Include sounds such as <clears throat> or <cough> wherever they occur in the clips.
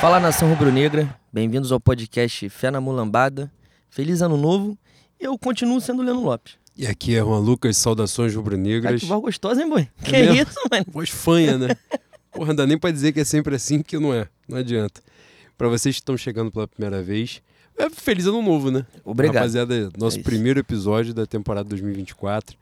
Fala nação rubro-negra, bem-vindos ao podcast Fé na Mulambada. Feliz ano novo. Eu continuo sendo Leandro Lopes. E aqui é Juan Lucas, saudações rubro-negras. que voz gostosa, hein, boi? que mesmo? isso, mano? Voz fanha, né? Porra, não dá nem pra dizer que é sempre assim, porque não é. Não adianta. Pra vocês que estão chegando pela primeira vez, é feliz ano novo, né? Obrigado. Rapaziada, nosso É primeiro episódio da temporada 2024.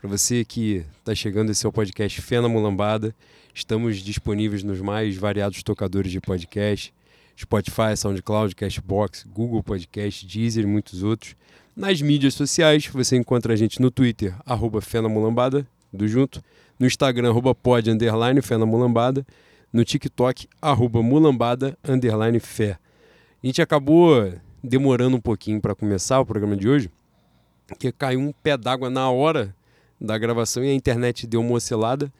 Pra você que tá chegando, esse é o podcast Fé na Mulambada. Estamos disponíveis nos mais variados tocadores de podcast. Spotify, SoundCloud, Cashbox, Google Podcast, Deezer e muitos outros. Nas mídias sociais, você encontra a gente no Twitter, arroba Fé na Mulambada, do junto. No Instagram, arroba pod, underline, Fé na Mulambada. No TikTok, arroba mulambada, underline, fé. A gente acabou demorando um pouquinho para começar o programa de hoje, porque caiu um pé d'água na hora da gravação e a internet deu uma oscilada.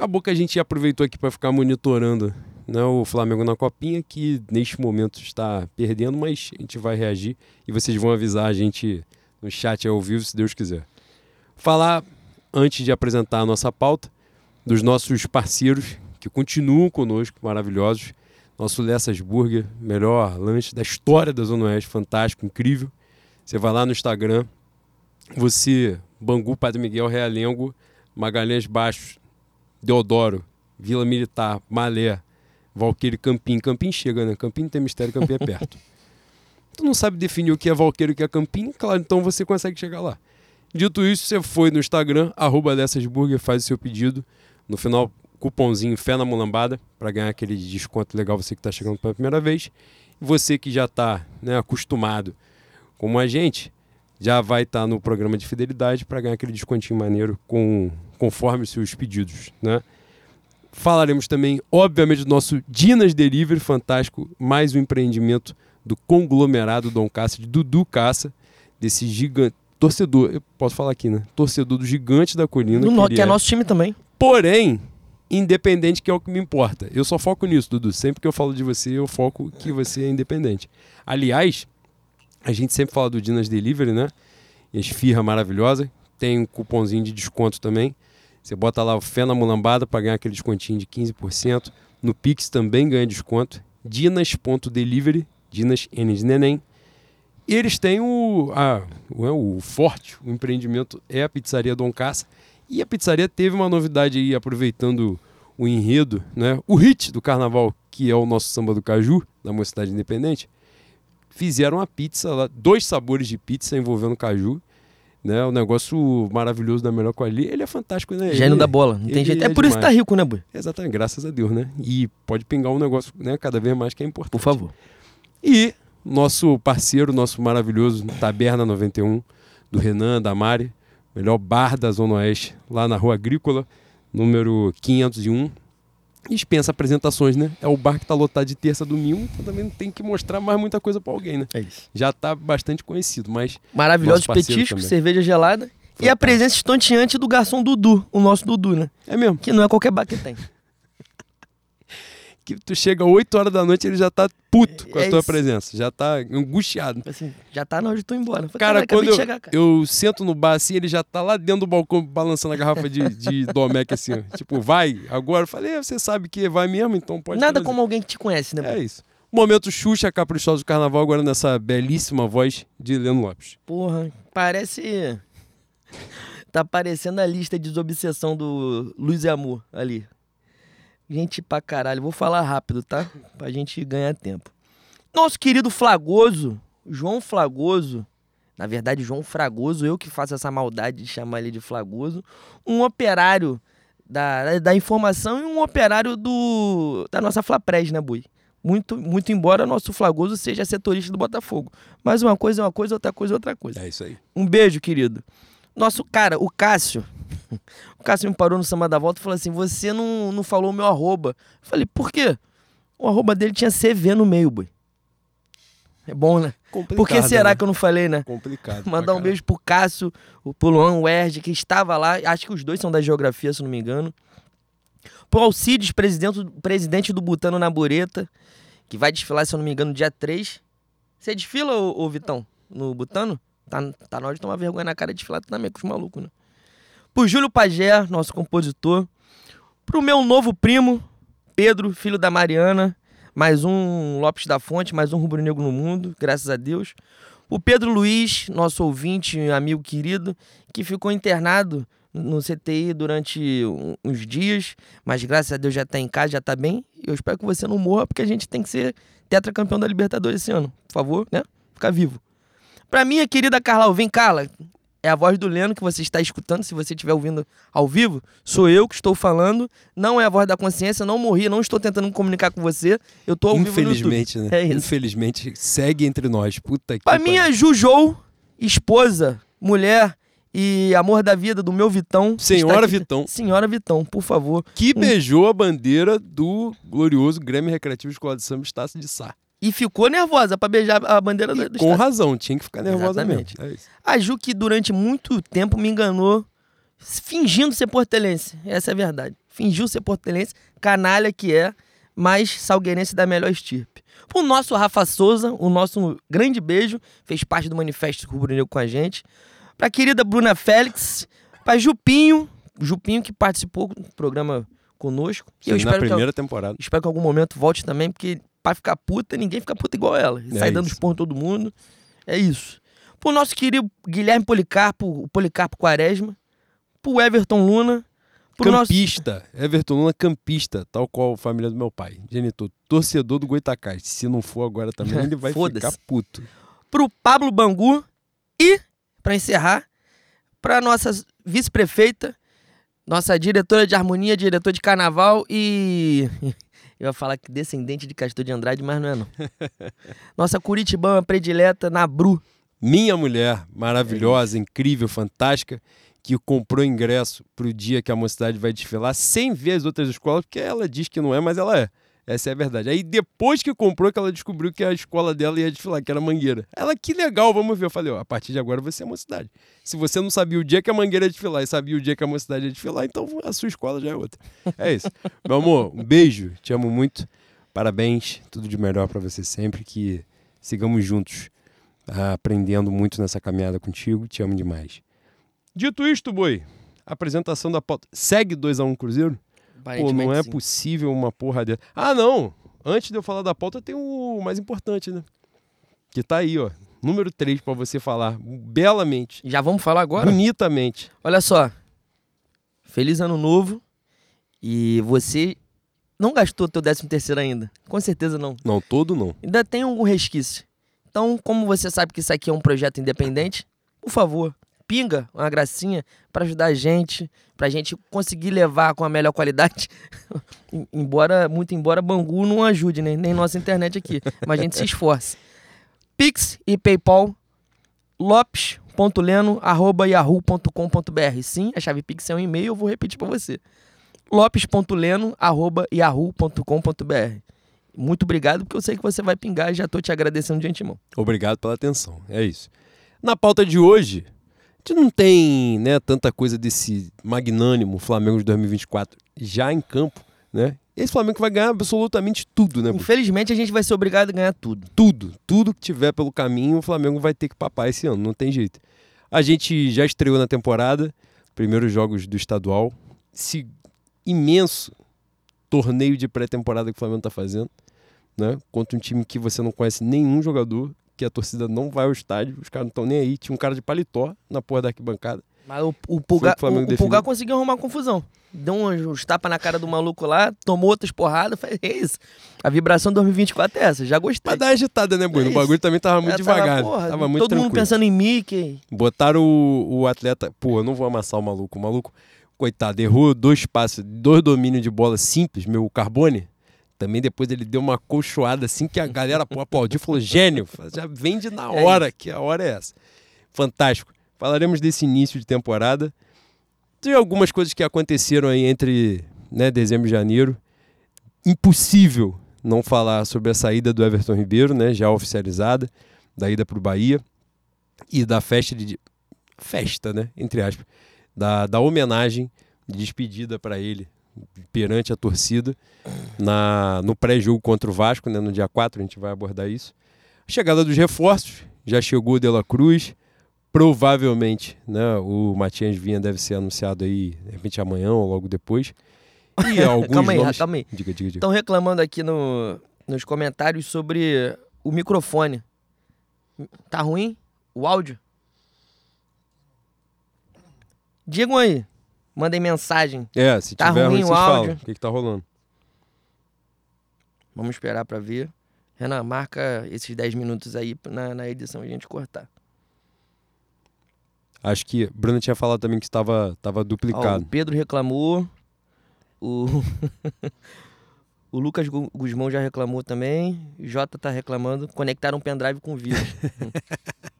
Acabou que a gente aproveitou aqui para ficar monitorando né, o Flamengo na copinha, que neste momento está perdendo, mas a gente vai reagir e vocês vão avisar a gente no chat ao vivo, se Deus quiser. Falar, antes de apresentar a nossa pauta, dos nossos parceiros que continuam conosco, maravilhosos. Nosso Lessas Burger, melhor lanche da história da Zona Oeste, fantástico, incrível. Você vai lá no Instagram, você, Bangu, Padre Miguel, Realengo, Magalhães Baixos, Deodoro, Vila Militar, Malé, Valqueire, Campim. Campim chega, né? Campim tem mistério, Campim é perto. <laughs> tu não sabe definir o que é Valqueire e o que é Campim? Claro, então você consegue chegar lá. Dito isso, você foi no Instagram, arroba faz o seu pedido. No final, cupomzinho Fé na Mulambada, para ganhar aquele desconto legal você que está chegando pela primeira vez. Você que já está né, acostumado como a gente, já vai estar no programa de fidelidade para ganhar aquele descontinho maneiro com, conforme os seus pedidos. Né? Falaremos também, obviamente, do nosso Dinas Delivery, fantástico, mais um empreendimento do conglomerado Dom Caça, de Dudu Caça, desse gigante, torcedor, eu posso falar aqui, né? Torcedor do gigante da colina. No, ele que é nosso time também. Porém, independente que é o que me importa. Eu só foco nisso, Dudu. Sempre que eu falo de você, eu foco que você é independente. Aliás, a gente sempre fala do Dinas Delivery, né? Esfirra maravilhosa. Tem um cupomzinho de desconto também. Você bota lá o Fé na Mulambada para ganhar aquele descontinho de 15%. No Pix também ganha desconto. Dinas.delivery, Dinas N de Neném. E eles têm o, a, o, o forte, o empreendimento é a Pizzaria Dom Caça. E a pizzaria teve uma novidade aí, aproveitando o enredo, né? O hit do carnaval, que é o nosso samba do caju, da Mocidade Independente. Fizeram uma pizza lá, dois sabores de pizza envolvendo caju. Né, o negócio maravilhoso da melhor qualidade. Ele é fantástico, né? Gênio Ele- da bola. Não tem jeito. é É por isso que tá demais. rico, né, boi? Exatamente, graças a Deus, né? E pode pingar um negócio, né, cada vez mais que é importante. Por favor. E nosso parceiro, nosso maravilhoso Taberna 91, do Renan, da Mari, melhor bar da Zona Oeste, lá na Rua Agrícola, número 501. Dispensa apresentações, né? É o bar que tá lotado de terça a domingo, então também não tem que mostrar mais muita coisa pra alguém, né? É isso. Já tá bastante conhecido, mas Maravilhosos petiscos, também. cerveja gelada. E a presença estonteante do garçom Dudu, o nosso Dudu, né? é mesmo. Que não é qualquer bar que tem. Que tu chega 8 horas da noite ele já tá puto com a É tua isso. presença, já tá angustiado. Assim, já tá na hora de tu ir embora. Falei, Cara, "Caralho, acabei quando eu, chegar, cara. eu sento no bar assim, ele já tá lá dentro do balcão balançando a garrafa de, de <laughs> Domec assim, ó. tipo, vai, agora. Eu falei, "É, você sabe que vai mesmo, então pode Nada trazer." como alguém que te conhece, né? É isso. Momento Xuxa Caprichoso do Carnaval, agora nessa belíssima voz de Leandro Lopes. Porra, parece. Tá parecendo a lista de desobsessão do Luiz e Amor ali. Gente pra caralho. Vou falar rápido, tá? Pra gente ganhar tempo. Nosso querido Flagoso, João Flagoso. Na verdade, João Fragoso, eu que faço essa maldade de chamar ele de Flagoso. Um operário da, da informação e um operário do da nossa Flapres, né, Bui? Muito, muito embora nosso Flagoso seja setorista do Botafogo. Mas uma coisa é uma coisa, outra coisa é outra coisa. É isso aí. Um beijo, querido. Nosso cara, o Cássio. <laughs> O Cássio me parou no samba da volta e falou assim: Você não, não falou o meu arroba. Eu falei: Por quê? O arroba dele tinha CV no meio, boi. É bom, né? Complicado, Por que será né? que eu não falei, né? Complicado. Mandar um beijo pro Cássio, o- pro Luan Werge, que estava lá. Acho que os dois são da geografia, se não me engano. Pro Alcides, presidente, presidente do Butano na Bureta, que vai desfilar, se eu não me engano, dia 3. Você desfila, ô, ô Vitão, no Butano? Tá, tá na hora de tomar vergonha na cara de desfilar também com os malucos, né? Pro Júlio Pagé, nosso compositor. Pro meu novo primo, Pedro, filho da Mariana. mais um Lopes da Fonte, mais um rubro-negro no mundo, graças a Deus. O Pedro Luiz, nosso ouvinte, amigo querido, que ficou internado no CTI durante uns dias, mas graças a Deus já está em casa, já está bem. Eu espero que você não morra, porque a gente tem que ser tetracampeão da Libertadores esse ano. Por favor, né? Ficar vivo. Para minha querida Carla vem Carla, é a voz do Leno que você está escutando, se você estiver ouvindo ao vivo. Sou eu que estou falando, não é a voz da consciência, não morri, não estou tentando me comunicar com você. Eu estou ao Infelizmente, vivo né? É isso. Infelizmente, segue entre nós. Puta que Pra minha Jujou, esposa, mulher, e amor da vida do meu Vitão. Senhora Vitão. Senhora Vitão, por favor. Que beijou a bandeira do glorioso Grêmio Recreativo Escola de Samba Estácio de Sá. E ficou nervosa para beijar a bandeira e do Com razão, tinha que ficar nervosa Exatamente. mesmo. É a Ju que durante muito tempo me enganou, fingindo ser portelense. Essa é a verdade. Fingiu ser portelense, canalha que é, mas salgueirense da melhor estirpe. O nosso Rafa Souza, o nosso grande beijo, fez parte do Manifesto Rubro Negro com a gente pra querida Bruna Félix, pra Jupinho, Jupinho que participou do programa conosco. Sim, eu espero na primeira que, temporada. Espero que em algum momento volte também, porque pra ficar puta, ninguém fica puta igual ela. É sai dando expor todo mundo. É isso. Pro nosso querido Guilherme Policarpo, o Policarpo Quaresma. Pro Everton Luna. Pro campista. Nosso... Everton Luna, campista, tal qual a família do meu pai. Genitor, torcedor do Goitacás. Se não for agora também, ele <laughs> vai ficar puto. Pro Pablo Bangu e para encerrar, para nossa vice-prefeita, nossa diretora de harmonia, diretor de carnaval e. Eu ia falar que descendente de Castor de Andrade, mas não é não. <laughs> Nossa Curitibana predileta, Nabru. Minha mulher, maravilhosa, é incrível, fantástica, que comprou ingresso para o dia que a mocidade vai desfilar, sem ver as outras escolas, porque ela diz que não é, mas ela é. Essa é a verdade. Aí depois que comprou, que ela descobriu que a escola dela ia desfilar, que era Mangueira. Ela, que legal, vamos ver. Eu falei, ó, a partir de agora você é mocidade. Se você não sabia o dia que a Mangueira ia desfilar e sabia o dia que a mocidade ia desfilar, então a sua escola já é outra. É isso. <laughs> Meu amor, um beijo, te amo muito. Parabéns, tudo de melhor para você sempre. Que sigamos juntos, aprendendo muito nessa caminhada contigo. Te amo demais. Dito isto, boi, apresentação da pauta. Segue 2x1 um Cruzeiro? Pô, não é sim. possível uma porra dessa. Ah, não! Antes de eu falar da pauta, tem o mais importante, né? Que tá aí, ó. Número 3 para você falar belamente. Já vamos falar agora? Bonitamente. Olha só. Feliz ano novo. E você não gastou teu 13 terceiro ainda? Com certeza não. Não, todo não. Ainda tem algum resquício. Então, como você sabe que isso aqui é um projeto independente, por favor, pinga uma gracinha para ajudar a gente, para a gente conseguir levar com a melhor qualidade. <laughs> embora, muito embora Bangu não ajude, né? nem nossa internet aqui, mas a gente se esforça. <laughs> Pix e PayPal lopes.leno@yahoo.com.br. Sim, a chave Pix é um e-mail, eu vou repetir para você. lopes.leno@yahoo.com.br. Muito obrigado, porque eu sei que você vai pingar e já estou te agradecendo de antemão. Obrigado pela atenção. É isso. Na pauta de hoje, gente não tem né, tanta coisa desse magnânimo Flamengo de 2024 já em campo, né? Esse Flamengo vai ganhar absolutamente tudo, né? Infelizmente a gente vai ser obrigado a ganhar tudo. Tudo. Tudo que tiver pelo caminho, o Flamengo vai ter que papar esse ano, não tem jeito. A gente já estreou na temporada, primeiros jogos do estadual. Esse imenso torneio de pré-temporada que o Flamengo está fazendo, né? Contra um time que você não conhece nenhum jogador, que a torcida não vai ao estádio, os caras não estão nem aí. Tinha um cara de paletó na porra da arquibancada. Mas o, o Pulgar, o, o Pulgar conseguiu arrumar confusão. Deu uns, tapas na cara do maluco lá, tomou outras porradas. Falei, <laughs> é isso. A vibração 2024 é essa, já gostei. Mas dá agitada, né, Bruno? É o bagulho também tava muito devagar. Tava, porra, tava muito Todo tranquilo. mundo pensando em Mickey. Botaram o, o atleta. Pô, eu não vou amassar o maluco. O maluco, coitado, errou dois passos, dois domínios de bola simples, meu Carbone. Também depois ele deu uma colchoada assim que a galera pô, <laughs> aplaudiu e falou: gênio, já vende na é hora, que a hora é essa. Fantástico. Falaremos desse início de temporada. Tem algumas coisas que aconteceram aí entre né, dezembro e janeiro. Impossível não falar sobre a saída do Everton Ribeiro, né, já oficializada, da ida para o Bahia e da festa de festa, né, entre aspas, da, da homenagem de despedida para ele perante a torcida na, no pré-jogo contra o Vasco, né, no dia 4, a gente vai abordar isso. A chegada dos reforços, já chegou o De La Cruz, provavelmente né, o Matias Vinha deve ser anunciado aí, de repente amanhã ou logo depois. E <laughs> alguns calma aí, nomes... calma aí. Diga, diga, diga. Estão reclamando aqui no, nos comentários sobre o microfone. Tá ruim o áudio? Digam aí. Mandem mensagem. É, se Tá tiver ruim ruim, o áudio? O que, que tá rolando? Vamos esperar pra ver. Renan, marca esses 10 minutos aí na, na edição a gente cortar. Acho que Bruno tinha falado também que estava tava Ó, duplicado. o Pedro reclamou. O. <laughs> o Lucas Gu- Guzmão já reclamou também. O Jota tá reclamando. Conectaram um pendrive com vírus. <laughs>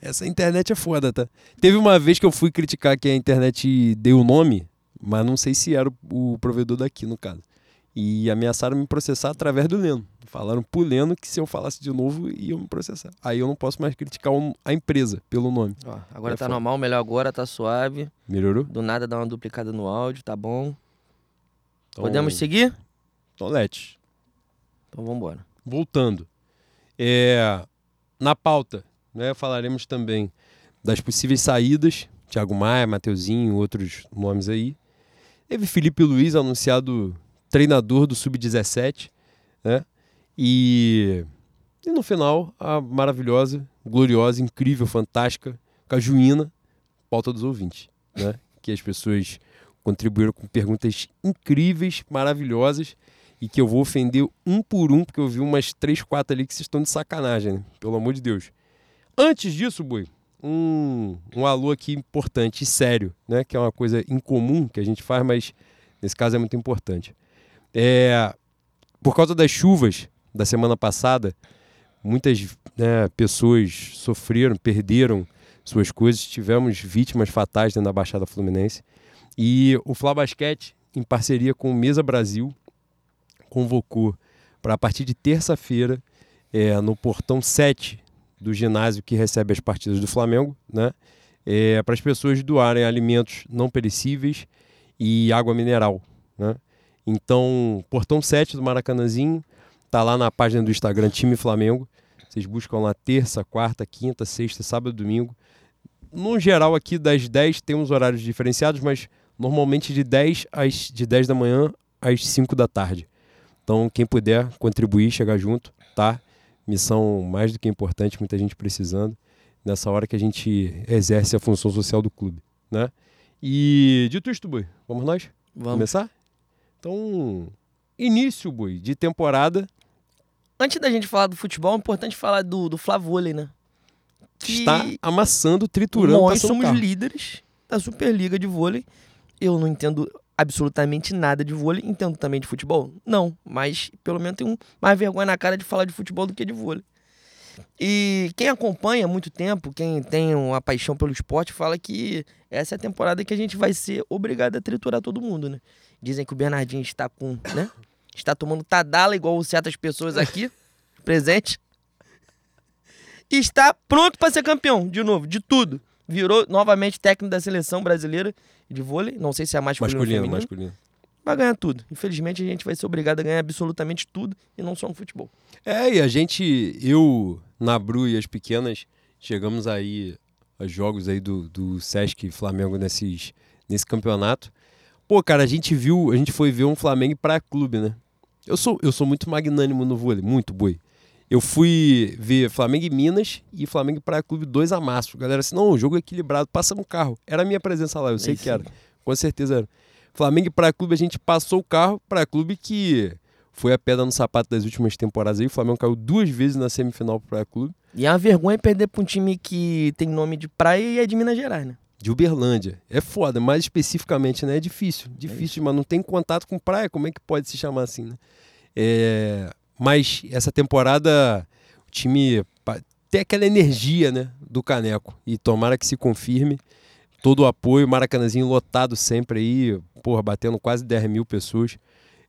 Essa internet é foda, tá? Teve uma vez que eu fui criticar que a internet deu o nome, mas não sei se era o, provedor daqui, no caso. E ameaçaram me processar através do Leno. Falaram pro Leno que se eu falasse de novo, iam me processar. Aí eu não posso mais criticar a empresa pelo nome. Ó, agora É tá foda. normal, melhor agora, tá suave. Melhorou? Do nada dá uma duplicada no áudio, tá bom. Então, Podemos seguir? Então, Let's. Então vambora. voltando. É, na pauta, né, falaremos também das possíveis saídas. Thiago Maia, Mateuzinho, outros nomes aí. Teve Felipe Luiz anunciado treinador do Sub-17, né? E, e no final, a maravilhosa, gloriosa, incrível, fantástica, cajuína, pauta dos ouvintes, né? Que as pessoas contribuíram com perguntas incríveis, maravilhosas e que eu vou ofender um por um, porque eu vi umas três, quatro ali que vocês estão de sacanagem, né? Pelo amor de Deus. Antes disso, Boi, um, um alô aqui importante e sério, né? Que é uma coisa incomum que a gente faz, mas nesse caso é muito importante. É, por causa das chuvas da semana passada, muitas né, pessoas sofreram, perderam suas coisas, tivemos vítimas fatais dentro da Baixada Fluminense. E o Fla Basquete, em parceria com o Mesa Brasil, convocou para a partir de terça-feira, é, no portão 7 do ginásio que recebe as partidas do Flamengo, né? É, para as pessoas doarem alimentos não perecíveis e água mineral. Né? Então, portão 7 do Maracanãzinho, tá lá na página do Instagram Time Flamengo. Vocês buscam lá terça, quarta, quinta, sexta, sábado, domingo. No geral, aqui das 10 temos horários diferenciados, mas normalmente de 10 às de 10 da manhã às 5 da tarde. Então, quem puder contribuir, chegar junto, tá? Missão mais do que importante, muita gente precisando nessa hora que a gente exerce a função social do clube, né? E dito isto, Bui, vamos nós Vamos. começar? Então, início, Bui, de temporada Antes da gente falar do futebol, é importante falar do, do Flavôlei, né? Que está amassando, triturando, nós somos líderes da Superliga de vôlei. Eu não entendo absolutamente nada de vôlei. Entendo também de futebol? Não. Mas pelo menos tenho mais vergonha na cara de falar de futebol do que de vôlei. E quem acompanha há muito tempo, quem tem uma paixão pelo esporte, fala que essa é a temporada que a gente vai ser obrigado a triturar todo mundo, né? Dizem que o Bernardinho está com, né? Está tomando tadala igual certas pessoas aqui, <laughs> presente. E está pronto para ser campeão, de novo, de tudo. Virou novamente técnico da seleção brasileira de vôlei. Não sei se é masculino, ou Masculino, feminino. masculino. Vai ganhar tudo. Infelizmente, a gente vai ser obrigado a ganhar absolutamente tudo e não só no futebol. É, e a gente, eu, Nabru e as pequenas, chegamos aí a jogos aí do, do Sesc Flamengo nesses, nesse campeonato. Pô, cara, a gente viu, a gente foi ver um Flamengo para clube, né? Eu sou, eu sou muito magnânimo no vôlei, muito boi. Eu fui ver Flamengo e Minas e Flamengo para clube dois amassos. Galera, assim, não, o jogo é equilibrado, passa no carro. Era a minha presença lá, eu sei que era. Com certeza era. Flamengo e Praia Clube, a gente passou o carro. Praia Clube que foi a pedra no sapato das últimas temporadas aí. O Flamengo caiu duas vezes na semifinal pro Praia Clube. E é uma vergonha perder para um time que tem nome de praia e é de Minas Gerais, né? De Uberlândia. É foda, mais especificamente, né? É difícil. Difícil, mas não tem contato com praia. Como é que pode se chamar assim, né? É, Mas essa temporada o time tem aquela energia, né? Do Caneco. E tomara que se confirme. Todo o apoio, Maracanãzinho lotado sempre aí, porra, batendo quase 10 mil pessoas.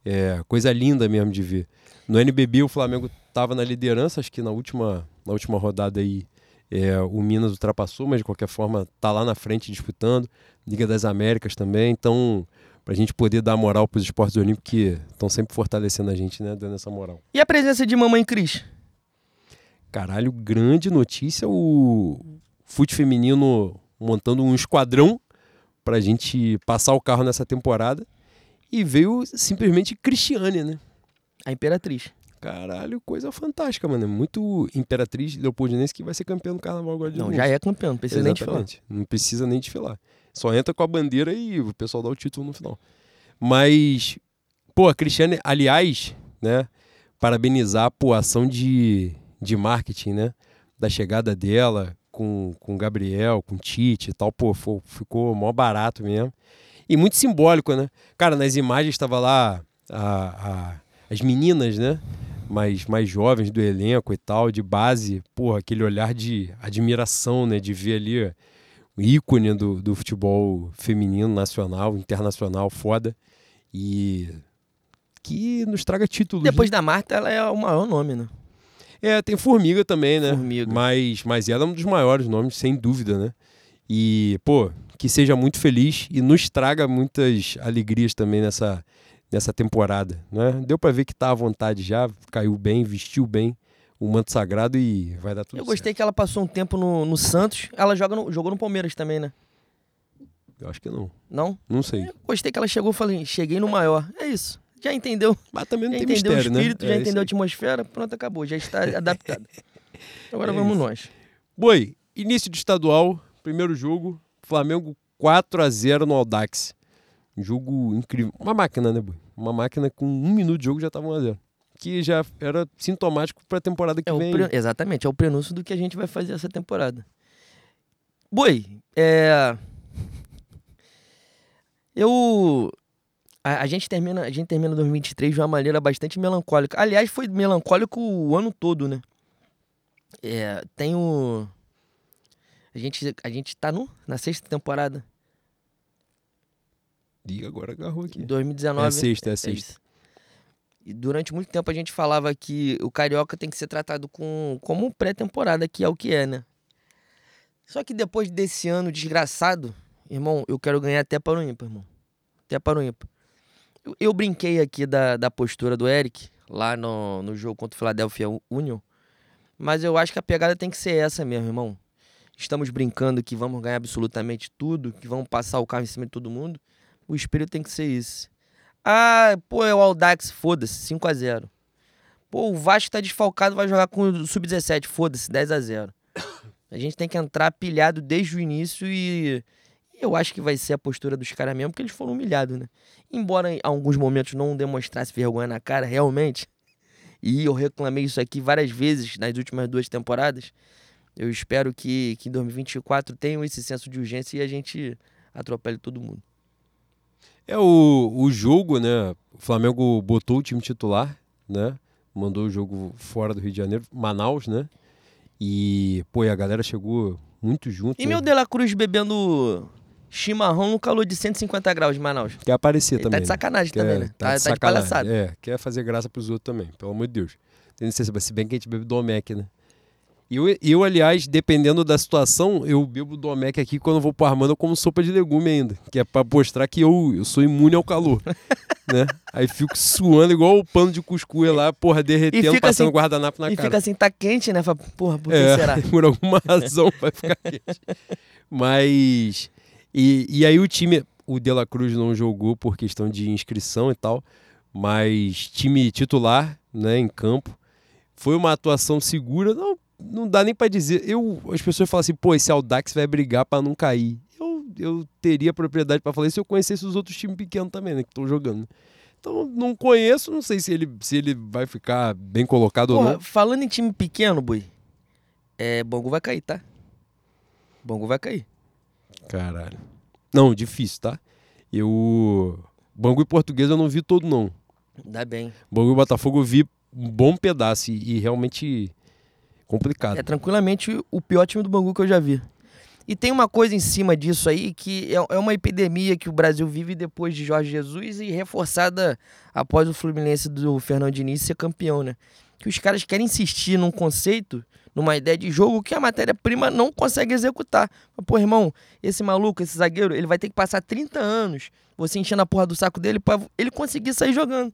É, coisa linda mesmo de ver. No NBB o Flamengo estava na liderança, acho que na última, na última rodada aí é, o Minas ultrapassou, mas de qualquer forma tá lá na frente disputando. Liga das Américas também, então pra gente poder dar moral pros esportes olímpicos que estão sempre fortalecendo a gente, né, dando essa moral. E a presença de Mamãe Cris? Caralho, grande notícia o fute feminino montando um esquadrão pra gente passar o carro nessa temporada e veio simplesmente Cristiane, né? A Imperatriz. Caralho, coisa fantástica, mano. É muito Imperatriz Leopoldinense que vai ser campeão do carnaval agora de Não, novo. já é campeão, não precisa nem te falar. Exatamente. Não precisa nem desfilar. Só entra com a bandeira e o pessoal dá o título no final. Mas, pô, a Cristiane, aliás, né, parabenizar a ação de, de marketing, né, da chegada dela com com Gabriel, com Tite e tal, pô, fo- ficou mó barato mesmo. E muito simbólico, né? Cara, nas imagens estava lá a- a- as meninas, né? Mais, mais jovens do elenco e tal, de base, porra, aquele olhar de admiração, né? De ver ali ícone do, do futebol feminino, nacional, internacional, foda. E que nos traga títulos. né? Depois da Marta, ela é o maior nome, né? É, tem Formiga também, né? Formiga. Mas, mas ela é um dos maiores nomes, sem dúvida, né? E, pô, que seja muito feliz e nos traga muitas alegrias também nessa, nessa temporada, né? Deu pra ver que tá à vontade já, caiu bem, vestiu bem o manto sagrado e vai dar tudo Eu gostei que ela passou um tempo no, no Santos. Ela joga no- jogou no Palmeiras também, né? certo. Eu acho que não. Não? Não sei. Eu gostei que ela chegou e falei, cheguei no maior. É isso. Já entendeu? Mas também não Já tem entendeu mistério, o espírito, né? já É entendeu a atmosfera, pronto, acabou. Já está <laughs> adaptado. Agora É vamos isso. nós. Boi, início do estadual, primeiro jogo, Flamengo 4 a 0 no Audax. Um jogo incrível. Uma máquina, né, Boi? Uma máquina com um minuto de jogo já tava 1 a 0 Que já era sintomático pra temporada que É vem. pre- Exatamente, é o prenúncio do que a gente vai fazer essa temporada. Boi, é. Eu. A, a gente termina, a gente termina 2023 de uma maneira bastante melancólica. Aliás, foi melancólico o ano todo, né? É, tem o. A gente, a gente tá no, na sexta temporada. Ih, agora agarrou aqui. 2019. É a sexta, é a É sexta. Isso. E durante muito tempo a gente falava que o carioca tem que ser tratado com, como pré-temporada, que é o que é, né? Só que depois desse ano desgraçado, irmão, eu quero ganhar até para o ímpar, irmão. Até para o ímpar. Eu, eu brinquei aqui da, da postura do Eric, lá no, no jogo contra o Philadelphia Union, mas eu acho que a pegada tem que ser essa mesmo, irmão. Estamos brincando que vamos ganhar absolutamente tudo, que vamos passar o carro em cima de todo mundo. O espírito tem que ser esse. Ah, pô, é o Aldax, foda-se, 5x0. Pô, o Vasco tá desfalcado, vai jogar com o Sub-17, foda-se, 10x0. A gente tem que entrar pilhado desde o início e eu acho que vai ser a postura dos caras mesmo, porque eles foram humilhados, né? Embora em alguns momentos não demonstrasse vergonha na cara, realmente, e eu reclamei isso aqui várias vezes nas últimas duas temporadas, eu espero que, que em 2024 tenham esse senso de urgência e a gente atropele todo mundo. É o, o jogo, né? O Flamengo botou o time titular, né? Mandou o jogo fora do Rio de Janeiro, Manaus, né? E, pô, e a galera chegou muito junto. E né? meu De La Cruz bebendo chimarrão no calor de 150 graus de Manaus. Quer aparecer Ele também. tá de né? sacanagem Quer- também, né? Tá, tá de, sacanagem. palhaçada. É, quer fazer graça pros outros também, pelo amor de Deus. Tem licença, se bem que a gente bebe Domec, né? E eu, eu, aliás, dependendo da situação, eu bebo Domec aqui quando eu vou pro Armando eu como sopa de legume ainda. Que é pra mostrar que eu, eu sou imune ao calor. <laughs> né? Aí fico suando igual o pano de cuscuz lá, porra, derretendo, passando assim- guardanapo na e cara. fica assim, tá quente, né? Fala, Porra, por que É, será? <laughs> por alguma <laughs> razão vai ficar quente. Mas. E, e aí o time. O De La Cruz não jogou por questão de inscrição e tal. Mas time titular, né, em campo. Foi uma atuação segura. Não, não dá nem pra dizer. Eu, as pessoas falam assim, pô, esse Audax vai brigar pra não cair. Eu, eu teria propriedade pra falar isso se eu conhecesse os outros times pequenos também, né, que estão jogando. Então, não conheço, não sei se ele, se ele vai ficar bem colocado ou Porra, não. falando em time pequeno, boi, é, Bangu vai cair, tá? Bangu vai cair. Caralho. Não, difícil, tá? Eu. Bangu e Português eu não vi todo, não. Dá bem. Bangu e Botafogo eu vi um bom pedaço e, e realmente complicado. É tranquilamente o pior time do Bangu que eu já vi. E tem uma coisa em cima disso aí que é, é uma epidemia que o Brasil vive depois de Jorge Jesus e reforçada após o Fluminense do Fernando Diniz ser campeão, né? Que os caras querem insistir num conceito, numa ideia de jogo que a matéria-prima não consegue executar. Mas, Pô, irmão, esse maluco, esse zagueiro, ele vai ter que passar 30 anos você enchendo a porra do saco dele pra ele conseguir sair jogando.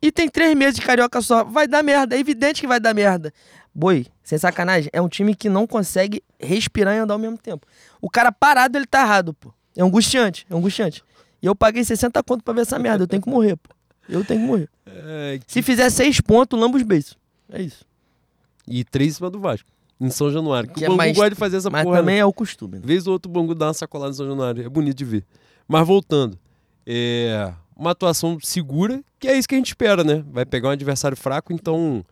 E tem três meses de carioca só. Vai dar merda, é evidente que vai dar merda. Boi, sem sacanagem, é um time que não consegue respirar e andar ao mesmo tempo. O cara parado, ele tá errado, pô. É angustiante, é angustiante. E eu paguei 60 conto pra ver essa merda, eu tenho que morrer, pô. Eu tenho que morrer. É, Se fizer seis pontos, lamba os beijos. É isso. e três em cima do Vasco. Em São Januário. Que Que é o Bangu mais- gosta de fazer essa Mas porra. né? também é o costume. né? Vez ou outro o Bangu dá uma sacolada em São Januário. É bonito de ver. Mas voltando. É uma atuação segura, que é isso que a gente espera, né? Vai pegar um adversário fraco, então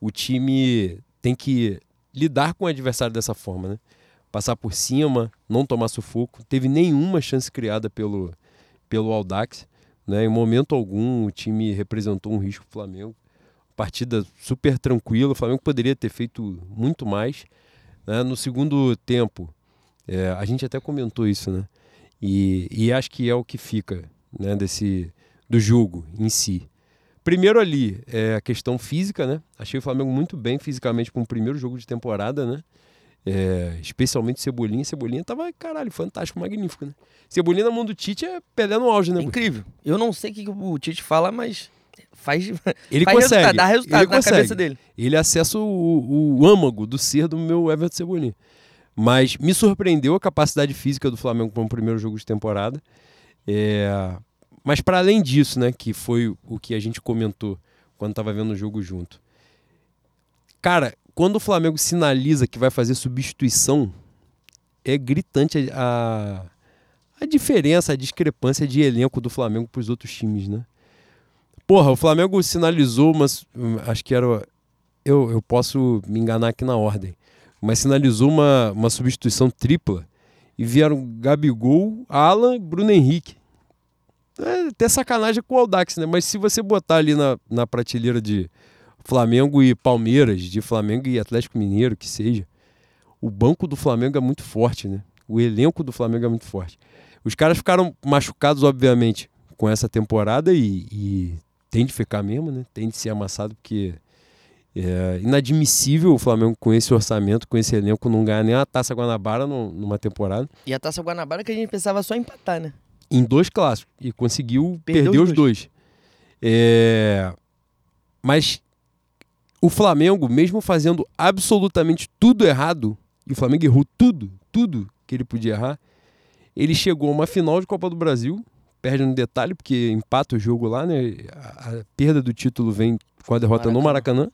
o time tem que lidar com o adversário dessa forma, né? Passar por cima, não tomar sufoco. Teve nenhuma chance criada pelo, pelo Aldax. Né? Em momento algum o time representou um risco pro Flamengo. Partida super tranquila. O Flamengo poderia ter feito muito mais. né? No segundo tempo, é, a gente até comentou isso, né? E, e acho que é o que fica né, desse, do jogo em si. Primeiro ali, é a questão física, né? Achei o Flamengo muito bem fisicamente para um primeiro jogo de temporada, né? É, especialmente Cebolinha. Cebolinha tava, caralho, fantástico, magnífico, né? Cebolinha na mão do Tite é Pelé no auge, né? É incrível. Eu não sei o que o Tite fala, mas faz, Ele faz consegue. resultado, dá resultado ele na consegue. cabeça dele. Ele acessa o, o âmago do ser do meu Everton Cebolinha. Mas me surpreendeu a capacidade física do Flamengo para um primeiro jogo de temporada. É, Mas para além disso, né, que foi o que a gente comentou quando estava vendo o jogo junto. Cara, quando o Flamengo sinaliza que vai fazer substituição, é gritante a, a diferença, a discrepância de elenco do Flamengo para os outros times, né? Porra, o Flamengo sinalizou, mas hum, acho que era. Eu, eu posso me enganar aqui na ordem. Mas sinalizou uma, uma substituição tripla e vieram Gabigol, Alan e Bruno Henrique. É até sacanagem com o Aldax, né? Mas se você botar ali na, na prateleira de Flamengo e Palmeiras, de Flamengo e Atlético Mineiro, que seja, o banco do Flamengo é muito forte, né? O elenco do Flamengo é muito forte. Os caras ficaram machucados, obviamente, com essa temporada e, e tem de ficar mesmo, né? Tem de ser amassado, porque é inadmissível o Flamengo com esse orçamento, com esse elenco, não ganhar nem a Taça Guanabara no- numa temporada. E a Taça Guanabara que a gente pensava só empatar, né? Em dois clássicos. E conseguiu Perdeu perder os os dois. É, Mas o Flamengo, mesmo fazendo absolutamente tudo errado, e o Flamengo errou tudo, tudo que ele podia errar, ele chegou a uma final de Copa do Brasil, perde no detalhe, porque empata o jogo lá, né? A, a perda do título vem com a derrota no Maracanã.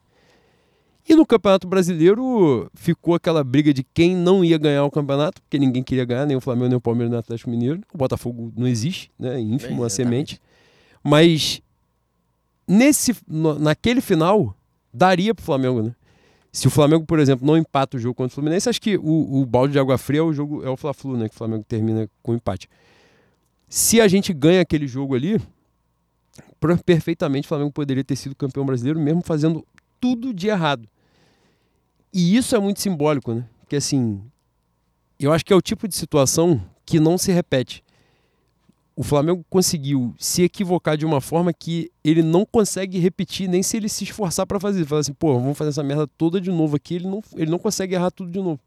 E no Campeonato Brasileiro ficou aquela briga de quem não ia ganhar o campeonato, porque ninguém queria ganhar, nem o Flamengo, nem o Palmeiras, nem o Atlético Mineiro. O Botafogo não existe, né? Ínfimo, uma Exatamente. semente. Mas nesse, naquele final, daria pro Flamengo, né? Se o Flamengo, por exemplo, não empata o jogo contra o Fluminense, acho que o, o balde de água fria é o jogo, é o Fla-Flu, né? Que o Flamengo termina com empate. Se a gente ganha aquele jogo ali, per- perfeitamente o Flamengo poderia ter sido campeão brasileiro, mesmo fazendo tudo de errado. E isso é muito simbólico, né? Porque assim, eu acho que é o tipo de situação que não se repete. O Flamengo conseguiu se equivocar de uma forma que ele não consegue repetir, nem se ele se esforçar para fazer. Fala assim, pô, vamos fazer essa merda toda de novo aqui. Ele não, ele não consegue errar tudo de novo.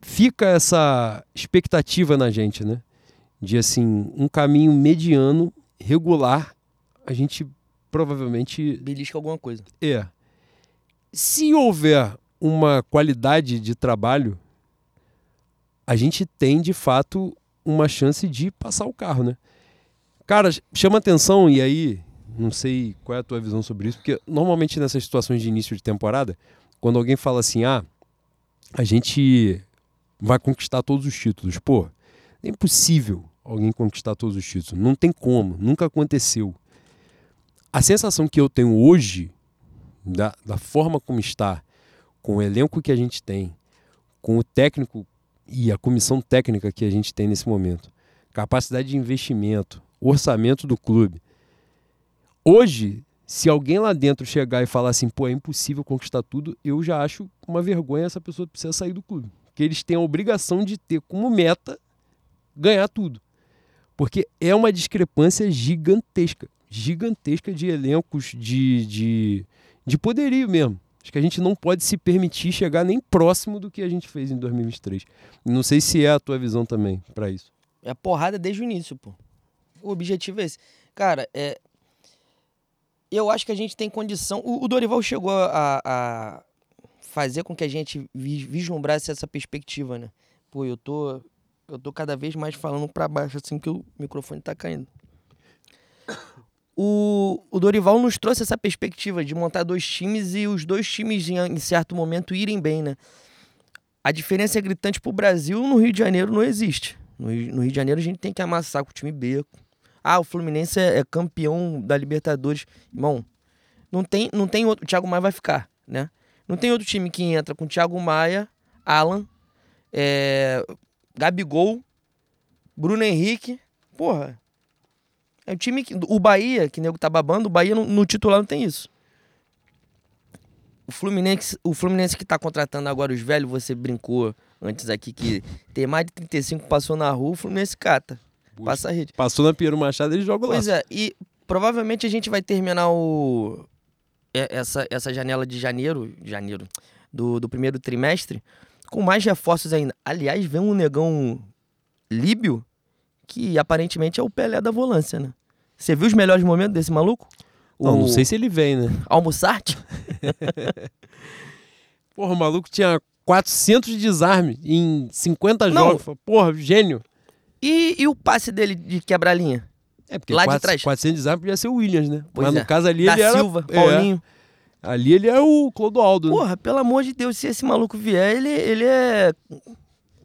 Fica essa expectativa na gente, né? De assim, um caminho mediano, regular, a gente provavelmente Belisca alguma coisa. é. Se houver uma qualidade de trabalho, a gente tem de fato uma chance de passar o carro, né? Cara, chama atenção e aí, não sei qual é a tua visão sobre isso, porque normalmente nessas situações de início de temporada, quando alguém fala assim: "Ah, a gente vai conquistar todos os títulos". Pô, é impossível alguém conquistar todos os títulos, não tem como, nunca aconteceu. A sensação que eu tenho hoje da, da forma como está, com o elenco que a gente tem, com o técnico e a comissão técnica que a gente tem nesse momento, capacidade de investimento, orçamento do clube. Hoje, se alguém lá dentro chegar e falar assim, pô, é impossível conquistar tudo, eu já acho uma vergonha essa pessoa precisa sair do clube. Porque eles têm a obrigação de ter como meta ganhar tudo. Porque é uma discrepância gigantesca gigantesca de elencos de, de, de poderio mesmo. Acho que a gente não pode se permitir chegar nem próximo do que a gente fez em 2023. Não sei se é a tua visão também para isso. É porrada desde o início, pô. O objetivo é esse. Cara, é. Eu acho que a gente tem condição. O, Dorival chegou a, a fazer com que a gente vis- vislumbrasse essa perspectiva, né? Pô, eu tô. Eu tô cada vez mais falando pra baixo, assim, que o microfone tá caindo. O, o Dorival nos trouxe essa perspectiva de montar dois times e os dois times, em, em certo momento, irem bem, né? A diferença é gritante pro Brasil, no Rio de Janeiro não existe. No Rio, no Rio de Janeiro a gente tem que amassar com o time B. Ah, o Fluminense é, é campeão da Libertadores. Irmão, não tem, não tem outro. O Thiago Maia vai ficar, né? Não tem outro time que entra com Thiago Maia, Alan, é, Gabigol, Bruno Henrique. Porra. É o time que. O Bahia, que nego tá babando, o Bahia no, no titular não tem isso. O Fluminense, o Fluminense que tá contratando agora os velhos, você brincou antes aqui que tem mais de 35 passou na rua, o Fluminense cata. Puxa. Passa a rede. Passou na Piero Machado, ele joga lá. Pois é, e provavelmente a gente vai terminar o é, essa, essa janela de janeiro, janeiro do, do primeiro trimestre com mais reforços ainda. Aliás, vem um negão líbio que aparentemente é o Pelé da volância, né? Você viu os melhores momentos desse maluco? Não, o não sei se ele vem, né? Almoçarte? <laughs> Porra, o maluco tinha 400 de desarme em 50 Não. jogos. Porra, gênio. E, e o passe dele de quebra-linha? É, porque Lá de 400 trás. 400 de desarme podia ser o Williams, né? Pois Mas é. no caso ali Da ele era... Silva, é, Paulinho. ali ele é o Clodoaldo, né? Porra, pelo amor de Deus, se esse maluco vier, ele, ele é.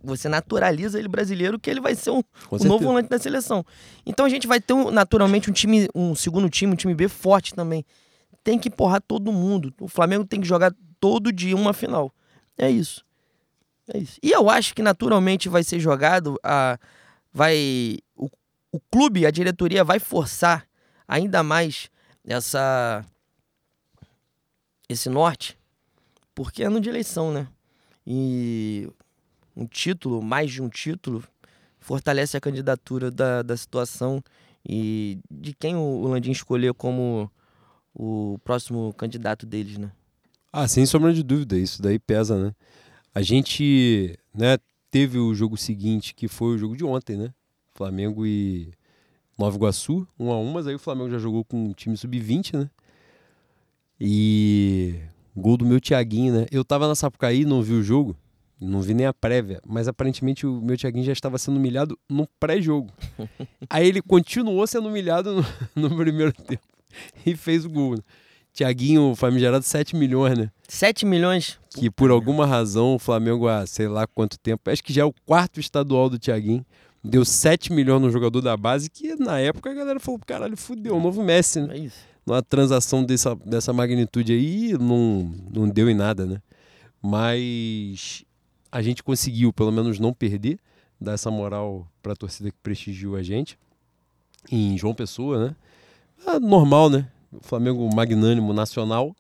Você naturaliza ele brasileiro que ele vai ser um, certeza. novo volante da seleção. Então a gente vai ter um- naturalmente um time, um segundo time, um time B forte também. Tem que empurrar todo mundo. O Flamengo tem que jogar todo dia uma final. É isso. É isso. E eu acho que naturalmente vai ser jogado a vai o, o clube, a diretoria vai forçar ainda mais essa esse norte, porque é ano de eleição, né? E um título, mais de um título, fortalece a candidatura da, da situação e de quem o, Landim escolher como o próximo candidato deles, né? Ah, sem sombra de dúvida, isso daí pesa, né? A gente, né, teve o jogo seguinte, que foi o jogo de ontem, né? Flamengo e Nova Iguaçu, 1 um a 1 um, mas aí o Flamengo já jogou com um time sub-20, né? E gol do meu Thiaguinho, né? Eu tava na Sapucaí, não vi o jogo, não vi nem a prévia, mas aparentemente o meu Thiaguinho já estava sendo humilhado no pré-jogo. <laughs> aí ele continuou sendo humilhado no, <laughs> no primeiro tempo e fez o gol. Né? Thiaguinho famigerado 7 milhões, né? 7 milhões. que por alguma razão o Flamengo há sei lá quanto tempo, acho que já é o quarto estadual do Thiaguinho, deu 7 milhões no jogador da base, que na época a galera falou, caralho, fudeu, o novo Messi, né? É isso. Numa transação dessa, dessa magnitude aí, não, não deu em nada, né? Mas a gente conseguiu, pelo menos, não perder, dar essa moral pra torcida que prestigiou a gente, em João Pessoa, né? Ah, normal, né? O Flamengo magnânimo nacional,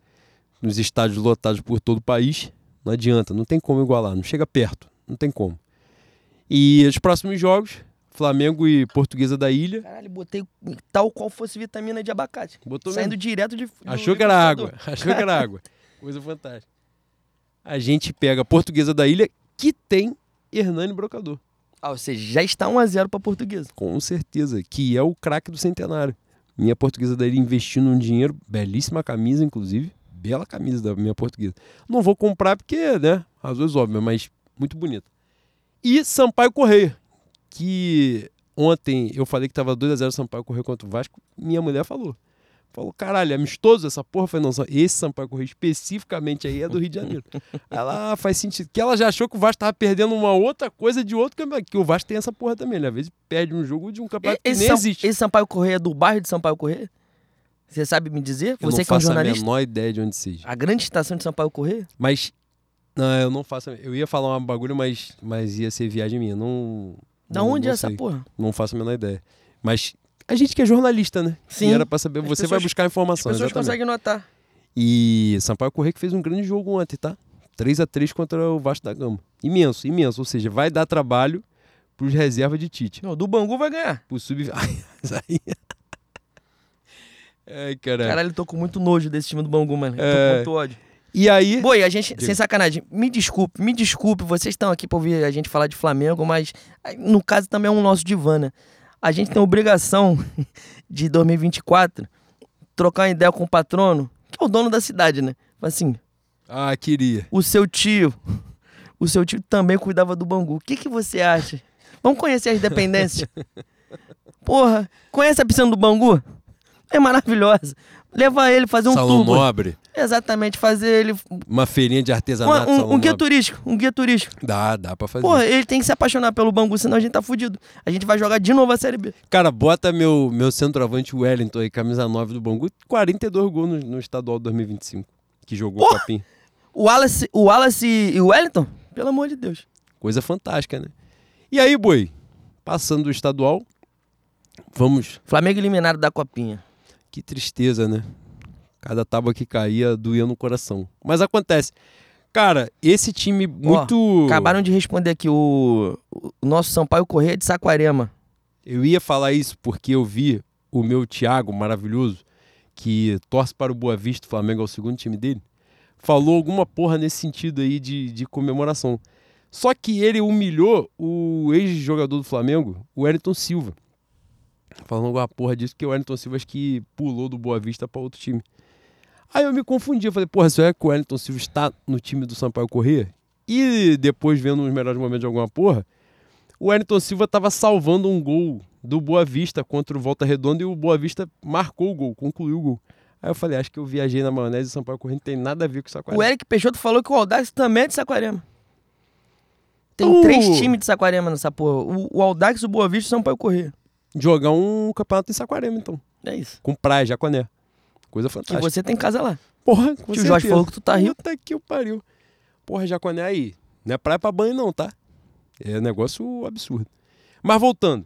nos estádios lotados por todo o país. Não adianta, não tem como igualar, não chega perto, não tem como. E os próximos jogos, Flamengo e Portuguesa da Ilha. Caralho, botei tal qual fosse vitamina de abacate. Botou Saindo mesmo. direto de. Achou que era água, <laughs> achou que era água. Coisa fantástica. A gente pega a Portuguesa da Ilha, que tem Hernani Brocador, Ah, ou seja, já está 1x0 pra portuguesa. com certeza, que é o craque do centenário. Minha Portuguesa da Ilha investindo um dinheiro, belíssima camisa, inclusive. Bela camisa da minha Portuguesa. Não vou comprar porque, né, razões óbvias, mas muito bonita. E Sampaio Correia, que ontem eu falei que tava 2x0 Sampaio Correia contra o Vasco, minha mulher falou. Falou, caralho, amistoso essa porra? Eu Falei, não, esse Sampaio Correia especificamente aí é do Rio de Janeiro. <laughs> ela ah, faz sentido. Que ela já achou que o Vasco tava perdendo uma outra coisa de outro campeonato. Que o de tem essa porra também, né? Às vezes perde um jogo de um campeonato que Esse, nem Sam- existe. esse Sampaio Correia é do bairro de Sampaio Correia? Você sabe me dizer? Eu Você não que é um faço a jornalista? menor ideia de onde seja. A grande estação de Sampaio Correia? Mas, não, eu não faço. Eu ia falar um bagulho, mas, mas ia ser viagem minha. Não. Da não, onde não é essa sei. porra? Não faço a menor ideia. Mas a gente que é jornalista, né? Sim. E era pra saber. As Você vai buscar As informação. pessoas exatamente. conseguem notar. E Sampaio Correia que fez um grande jogo ontem, tá? 3 a 3 contra o Vasco da Gama. Imenso, imenso. Ou seja, vai dar trabalho pros reservas de Tite. Não, do Bangu vai ganhar. Pro sub. <laughs> Ai. <laughs> Ai, caralho. Caralho, eu tô com muito nojo desse time do Bangu, mano. Eu É. tô com muito ódio. E aí. Boi, a gente, Diga. sem sacanagem, me desculpe, me desculpe, vocês estão aqui pra ouvir a gente falar de Flamengo, mas no caso também é um nosso divã, né? A gente tem obrigação <laughs> de 2024 trocar uma ideia com o patrono, que é o dono da cidade, né? Assim, Ah, queria. o seu tio, o seu tio também cuidava do Bangu. O que, que você acha? Vamos conhecer as dependências? <laughs> Porra, conhece a piscina do Bangu? É maravilhosa. Levar ele, fazer um Salão tour. Nobre, Exatamente, fazer ele. uma feirinha de Um, artesanato. um- Salão um guia turístico. Um guia turístico. Dá, dá pra fazer. Porra, ele tem que se apaixonar pelo Bangu, senão a gente tá fudido. A gente vai jogar de novo a Série B. Cara, bota meu, meu centroavante Wellington aí, camisa 9 do Bangu, 42 gols no, no estadual 2025, que jogou Porra! Copinha. O Wallace, o Wallace e o Wellington? Pelo amor de Deus. Coisa fantástica, né? E aí, boi, passando do estadual, vamos. Flamengo eliminado da Copinha. Que tristeza, né? Cada tábua que caía doía no coração. Mas acontece. Cara, esse time muito. Acabaram de responder aqui o, o nosso Sampaio Correia de Saquarema. Eu ia falar isso porque eu vi o meu Thiago maravilhoso, que torce para o Boa Vista, o Flamengo é o segundo time dele, falou alguma porra nesse sentido aí de, de comemoração. Só que ele humilhou o ex-jogador do Flamengo, o Wellington Silva. Falando alguma porra disso, porque o Wellington Silva acho que pulou do Boa Vista para outro time. Aí eu me confundi, eu falei, porra, será que o Wellington Silva está no time do Sampaio Corrêa? E depois, vendo os melhores momentos de alguma porra, o Wellington Silva estava salvando um gol do Boa Vista contra o Volta Redonda e o Boa Vista marcou o gol, concluiu o gol. Aí eu falei, acho que eu viajei na maionese e Sampaio Corrêa não tem nada a ver com isso O Eric Peixoto falou que o Audax também é de Saquarema. Tem Uh! três times de Saquarema nessa porra. O, o Audax, o Boa Vista e o Sampaio Correia. Jogar um campeonato em Saquarema, então. É isso. Com praia, Jaconé. Coisa fantástica. você tem casa lá. Porra, com Que o Jorge falou que tu tá rico. Puta que o pariu. Porra, Jaconé aí. Não é praia pra banho não, tá? É negócio absurdo. Mas voltando.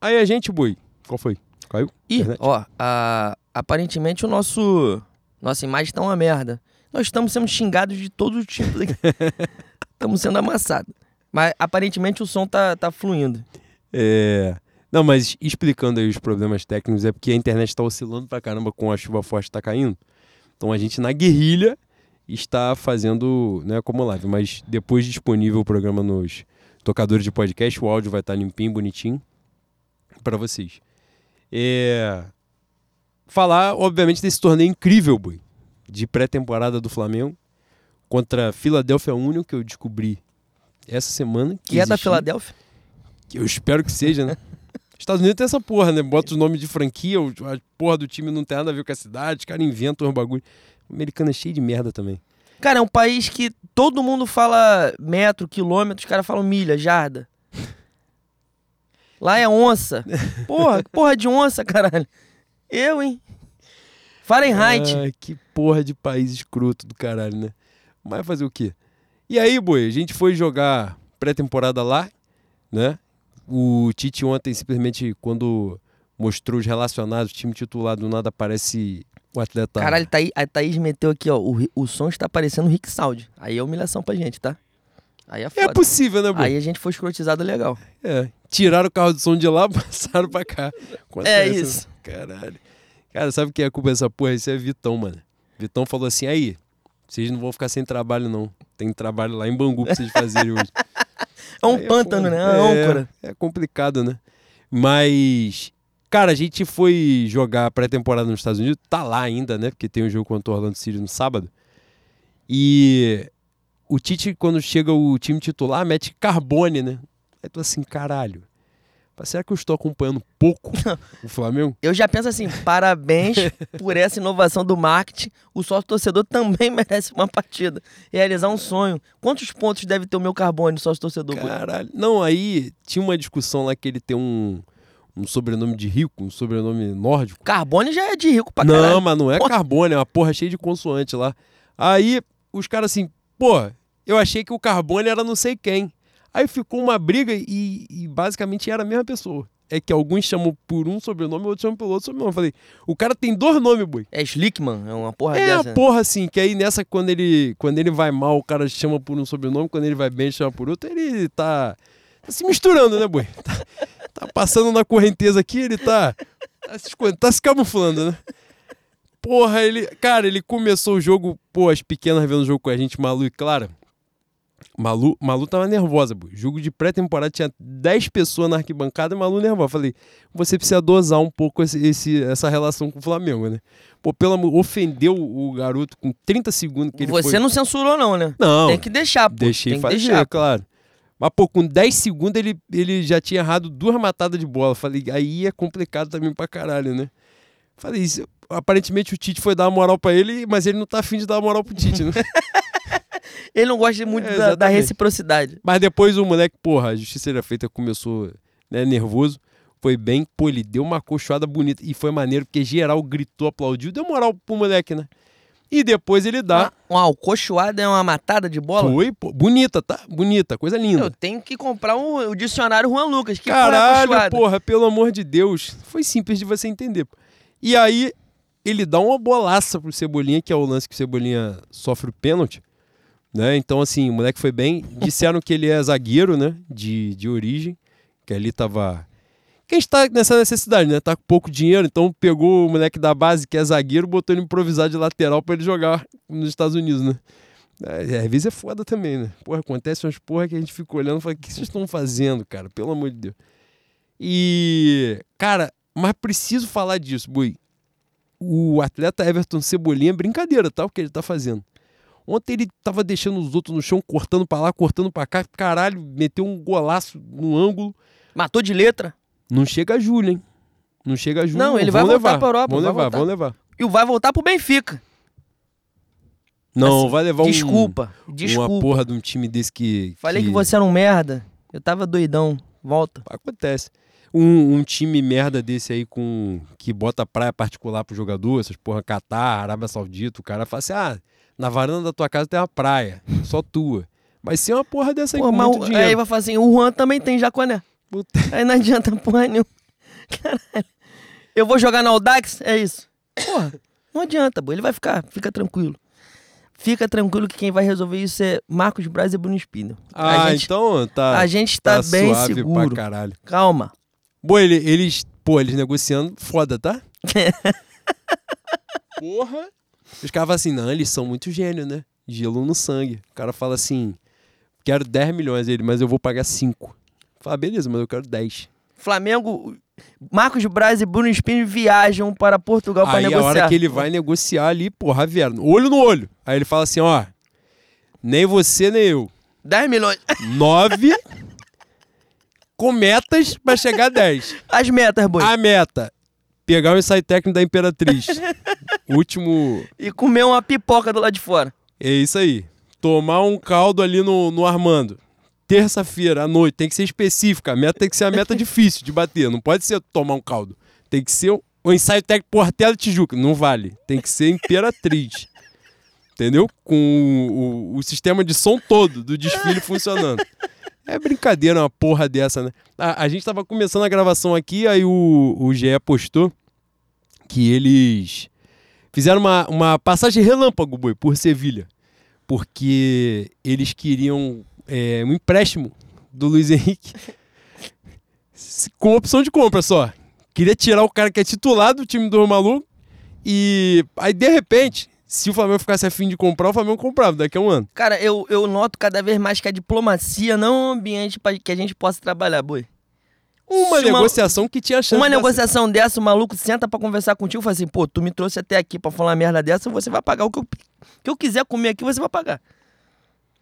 Aí a gente, boi. Qual foi? Caiu? Ih, Internet? ó, a- aparentemente o nosso. Nossa imagem tá uma merda. Nós estamos sendo xingados de todos os tipos aqui. <laughs> Estamos sendo amassados. Mas aparentemente o som tá, tá fluindo. É. Não, mas explicando aí os problemas técnicos, é porque a internet tá oscilando pra caramba com a chuva forte que tá caindo. Então a gente, na guerrilha, está fazendo, né, como live. Mas depois disponível o programa nos tocadores de podcast, o áudio vai estar limpinho, bonitinho pra vocês. É. Falar, obviamente, desse torneio incrível, boi, de pré-temporada do Flamengo contra Philadelphia Union, que eu descobri essa semana. Que é da. Filadélfia. Que eu espero que seja, né? <laughs> Estados Unidos tem essa porra, né? Bota os nomes de franquia, a porra do time não tem nada a ver com a cidade, os caras inventam uns bagulho. O americano é cheio de merda também. Cara, é um país que todo mundo fala metro, quilômetro, os caras falam milha, jarda. Lá é onça. <laughs> Porra, que porra de onça, caralho. Eu, hein? Fahrenheit. Ai, que porra de país escroto do caralho, né? Mas fazer o quê? E aí, boi, a gente foi jogar pré-temporada lá, né? O Tite ontem, simplesmente, quando mostrou os relacionados, o time titular do nada aparece o atleta. Caralho, a Thaís meteu aqui, ó. O, o som está parecendo o Rick Sound. Aí é humilhação pra gente, tá? Aí é É foda. possível, né, boi? Aí a gente foi escrotizado legal. É, tiraram o carro de som de lá, <laughs> passaram pra cá. É isso. Caralho. Cara, sabe quem é a culpa dessa porra? Esse é Vitão, mano. Vitão falou assim, aí, vocês não vão ficar sem trabalho, não. Tem trabalho lá em Bangu pra vocês fazerem hoje. <laughs> É um Aí pântano, foda. né? É âncora. É complicado, né? Mas, cara, a gente foi jogar pré-temporada nos Estados Unidos, tá lá ainda, né? Porque tem um jogo contra o Orlando City no sábado. E o Tite, quando chega o time titular, mete Carbone, né? Aí tu assim, caralho. Será que eu estou acompanhando pouco <laughs> o Flamengo? Eu já penso assim, parabéns por essa inovação do marketing. O sócio torcedor também <laughs> merece uma partida. Realizar um sonho. Quantos pontos deve ter o meu carbono, sócio torcedor? Caralho. Não, aí tinha uma discussão lá que ele tem um, um sobrenome de rico, um sobrenome nórdico. Carbone já é de rico pra não, caralho. mas não é Porra. Carbone, é uma porra cheia de consoante lá. Aí os caras assim, pô, eu achei que o Carbone era não sei quem. Aí ficou uma briga e, e basicamente era a mesma pessoa. É que alguns chamam por um sobrenome, outros chamam pelo outro sobrenome. Eu falei, o cara tem dois nomes, boi. É Slickman, é uma porra É dessa. a porra assim, que aí nessa, quando ele, quando ele vai mal, o cara chama por um sobrenome, quando ele vai bem, chama por outro, ele tá, tá se misturando, né, boi? Tá, tá passando na correnteza aqui, ele tá, tá, se, tá se camuflando, né? Porra, ele. Cara, ele começou o jogo, pô, as pequenas vendo o jogo com a gente, Malu e Clara. Malu, Malu tava nervosa, boi. Jogo de pré-temporada tinha 10 pessoas na arquibancada e Malu nervosa. Falei, você precisa dosar um pouco esse, esse- essa relação com o Flamengo, né? Pô, pelo amor, ofendeu o garoto com 30 segundos que ele Você foi. não censurou, não, né? Não, Tem que deixar, pô. deixei Tem fazer, deixar. claro. Mas, pô, com 10 segundos ele, ele já tinha errado duas matadas de bola. Falei, aí é complicado também pra caralho, né? Falei, isso, aparentemente o Tite foi dar uma moral pra ele, mas ele não tá afim de dar uma moral pro Tite, né? <laughs> Ele não gosta muito É, da- da, reciprocidade. mas depois o moleque, porra, a justiça era feita, começou né, nervoso. Foi bem, pô, ele deu uma cochoada bonita. E foi maneiro, porque geral gritou, aplaudiu, deu moral pro moleque, né? E depois ele dá. Uma, uma é uma matada de bola? Foi, pô, bonita, tá? Bonita, coisa linda. Eu tenho que comprar um- o dicionário Juan Lucas. Que porra é Caralho, alcochoada? porra, pelo amor de Deus. Foi simples de você entender. E aí, ele dá uma bolaça pro Cebolinha, que é o lance que o Cebolinha sofre o pênalti. Né? Então, assim, o moleque foi bem. Disseram que ele é zagueiro, né? De, de origem. Que ali tava. Quem está nessa necessidade, né? Tá com pouco dinheiro, então pegou o moleque da base, que é zagueiro, botou ele improvisado de lateral pra ele jogar nos Estados Unidos, né? É, às vezes é foda também, né? Porra, acontece umas porra que a gente fica olhando e fala, o que vocês estão fazendo, cara? Pelo amor de Deus. E, cara, mas preciso falar disso, Bui. O atleta Everton Cebolinha é brincadeira, tá? O que ele tá fazendo. Ontem ele tava deixando os outros no chão, cortando pra lá, cortando pra cá. Caralho, meteu um golaço no ângulo. Matou de letra. Não chega a Júlio, hein? Não chega a Júlio. Não, ele vai voltar levar. pra Europa, Vão vai levar, vão levar. E vai voltar pro Benfica. Não, Assim, vai levar um, Desculpa. uma Desculpa. porra de um time desse que. Falei que... você era um merda. Eu tava doidão. Volta. Acontece. Um, um time merda desse aí com que bota praia particular pro jogador, essas porra Catar, Arábia Saudita, o cara fala assim: ah, na varanda da tua casa tem uma praia, só tua. Mas se é uma porra dessa aí Pô, com mas muito o- dinheiro. aí vai falar assim, o Juan também tem Jaconé. Puta. <laughs> Aí não adianta porra nenhuma. Caralho. Eu vou jogar na Audax? É isso. Porra, não adianta, pô. Ele vai ficar, fica tranquilo. Fica tranquilo que quem vai resolver isso é Marcos Braz e Bruno Spindle. Ah, a gente, então tá. a gente tá, bem suave seguro. pra caralho. Calma. Bom, ele- eles, pô, eles negociando, foda, tá? <laughs> Porra. Os caras falam assim, não, eles são muito gênio, né? Gelo no sangue. O cara fala assim, quero 10 milhões ele, mas eu vou pagar 5. Fala, beleza, mas eu quero 10. Flamengo, Marcos Braz e Bruno Spindle viajam para Portugal para Aí a negociar. hora que ele vai negociar ali, porra, vieram, olho no olho. Aí ele fala assim, ó, nem você nem eu. 10 milhões. 9 <laughs> com metas pra chegar a 10. As metas, boi. A meta, pegar o ensaio técnico da Imperatriz. <laughs> Último E comer uma pipoca do lado de fora. É isso aí. Tomar um caldo ali no, no Armando. Terça-feira à noite. Tem que ser específica. A meta tem que ser a meta <laughs> difícil de bater. Não pode ser tomar um caldo. Tem que ser o, ensaio técnico Portela Tijuca. Não vale. Tem que ser Imperatriz. Entendeu? Com o, o- o sistema de som todo do desfile funcionando. <laughs> É brincadeira uma porra dessa, né? A, a gente tava começando a gravação aqui, aí o, o GE postou que eles fizeram uma, uma passagem relâmpago, boi, por Sevilha. Porque eles queriam é, um empréstimo do Luiz Henrique <laughs> com opção de compra só. Queria tirar o cara que é titular do time do Maluco e aí, de repente, se o Flamengo ficasse afim de comprar, o Flamengo comprava daqui a um ano. Cara, eu, eu noto cada vez mais que a diplomacia não é um ambiente pra que a gente possa trabalhar, boi. Uma Se uma- negociação que tinha chance Uma negociação dessa, o maluco senta pra conversar contigo e fala assim, pô, tu me trouxe até aqui pra falar uma merda dessa, você vai pagar o que eu, que eu quiser comer aqui, você vai pagar.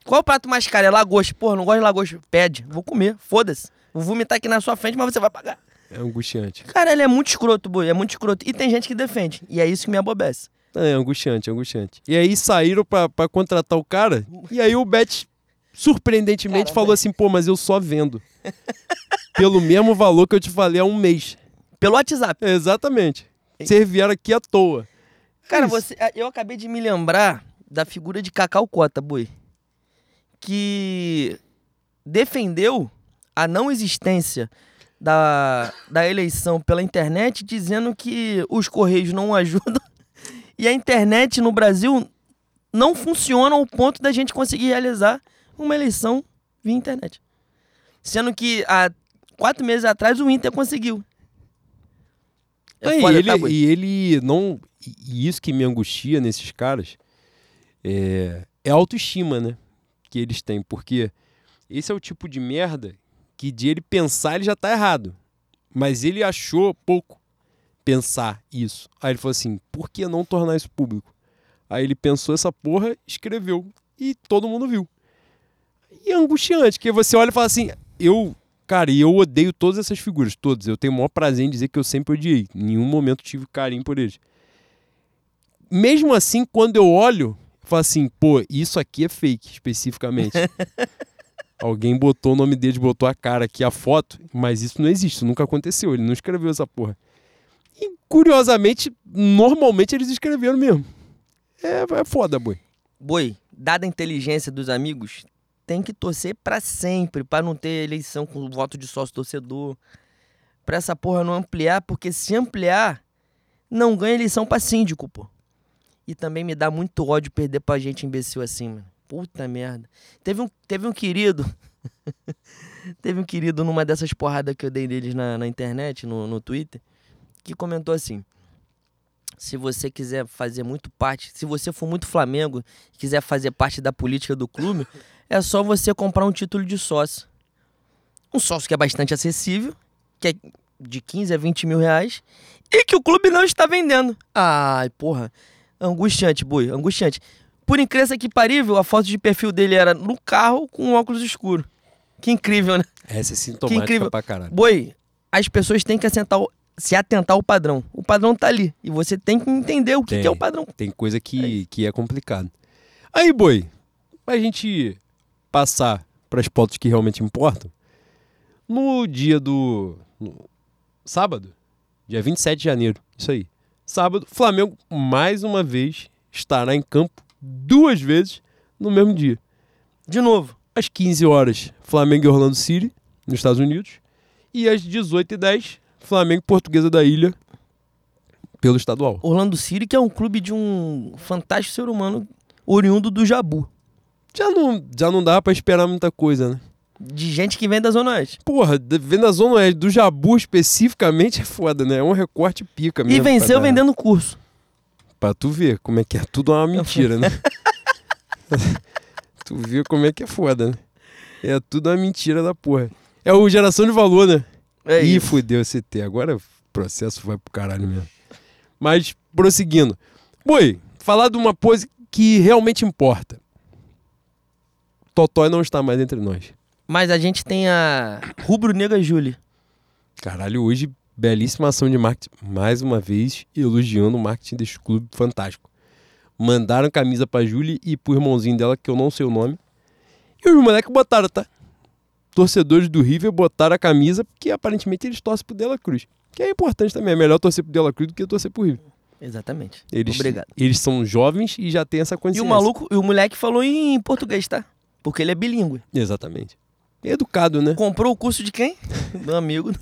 Qual o prato mais caro? É lagosta. Porra, não gosto de lagosta. Pede, vou comer, foda-se. Vou vomitar aqui na sua frente, mas você vai pagar. É angustiante. Cara, ele é muito escroto, boi, é muito escroto. E tem gente que defende, e é isso que me abobece. É angustiante, angustiante. E aí saíram pra, pra contratar o cara, e aí o Bet, surpreendentemente, falou assim: pô, mas eu só vendo. Pelo mesmo valor que eu te falei há um mês. Pelo WhatsApp. Exatamente. Vocês vieram aqui à toa. Cara, Isso. você, eu acabei de me lembrar da figura de Cacau Cota, boi. Que defendeu a não existência da, da eleição pela internet, dizendo que os Correios não <laughs> ajudam e a internet no Brasil não funciona ao ponto da gente conseguir realizar uma eleição via internet. Sendo que há quatro meses atrás o Inter conseguiu. É e, foda, ele, tá, e ele não. E e isso que me angustia nesses caras é, é a autoestima, né? Que eles têm. Porque esse é o tipo de merda que de ele pensar ele já tá errado. Mas ele achou pouco pensar isso. Aí ele falou assim: por que não tornar isso público? Aí ele pensou essa porra, escreveu. E todo mundo viu. E é angustiante, porque você olha e fala assim: eu Cara, e eu odeio todas essas figuras, todas. Eu tenho o maior prazer em dizer que eu sempre odiei. Em nenhum momento tive carinho por eles. Mesmo assim, quando eu olho, eu falo assim, pô, isso aqui é fake, especificamente. <laughs> Alguém botou o nome deles, botou a cara aqui, a foto, mas isso não existe, isso nunca aconteceu. Ele não escreveu essa porra. E, curiosamente, normalmente eles escreveram mesmo. É, é foda, boi. Boi, dada a inteligência dos amigos, tem que torcer pra sempre, pra não ter eleição com voto de sócio torcedor. Pra essa porra não ampliar, porque se ampliar, não ganha eleição pra síndico, pô. E também me dá muito ódio perder pra gente imbecil assim, mano. Puta merda. Teve um, teve um querido. <laughs> teve um querido numa dessas porradas que eu dei deles na, na internet, no, no Twitter, que comentou assim: se você quiser fazer muito parte, se você for muito Flamengo e quiser fazer parte da política do clube, <laughs> é só você comprar um título de sócio. Um sócio que é bastante acessível, que é de 15 a 20 mil reais, e que o clube não está vendendo. Ai, porra. Angustiante, boi, angustiante. Por incrível que parível, a foto de perfil dele era no carro com óculos escuro. Que incrível, né? Essa é sintomática incrível. pra caralho. Boi, as pessoas têm que assentar, o- se atentar ao padrão. O padrão tá ali. E você tem que entender o que, Tem. que é o padrão. Tem coisa que, que é complicado. Aí, boi, pra gente passar pras pautas que realmente importam, no dia do. no sábado, dia 27 de janeiro, isso aí. Sábado, Flamengo mais uma vez estará em campo duas vezes no mesmo dia. De novo. Às 15 horas, Flamengo e Orlando City, nos Estados Unidos. E às 18h10, Flamengo e Portuguesa da Ilha, pelo estadual. Orlando City, que é um clube de um fantástico ser humano oriundo do Jabu. Já não, já não dá pra esperar muita coisa, né? De gente que vem da Zona Oeste. Porra, de- vendo a Zona Oeste do Jabu especificamente é foda, né? É um recorte pica mesmo. E venceu vendendo curso. Pra tu ver como é que é tudo uma mentira, né? <laughs> <laughs> tu vê como é que é foda, né? É tudo uma mentira da porra. É o geração de valor, né? É Ih, isso. fudeu esse T. Agora o processo vai pro caralho mesmo. Mas, prosseguindo. Boi, falar de uma pose que realmente importa. Totói não está mais entre nós. Mas a gente tem a Rubro Negra Júlia. Caralho, hoje, belíssima ação de marketing. Mais uma vez, elogiando o marketing desse clube fantástico. Mandaram camisa pra Júlia e pro irmãozinho dela, que eu não sei o nome. E os moleques botaram, tá? Torcedores do River botaram a camisa, porque aparentemente eles torcem pro Dela Cruz. Que é importante também. É melhor torcer pro Dela Cruz do que torcer pro River. Exatamente. Eles, Obrigado. Eles são jovens e já têm essa E consciência. o maluco, e o moleque falou em português, tá? Porque ele é bilíngue. Exatamente. Educado, né? Comprou o curso de quem? <laughs> Meu amigo.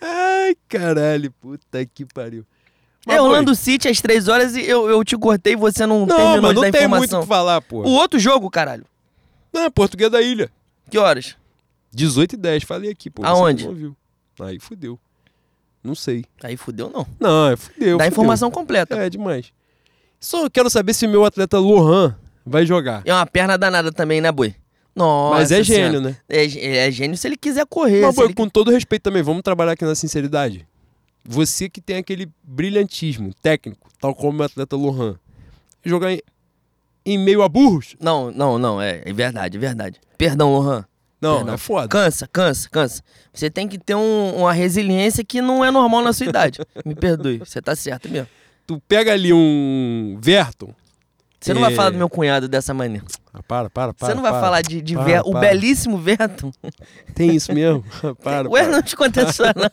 Ai, caralho. Puta que pariu. Mas, é Orlando City às três horas e eu, eu te cortei e você não, Não, terminou mas não tem muito o informação. que falar, pô. O outro jogo, caralho. Não, é português da ilha. Que horas? 18 e 10, falei aqui, pô. Aonde? Não ouviu. Aí fudeu. Não sei. Aí fudeu, não. Não, é fudeu. Dá fudeu. informação completa. É, demais. Só quero saber se o meu atleta Lohan vai jogar. É uma perna danada também, né, boi? Nossa Mas é Senhora. gênio, né? É, é gênio se ele quiser correr. Mas, boy, ele- com todo respeito também, vamos trabalhar aqui na sinceridade. Você que tem aquele brilhantismo técnico, tal como o atleta Lohan, jogar em, em meio a burros? Não, não, não. É, é verdade, é verdade. Perdão, Lohan. Não, Perdão. é foda. Cansa, cansa, cansa. Você tem que ter um- uma resiliência que não é normal na sua idade. <laughs> Me perdoe, você tá certo mesmo. Tu pega ali um Verton. Você não vai falar do meu cunhado dessa maneira. Ah, para, para, para. Você não vai para. falar de, de Para, Ver- o para. belíssimo Verton. Tem isso mesmo? <laughs> <laughs> para, Ué, não te contei isso, não. <laughs>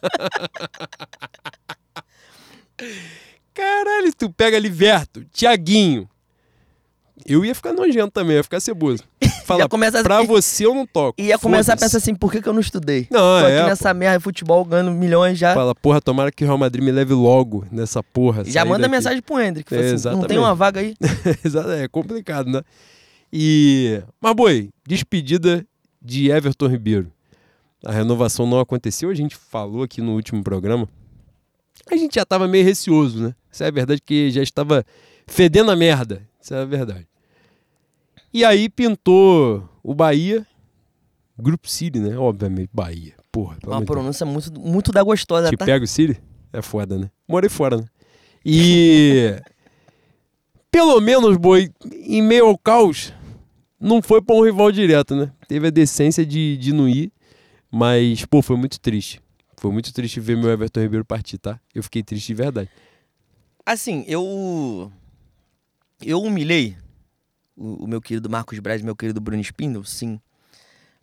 Caralho, tu pega ali Verto, Tiaguinho. Eu ia ficar nojento também, ia ficar ceboso. Fala, <laughs> Ia começar- pra você eu não toco. Ia começar a pensar assim, por que, que eu não estudei? Não, Tô é, aqui nessa merda de futebol ganhando milhões já. Fala, porra, tomara que o Real Madrid me leve logo nessa porra. já manda daqui. mensagem pro Hendrick. É, assim, não tem uma vaga aí? <laughs> Exato, é complicado, né? E. Mas, boi, despedida de Everton Ribeiro. A renovação não aconteceu, a gente falou aqui no último programa. A gente já tava meio receoso, né? Isso é a verdade que já estava fedendo a merda. Isso é a verdade. E aí pintou o Bahia, Grupo City, né? Obviamente, Bahia. Porra, Uma Deus. pronúncia muito, muito da gostosa, Te tá? pega o City? É foda, né? Morei fora, né? E. <laughs> pelo menos, boi, em meio ao caos, não foi pra um rival direto, né? Teve a decência de, de não ir, mas, pô, foi muito triste. Foi muito triste ver meu Everton Ribeiro partir, tá? Eu fiquei triste de verdade. Assim, eu. Eu humilhei o, meu querido Marcos Braz e meu querido Bruno Spindle, sim.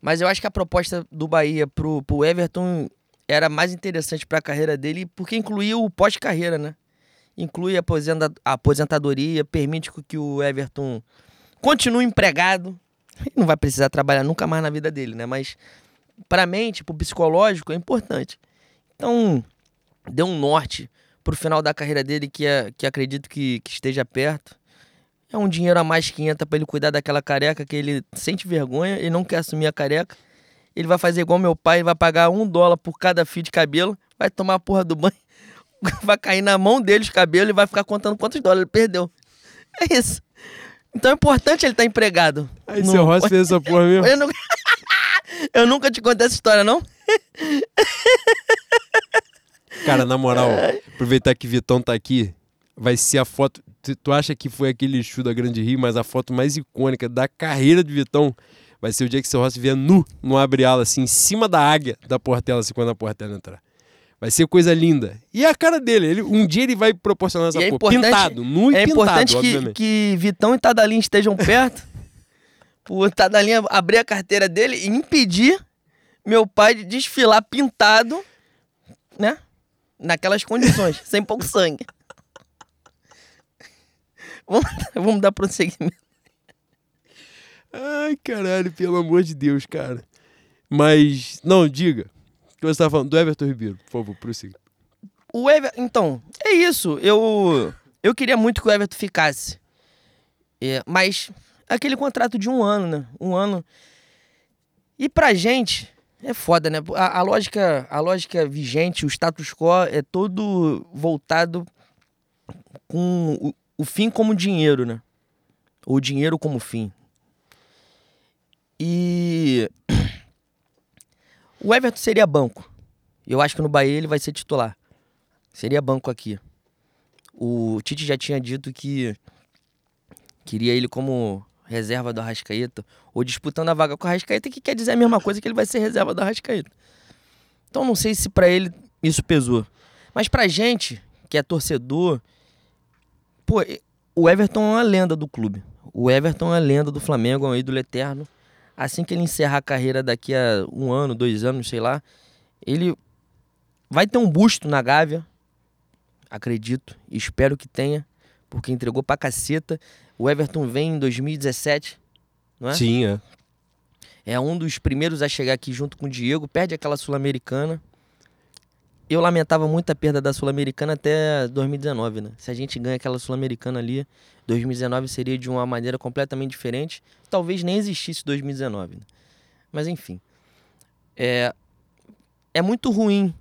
Mas eu acho que a proposta do Bahia pro, pro Everton era mais interessante para a carreira dele porque incluía o pós-carreira, né? Inclui a, aposenta, a aposentadoria, permite que o Everton continue empregado. Ele não vai precisar trabalhar nunca mais na vida dele, né? Mas para a mente, o psicológico, é importante. Então, deu um norte pro final da carreira dele que, é, que acredito que, que esteja perto. É um dinheiro a mais que entra pra ele cuidar daquela careca que ele sente vergonha, ele não quer assumir a careca. Ele vai fazer igual meu pai, vai pagar um dólar por cada fio de cabelo, vai tomar a porra do banho, <laughs> vai cair na mão dele os cabelos e vai ficar contando quantos dólares ele perdeu. É isso. Então é importante ele estar tá empregado. Aí no... seu Ross fez essa porra mesmo. Eu, não... <laughs> Eu nunca te contei essa história, não? Cara, na moral, <laughs> aproveitar que Vitão tá aqui, vai ser a foto. Tu, acha que foi aquele show da Grande Rio, mas a foto mais icônica da carreira de Vitão vai ser o dia que seu Rossi vier nu no abre-ala, assim, em cima da águia da Portela, assim, quando a Portela entrar. Vai ser coisa linda. E a cara dele, ele, um dia ele vai proporcionar essa é porra. Pintado, nu e é pintado, importante que, que Vitão e Tadalinha estejam perto. <laughs> o Tadalinha abrir a carteira dele e impedir meu pai de desfilar pintado, né? Naquelas condições, sem pouco sangue. Vamos, <laughs> vamos dar prosseguimento. Ai, caralho, pelo amor de Deus, cara. Mas, não, diga. O que você estava falando? Do Everton Ribeiro, por favor, prossiga. O Everton, então, é isso. Eu, eu queria muito que o Everton ficasse. É, mas aquele contrato de um ano, né? Um ano. E pra gente, é foda, né? A, a, lógica, a lógica vigente, o status quo é todo voltado com o fim como dinheiro, né? Ou dinheiro como fim. E <clears throat> o Everton seria banco. Eu acho que no Bahia ele vai ser titular. Seria banco aqui. O Tite já tinha dito que queria ele como reserva do Arrascaeta, ou disputando a vaga com o Arrascaeta, que quer dizer a mesma coisa que ele vai ser reserva do Arrascaeta. Então não sei se para ele isso pesou. Mas pra gente, que é torcedor, Pô, o Everton é uma lenda do clube. O Everton é uma lenda do Flamengo, é um ídolo eterno. Assim que ele encerrar a carreira daqui a um ano, dois anos, sei lá, ele vai ter um busto na Gávea. Acredito, espero que tenha, porque entregou pra caceta. O Everton vem em 2017, não é? Sim, é. É um dos primeiros a chegar aqui junto com o Diego, perde aquela Sul-Americana eu lamentava muito a perda da Sul-Americana até 2019, né? Se a gente ganha aquela Sul-Americana ali, 2019 seria de uma maneira completamente diferente. Talvez nem existisse 2019. Né? Mas enfim. É, é muito ruim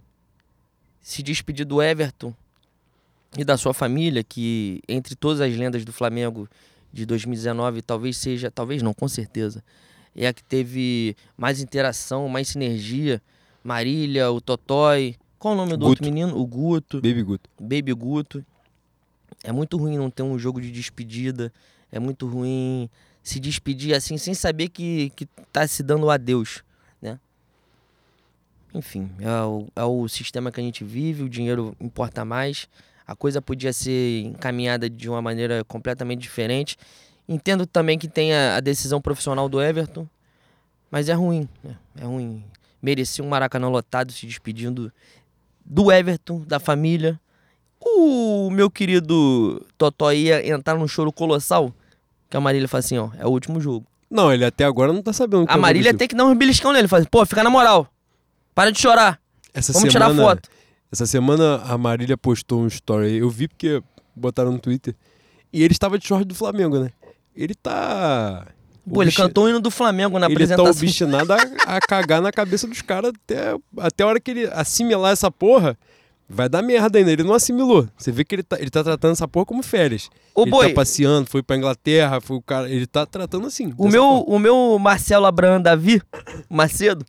se despedir do Everton e da sua família, que entre todas as lendas do Flamengo de 2019, talvez seja, talvez não, com certeza, é a que teve mais interação, mais sinergia. Marília, o Totói, qual o nome do Guto. outro menino? O Guto. Baby Guto. Baby Guto. É muito ruim não ter um jogo de despedida. É muito ruim se despedir assim, sem saber que, que tá se dando adeus, né? Enfim, é o, é o sistema que a gente vive, o dinheiro importa mais. A coisa podia ser encaminhada de uma maneira completamente diferente. Entendo também que tem a, a decisão profissional do Everton, mas é ruim, né? É ruim. Merecia um Maracanã lotado se despedindo do Everton, da família. O meu querido Totó ia entrar num choro colossal. Que a Marília fala assim, ó, é o último jogo. Não, ele até agora não tá sabendo. A Marília tem que dar um beliscão nele. Fala, pô, fica na moral. Para de chorar. Essa Vamos semana, tirar foto. Essa semana a Marília postou um story. Eu vi porque botaram no Twitter. E ele estava de short do Flamengo, né? Ele tá Pô, ele cantou o hino do Flamengo na ele apresentação. Ele tá obstinado a, a cagar na cabeça dos caras até, até a hora que ele assimilar essa porra. Vai dar merda ainda. Ele não assimilou. Você vê que ele tá, ele tá tratando essa porra como férias. Ô, ele boi. tá passeando, foi pra Inglaterra, foi o cara. Ele tá tratando assim. O meu, o meu Marcelo Abraham Davi, <laughs> Macedo,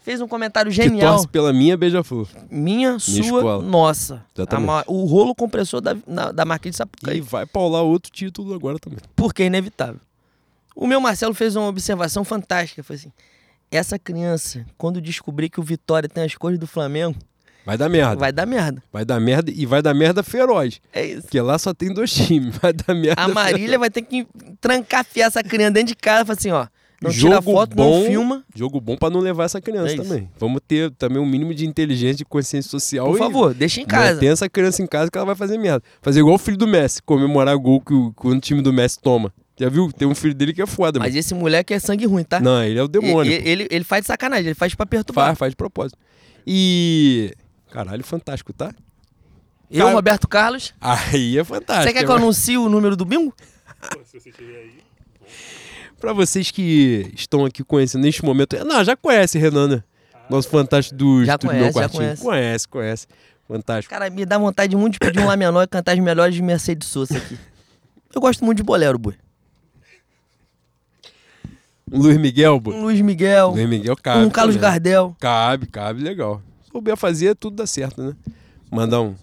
fez um comentário genial. Que torce pela minha beija-flor. Minha, minha, sua, escola. nossa. O rolo compressor da, na, da Marquinhos de Sapucaí. E vai paular outro título agora também. Porque é inevitável. O meu Marcelo fez uma observação fantástica. Foi assim: essa criança, quando descobrir que o Vitória tem as cores do Flamengo, Vai dar merda. vai dar merda. Vai dar merda e vai dar merda feroz. É isso. Porque lá só tem dois times. <laughs> Vai dar merda. A Marília vai ter que trancafiar essa criança dentro de casa e falar assim: ó, não Jogo tira foto, bom. não filma. Jogo bom pra não levar essa criança É também. Vamos ter também um mínimo de inteligência, de consciência social. Por e favor, deixa em casa. Tem essa criança em casa que ela vai fazer merda. Fazer igual o filho do Messi, comemorar gol que o, que o time do Messi toma. Já viu? Tem um filho dele que é foda, Mas mano. esse moleque é sangue ruim, tá? Não, ele é o demônio. Ele, ele, ele faz de sacanagem, ele faz pra perturbar. Faz, faz de propósito. E. Caralho, fantástico, tá? Eu, Cara- Roberto Carlos. Aí é fantástico. Você quer que eu anuncie o número do bingo? Pra vocês que estão aqui conhecendo neste momento. Não, já conhece, Renan, né? Nosso fantástico do Já Estúdio conhece, Meu já Quartinho. conhece. conhece, conhece. Fantástico. Cara, me dá vontade muito de pedir um Lá Menor e cantar as melhores de Mercedes Sosa aqui. Eu gosto muito de bolero, boi. Um Luiz Miguel, pô. Um Luiz Miguel, Luiz Miguel cabe. um Carlos também. Gardel. Cabe, cabe, legal. Souber fazer, tudo dá certo, né? Mandar um,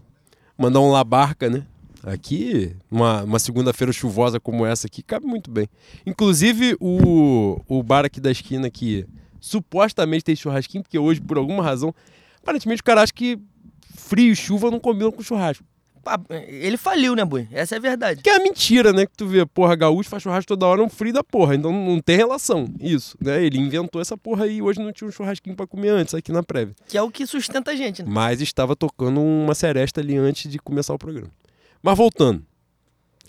mandar um labarca, né? Aqui, uma, uma segunda-feira chuvosa como essa aqui, cabe muito bem. Inclusive, o, o bar aqui da esquina que supostamente tem churrasquinho, porque hoje, por alguma razão, aparentemente o cara acha que frio e chuva não combinam com churrasco. Pá, Ele faliu, né, boi? Essa é a verdade. Que é uma mentira, né? Que tu vê, porra, gaúcho faz churrasco toda hora, é um frio da porra. Então não tem relação. Isso, né? Ele inventou essa porra aí e hoje não tinha um churrasquinho pra comer antes aqui na prévia. Que é o que sustenta a gente, né? Mas estava tocando uma seresta ali antes de começar o programa. Mas voltando.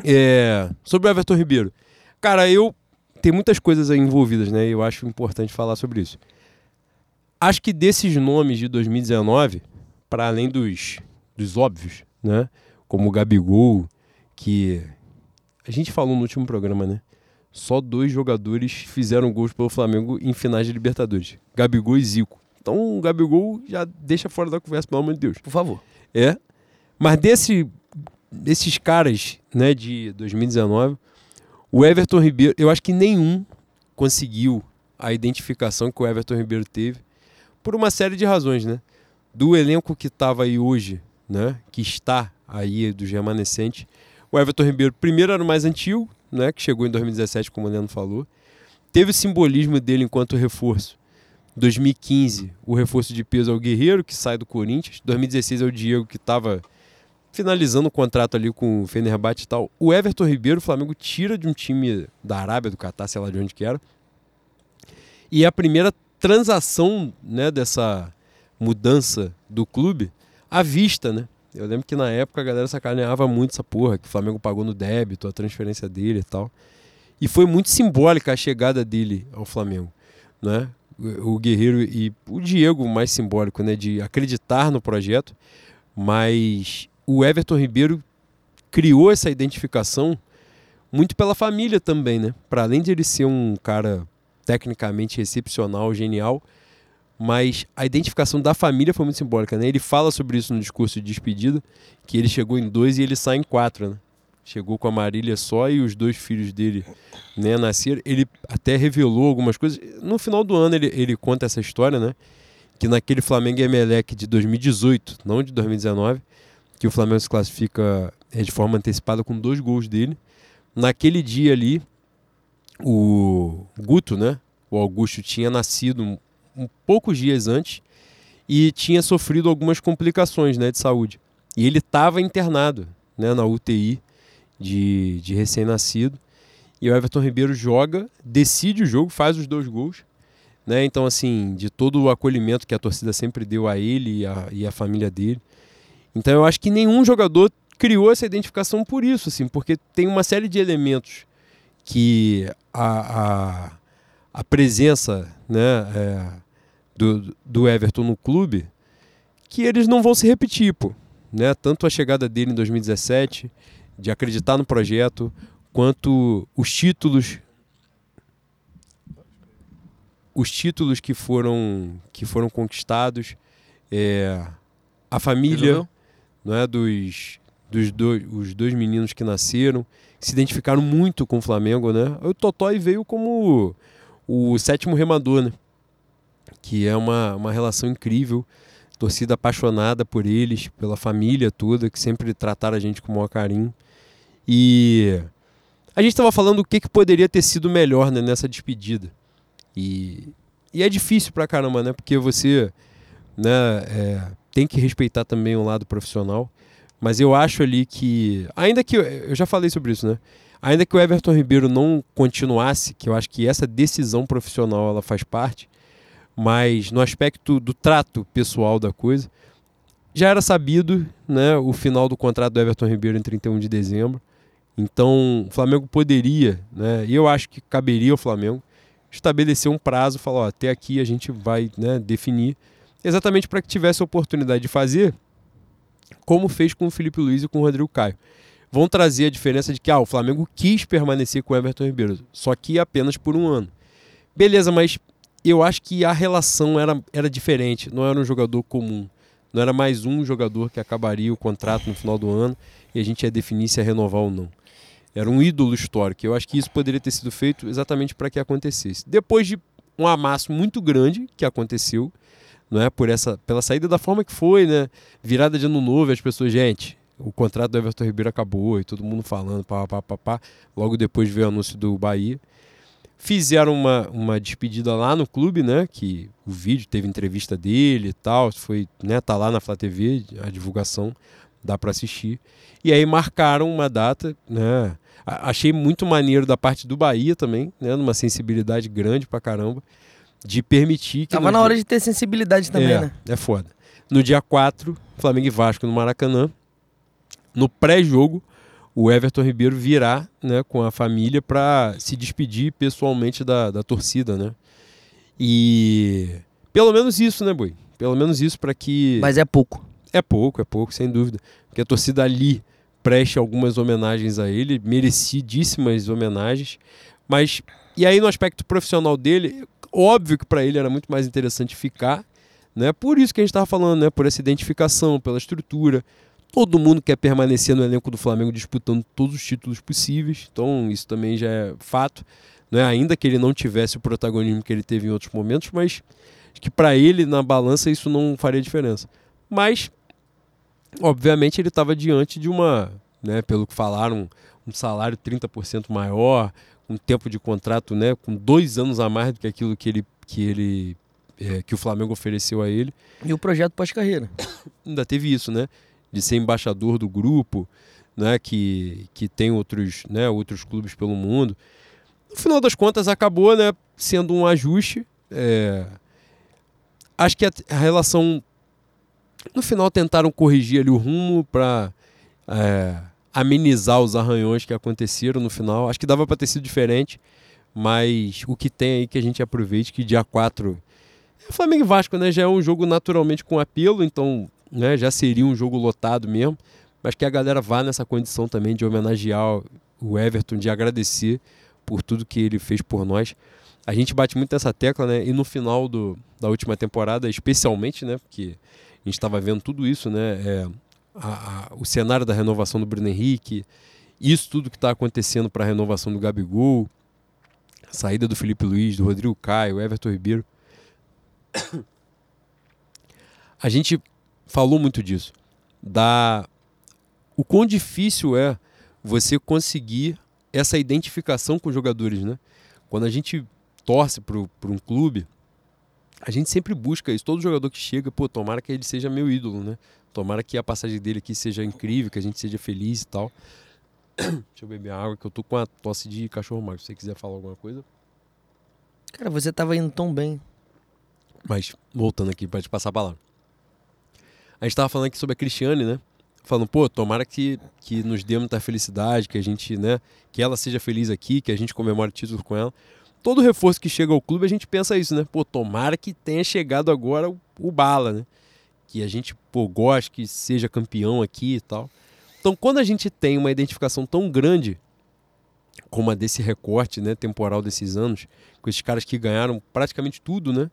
É, sobre o Everton Ribeiro. Cara, eu. Tem muitas coisas aí envolvidas, né? E eu acho importante falar sobre isso. Acho que desses nomes de 2019, para além dos, dos óbvios, né? Como o Gabigol, que. A gente falou no último programa, né? Só dois jogadores fizeram gols pelo Flamengo em finais de Libertadores: Gabigol e Zico. Então o Gabigol já deixa fora da conversa, pelo amor de Deus. Por favor. É. Mas desse, desses caras né, de 2019, o Everton Ribeiro, eu acho que nenhum conseguiu a identificação que o Everton Ribeiro teve por uma série de razões, né? Do elenco que estava aí hoje, né? Que está aí dos remanescentes. O Everton Ribeiro, primeiro era o mais antigo, né? Que chegou em 2017, como o Leandro falou. Teve o simbolismo dele enquanto reforço. 2015, o reforço de peso é o Guerreiro, que sai do Corinthians. 2016 é o Diego, que estava finalizando o contrato ali com o Fenerbahçe e tal. O Everton Ribeiro, o Flamengo tira de um time da Arábia, do Catar, sei lá de onde que era. E a primeira transação né, dessa mudança do clube à vista, né? Eu lembro que na época a galera sacaneava muito essa porra, que o Flamengo pagou no débito, a transferência dele e tal. E foi muito simbólica a chegada dele ao Flamengo, né? O Guerreiro e o Diego mais simbólico, né? De acreditar no projeto, mas o Everton Ribeiro criou essa identificação muito pela família também, né? Para além de ele ser um cara tecnicamente excepcional, genial, mas a identificação da família foi muito simbólica, né? Ele fala sobre isso no discurso de despedida, que ele chegou em dois e ele sai em quatro, né? Chegou com a Marília só e os dois filhos dele né, nasceram. Ele até revelou algumas coisas. No final do ano ele, ele conta essa história, né? Que naquele Flamengo e Emelec de 2018, não de 2019, que o Flamengo se classifica é, de forma antecipada com dois gols dele. Naquele dia ali, o Guto, né? O Augusto tinha nascido um, poucos dias antes e tinha sofrido algumas complicações né, de saúde. E ele estava internado né, na UTI de, de recém-nascido. E o Everton Ribeiro joga, decide o jogo, faz os dois gols. Né? Então, assim, de todo o acolhimento que a torcida sempre deu a ele e a, e a família dele. Então, eu acho que nenhum jogador criou essa identificação por isso, assim, porque tem uma série de elementos que a, a, a presença né, é, do, do Everton no clube que eles não vão se repetir, pô. Né? Tanto a chegada dele em 2017, de acreditar no projeto, quanto os títulos os títulos que foram que foram conquistados é, a família não é dos dos dois os dois meninos que nasceram se identificaram muito com o Flamengo né o Totói veio como o sétimo remador né que é uma, uma relação incrível torcida apaixonada por eles pela família toda que sempre trataram a gente com o maior carinho e A gente estava falando o que, que poderia ter sido melhor né, nessa despedida. E, e é difícil pra caramba, né? Porque você né, é, tem que respeitar também o lado profissional. Mas eu acho ali que. Ainda que. Eu já falei sobre isso, né? Ainda que o Everton Ribeiro não continuasse, que eu acho que essa decisão profissional ela faz parte, mas no aspecto do trato pessoal da coisa, já era sabido né, o final do contrato do Everton Ribeiro em 31 de dezembro. Então, o Flamengo poderia, né, e eu acho que caberia ao Flamengo, estabelecer um prazo, falar, ó, até aqui a gente vai né, definir, exatamente para que tivesse a oportunidade de fazer, como fez com o Felipe Luiz e com o Rodrigo Caio. Vão trazer a diferença de que ah, o Flamengo quis permanecer com o Everton Ribeiro, só que apenas por um ano. Beleza, mas eu acho que a relação era, era diferente, não era um jogador comum. Não era mais um jogador que acabaria o contrato no final do ano e a gente ia definir se ia renovar ou não. Era um ídolo histórico. Eu acho que isso poderia ter sido feito exatamente para que acontecesse. Depois de um amasso muito grande que aconteceu, não é por essa pela saída da forma que foi, né? Virada de ano novo, as pessoas, gente, o contrato do Everton Ribeiro acabou e todo mundo falando, pá, pá, pá, pá. Logo depois veio o anúncio do Bahia. Fizeram uma, uma despedida lá no clube, né? Que o vídeo teve entrevista dele e tal. Foi, né? Tá lá na Flá TV, a divulgação, dá para assistir. E aí marcaram uma data, né? Achei muito maneiro da parte do Bahia também, né? Numa sensibilidade grande pra caramba. De permitir que. Tava na hora de ter sensibilidade também, é, né? É foda. No dia 4, Flamengo e Vasco no Maracanã. No pré-jogo, o Everton Ribeiro virá né, com a família para se despedir pessoalmente da, da torcida, né? E pelo menos isso, né, Boi? Pelo menos isso para que. Mas é pouco. É pouco, é pouco, sem dúvida. Porque a torcida ali preste algumas homenagens a ele, merecidíssimas homenagens. Mas, e aí no aspecto profissional dele, óbvio que para ele era muito mais interessante ficar, né? Por isso que a gente estava falando, né? Por essa identificação, pela estrutura, Todo mundo quer permanecer no elenco do Flamengo disputando todos os títulos possíveis, então isso também já é fato. Né? Ainda que ele não tivesse o protagonismo que ele teve em outros momentos, mas que para ele, na balança, isso não faria diferença. Mas, obviamente, ele estava diante de uma, né, pelo que falaram, um salário 30% maior, um tempo de contrato né, com dois anos a mais do que aquilo que ele, que ele é, que o Flamengo ofereceu a ele. E o projeto pós-carreira. Ainda teve isso, né? De ser embaixador do grupo, né, que, que tem outros, né, outros clubes pelo mundo. No final das contas, acabou né, sendo um ajuste. É... Acho que a, a, relação. No final, tentaram corrigir ali o rumo para é, amenizar os arranhões que aconteceram no final. Acho que dava para ter sido diferente, mas o que tem aí que a gente aproveite que dia 4. É Flamengo e Vasco, né? Já é um jogo naturalmente com apelo, então né, já seria um jogo lotado mesmo, mas que a galera vá nessa condição também de homenagear o Everton, de agradecer por tudo que ele fez por nós. A gente bate muito nessa tecla, né? E no final do, da última temporada, especialmente, né? Porque a gente estava vendo tudo isso, né? É, a, a, o cenário da renovação do Bruno Henrique, isso tudo que está acontecendo para a renovação do Gabigol, a saída do Felipe Luiz, do Rodrigo Caio, Everton Ribeiro. <coughs> A gente falou muito disso. Da o quão difícil é você conseguir essa identificação com os jogadores, né? Quando a gente torce para um clube, a gente sempre busca isso. Todo jogador que chega, pô, tomara que ele seja meu ídolo, né? Tomara que a passagem dele aqui seja incrível, que a gente seja feliz e tal. <coughs> Deixa eu beber água, que eu tô com a tosse de cachorro magro. Se você quiser falar alguma coisa. Cara, você tava indo tão bem. Mas, voltando aqui para te passar a palavra. A gente tava falando aqui sobre a Cristiane, né? Falando, pô, tomara que, que nos dê muita felicidade, que a gente, né? Que ela seja feliz aqui, que a gente comemore títulos com ela. Todo reforço que chega ao clube, a gente pensa isso, né? Pô, tomara que tenha chegado agora o, o Bala, né? Que a gente, pô, goste que seja campeão aqui e tal. Então, quando a gente tem uma identificação tão grande como a desse recorte né, temporal desses anos, com esses caras que ganharam praticamente tudo, né?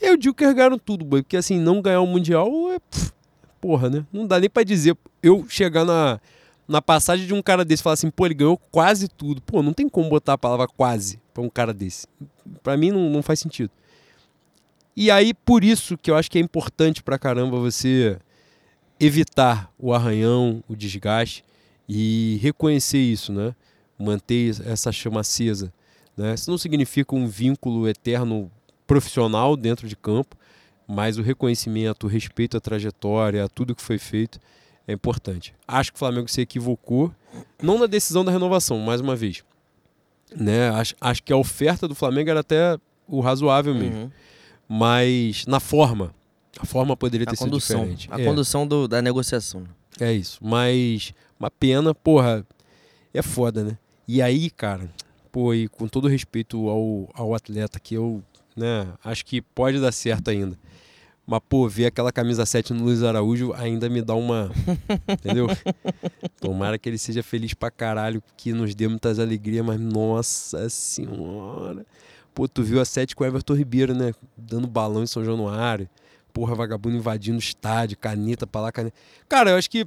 Eu digo que eles ganharam tudo, boy, porque assim, não ganhar o Mundial é. Pff, porra, né? Não dá nem para dizer. Eu chegar na, na passagem de um cara desse e falar assim, pô, ele ganhou quase tudo. Pô, não tem como botar a palavra quase pra um cara desse. Para mim não, não faz sentido. E aí, por isso que eu acho que é importante pra caramba você evitar o arranhão, o desgaste e reconhecer isso, né? manter essa chama acesa. Né? Isso não significa um vínculo eterno profissional dentro de campo, mas o reconhecimento, o respeito à trajetória, a tudo que foi feito é importante. Acho que o Flamengo se equivocou, não na decisão da renovação, mais uma vez. Né? Acho, acho que a oferta do Flamengo era até o razoável mesmo. Uhum. Mas na forma, a forma poderia ter a sido condução, diferente. A é. condução do, da negociação. É isso. Mas uma pena, porra, é foda, né? E aí, cara, pô, e com todo respeito ao, ao atleta que eu, né, acho que pode dar certo ainda. Mas, pô, ver aquela camisa 7 no Luiz Araújo ainda me dá uma. <laughs> entendeu? Tomara que ele seja feliz pra caralho, que nos dê muitas alegrias, mas nossa senhora. Pô, tu viu a 7 com o Everton Ribeiro, né? Dando balão em São Januário. Porra, vagabundo invadindo o estádio, caneta pra lá, caneta. Cara, eu acho que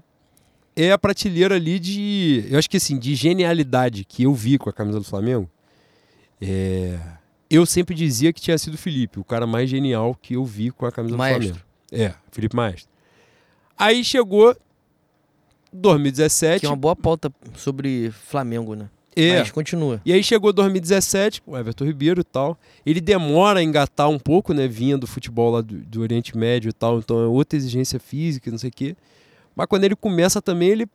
é a prateleira ali de. Eu acho que assim, de genialidade que eu vi com a camisa do Flamengo. É eu sempre dizia que tinha sido o Felipe, o cara mais genial que eu vi com a camisa Maestro. do Flamengo. É, Felipe Maestro. Aí chegou 2017. Que é uma boa pauta sobre Flamengo, né? É. Mas continua. E aí chegou 2017, o Everton Ribeiro e tal. Ele demora a engatar um pouco, né? Vinha do futebol lá do, do Oriente Médio e tal, então é outra exigência física, não sei o quê. Mas quando ele começa também, ele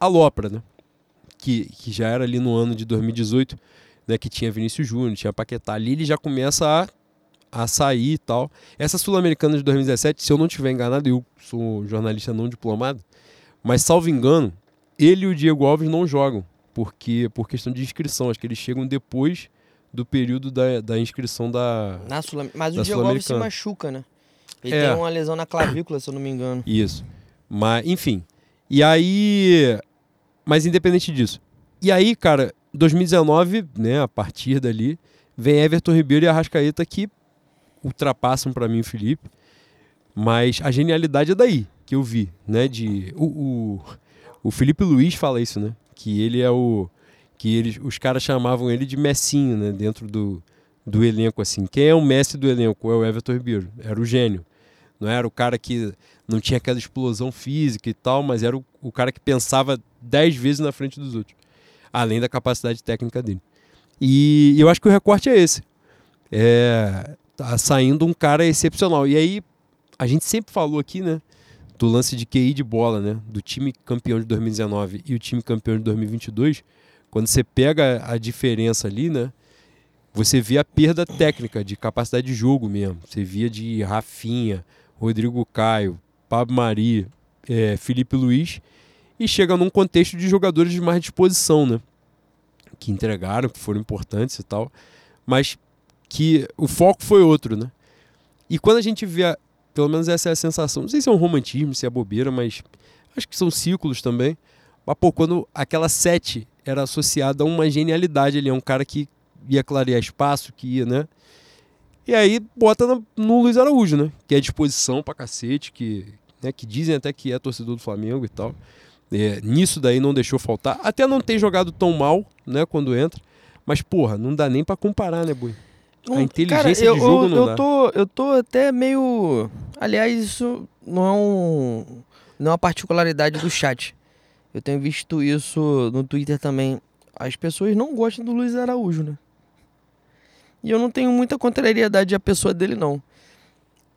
alopra, né? Que, que já era ali no ano de 2018 né, que tinha Vinícius Júnior, tinha Paquetá ali, ele já começa a, a sair e tal. Essa Sul-Americana de 2017, se eu não estiver enganado, eu sou jornalista não diplomado, mas salvo engano, ele e o Diego Alves não jogam, porque por questão de inscrição, acho que eles chegam depois do período da, da inscrição da. Na Sul mas o Diego Alves se machuca, né? Ele é. tem uma lesão na clavícula, se eu não me engano. Isso. Mas, enfim. E aí. Mas independente disso. E aí, cara, 2019, né, a partir dali, vem Everton Ribeiro e Arrascaeta que ultrapassam para mim o Felipe. Mas a genialidade é daí que eu vi, né? De o, o, o Felipe Luiz fala isso, né? Que ele é o que eles, os caras chamavam ele de Messinho, né? Dentro do, do elenco assim. Quem é o Messi do elenco? É o Everton Ribeiro. Era o gênio. Não era o cara que não tinha aquela explosão física e tal, mas era o, o cara que pensava dez vezes na frente dos outros além da capacidade técnica dele. E eu acho que o recorte é esse. É, tá saindo um cara excepcional. E aí, a gente sempre falou aqui, né? Do lance de QI de bola, né? Do time campeão de 2019 e o time campeão de 2022. Quando você pega a diferença ali, né? Você vê a perda técnica, de capacidade de jogo mesmo. Você via de Rafinha, Rodrigo Caio, Pablo Mari, é, Felipe Luiz e chega num contexto de jogadores de mais disposição, né? Que entregaram, que foram importantes e tal, mas que o foco foi outro, né? E quando a gente vê, a, pelo menos essa é a sensação, não sei se é um romantismo, se é bobeira, mas acho que são ciclos também. Mas, pô, quando aquela sete era associada a uma genialidade, ele é um cara que ia clarear espaço, que ia, né? E aí bota no, no Luiz Araújo, né? Que é disposição pra cacete, que, né, que dizem até que é torcedor do Flamengo e tal. É, nisso daí não deixou faltar. Até não ter jogado tão mal, né, quando entra. Mas, porra, não dá nem para comparar, né, Bui? A inteligência cara, eu, de jogo eu, não eu dá. Tô, eu tô até meio... Aliás, isso não é, um, não é uma particularidade do chat. Eu tenho visto isso no Twitter também. As pessoas não gostam do Luiz Araújo, né? E eu não tenho muita contrariedade à pessoa dele, não.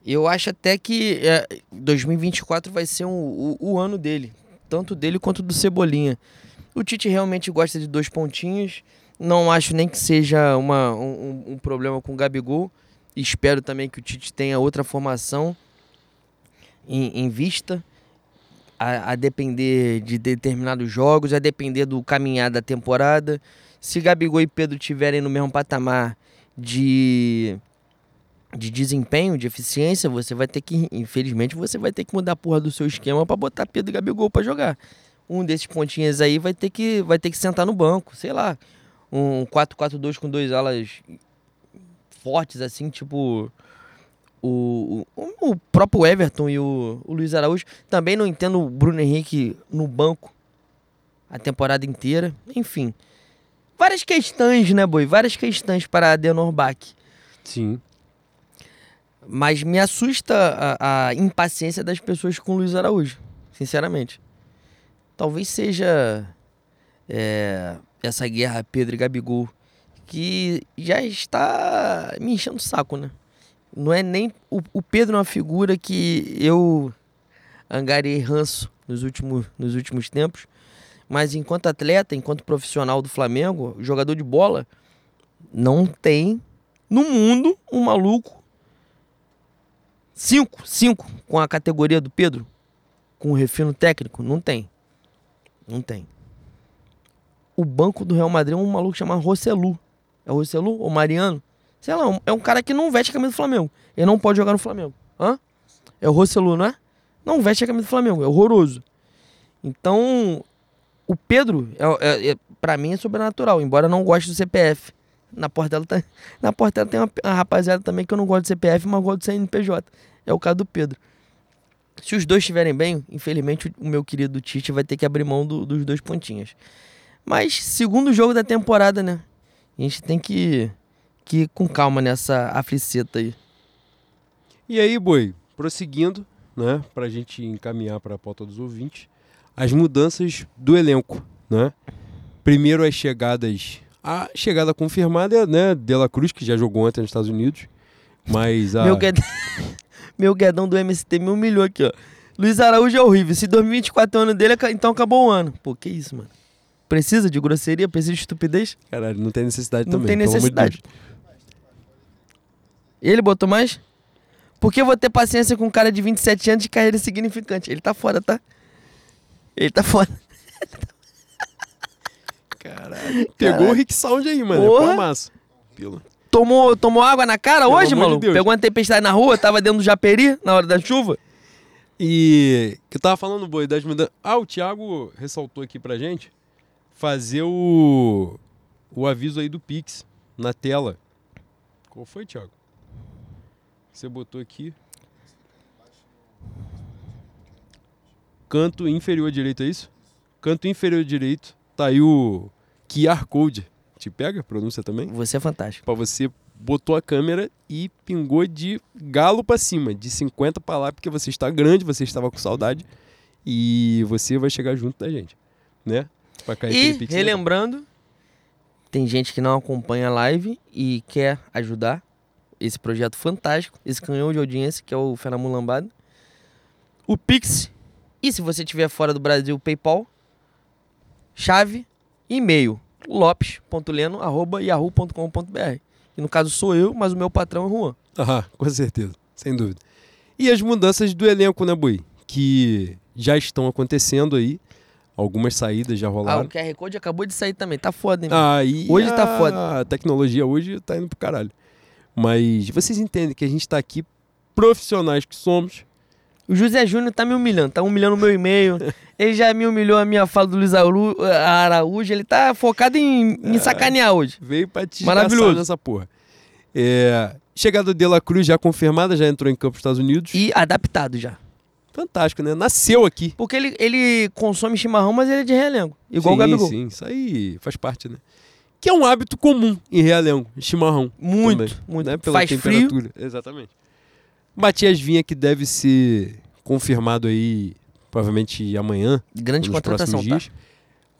Eu acho até que é, 2024 vai ser um, o, o ano dele tanto dele quanto do Cebolinha. O Tite realmente gosta de dois pontinhos. Não acho nem que seja uma, um, um problema com o Gabigol. Espero também que o Tite tenha outra formação em, em vista, a, a, depender de determinados jogos, a depender do caminhar da temporada. Se Gabigol e Pedro tiverem no mesmo patamar de de desempenho, de eficiência, você vai ter que, infelizmente, você vai ter que mudar a porra do seu esquema para botar Pedro e Gabigol para jogar. Um desses pontinhos aí vai ter que vai ter que sentar no banco, sei lá. Um 4-4-2 com dois alas fortes assim, tipo o, o, o próprio Everton e o, o Luiz Araújo. Também não entendo o Bruno Henrique no banco a temporada inteira. Enfim, várias questões, né, Boi? Várias questões para a Denorbach. Sim. Mas me assusta a, a impaciência das pessoas com o Luiz Araújo, sinceramente. Talvez seja. É, essa guerra Pedro e Gabigol, que já está me enchendo o saco, né? Não é nem. O, o Pedro é uma figura que eu angariei ranço nos últimos, nos últimos tempos. Mas enquanto atleta, enquanto profissional do Flamengo, jogador de bola, não tem no mundo um maluco. Cinco, cinco com a categoria do Pedro, com o refino técnico, não tem. Não tem. O banco do Real Madrid é um maluco chamado Rossellu. É o Rossellu ou Mariano? Sei lá, é um cara que não veste a camisa do Flamengo. Ele não pode jogar no Flamengo. Hã? É o Rossellu, não é? Não veste a camisa do Flamengo, é horroroso. Então, o Pedro, é, é, é para mim, é sobrenatural, embora não goste do CPF. Na Portela, tá, na Portela tem uma, uma rapaziada também que eu não gosto do CPF, mas gosto do CNPJ. É o caso do Pedro. Se os dois estiverem bem, infelizmente o meu querido Tite vai ter que abrir mão do, dos dois pontinhas. Mas segundo jogo da temporada, né? A gente tem que, que ir com calma nessa afliceta aí. E aí, Boi, prosseguindo, né, pra gente encaminhar para a pauta dos ouvintes, as mudanças do elenco, né? Primeiro as chegadas, a chegada confirmada é, né, Dela Cruz, que já jogou ontem nos Estados Unidos, mas a... Meu, gued... <laughs> Meu guedão do MST me humilhou aqui, ó. Luiz Araújo é horrível. Se 2024 é o ano dele, então acabou o ano. Pô, que isso, mano. Precisa de grosseria? Precisa de estupidez? Caralho, não tem necessidade não também. Não tem necessidade. De Ele botou mais? Porque eu vou ter paciência com um cara de 27 anos de carreira significante. Ele tá fora, tá? Ele tá fora. <laughs> Caralho. Pegou o Rick Sound aí, mano. Porra. É massa. Pila. Tomou, tomou água na cara Pelo hoje, maluco? De Pegou uma tempestade na rua, tava dentro do Japeri na hora da chuva. E que eu tava falando, boi, das mudanças. Ah, o Thiago ressaltou aqui pra gente fazer o, o aviso aí do Pix na tela. Qual foi, Thiago? Você botou aqui. Canto inferior direito, é isso? Canto inferior direito, tá aí o QR Code. Te pega a pronúncia também? Você é fantástico. Pra você botou a câmera e pingou de galo para cima, de 50 para lá, porque você está grande, você estava com saudade e você vai chegar junto da gente, né? e relembrando, tem gente que não acompanha a live e quer ajudar esse projeto fantástico, esse canhão de audiência que é o Fenamon Lambado. O Pix, e se você estiver fora do Brasil, PayPal, chave, e-mail, lopes.leno.yahoo.com.br. E no caso sou eu, mas o meu patrão é Juan. Aham, com certeza, sem dúvida. E as mudanças do elenco, né, Bui? Que já estão acontecendo aí. Algumas saídas já rolaram. Ah, o QR Code acabou de sair também. Tá foda, hein? Ah, hoje tá a... tá foda. A tecnologia hoje tá indo pro caralho. Mas vocês entendem que a gente tá aqui, profissionais que somos. O José Júnior tá me humilhando, tá humilhando o meu e-mail. <laughs> ele já me humilhou a minha fala do Luiz Araújo. Ele tá focado em, em é, sacanear hoje. Veio pra te Maravilhoso essa porra. É, chegada de La Cruz já confirmada, já entrou em campo nos Estados Unidos. E adaptado já. Fantástico, né? Nasceu aqui. Porque ele, ele consome chimarrão, mas ele é de realengo. Igual sim, o Gabigol. Sim, isso aí faz parte, né? Que é um hábito comum em realengo, chimarrão. Muito, também, muito. Né? Pela faz temperatura. Frio. Exatamente. Matias Vinha, que deve ser confirmado aí, provavelmente amanhã. Grande contratação, tá? Dias.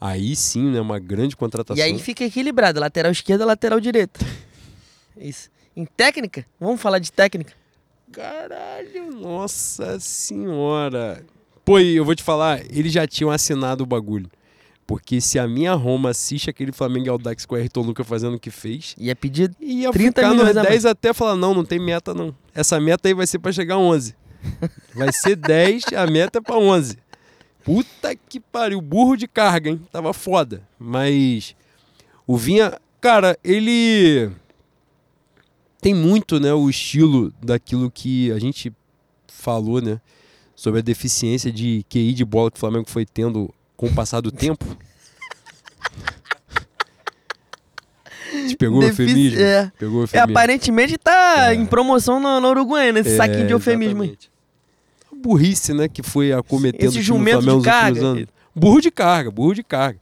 Aí sim, né? Uma grande contratação. E aí fica equilibrado, lateral esquerda, lateral direita. <laughs> Isso. Em técnica, vamos falar de técnica. Caralho, nossa senhora. Pô, eu vou te falar, eles já tinham assinado o bagulho. Porque se a minha Roma assiste aquele Flamengo Aldax com o Ayrton Luca fazendo o que fez. Ia pedir ia 30 ficar nos 10 até falar: não, não tem meta não. Essa meta aí vai ser para chegar a 11. Vai ser 10, a meta é pra 11. Puta que pariu, burro de carga, hein? Tava foda. Mas o Vinha, cara, ele tem muito, né, o estilo daquilo que a gente falou, né, sobre a deficiência de QI de bola que o Flamengo foi tendo com o passar do tempo. Te pegou Defici... eufemismo? É. Pegou o eufemismo. É, aparentemente tá é. em promoção na, na Uruguaiana, esse é, saquinho de eufemismo aí. Burrice, né, que foi acometendo esse o time do Flamengo de carga. Burro de carga, burro de carga.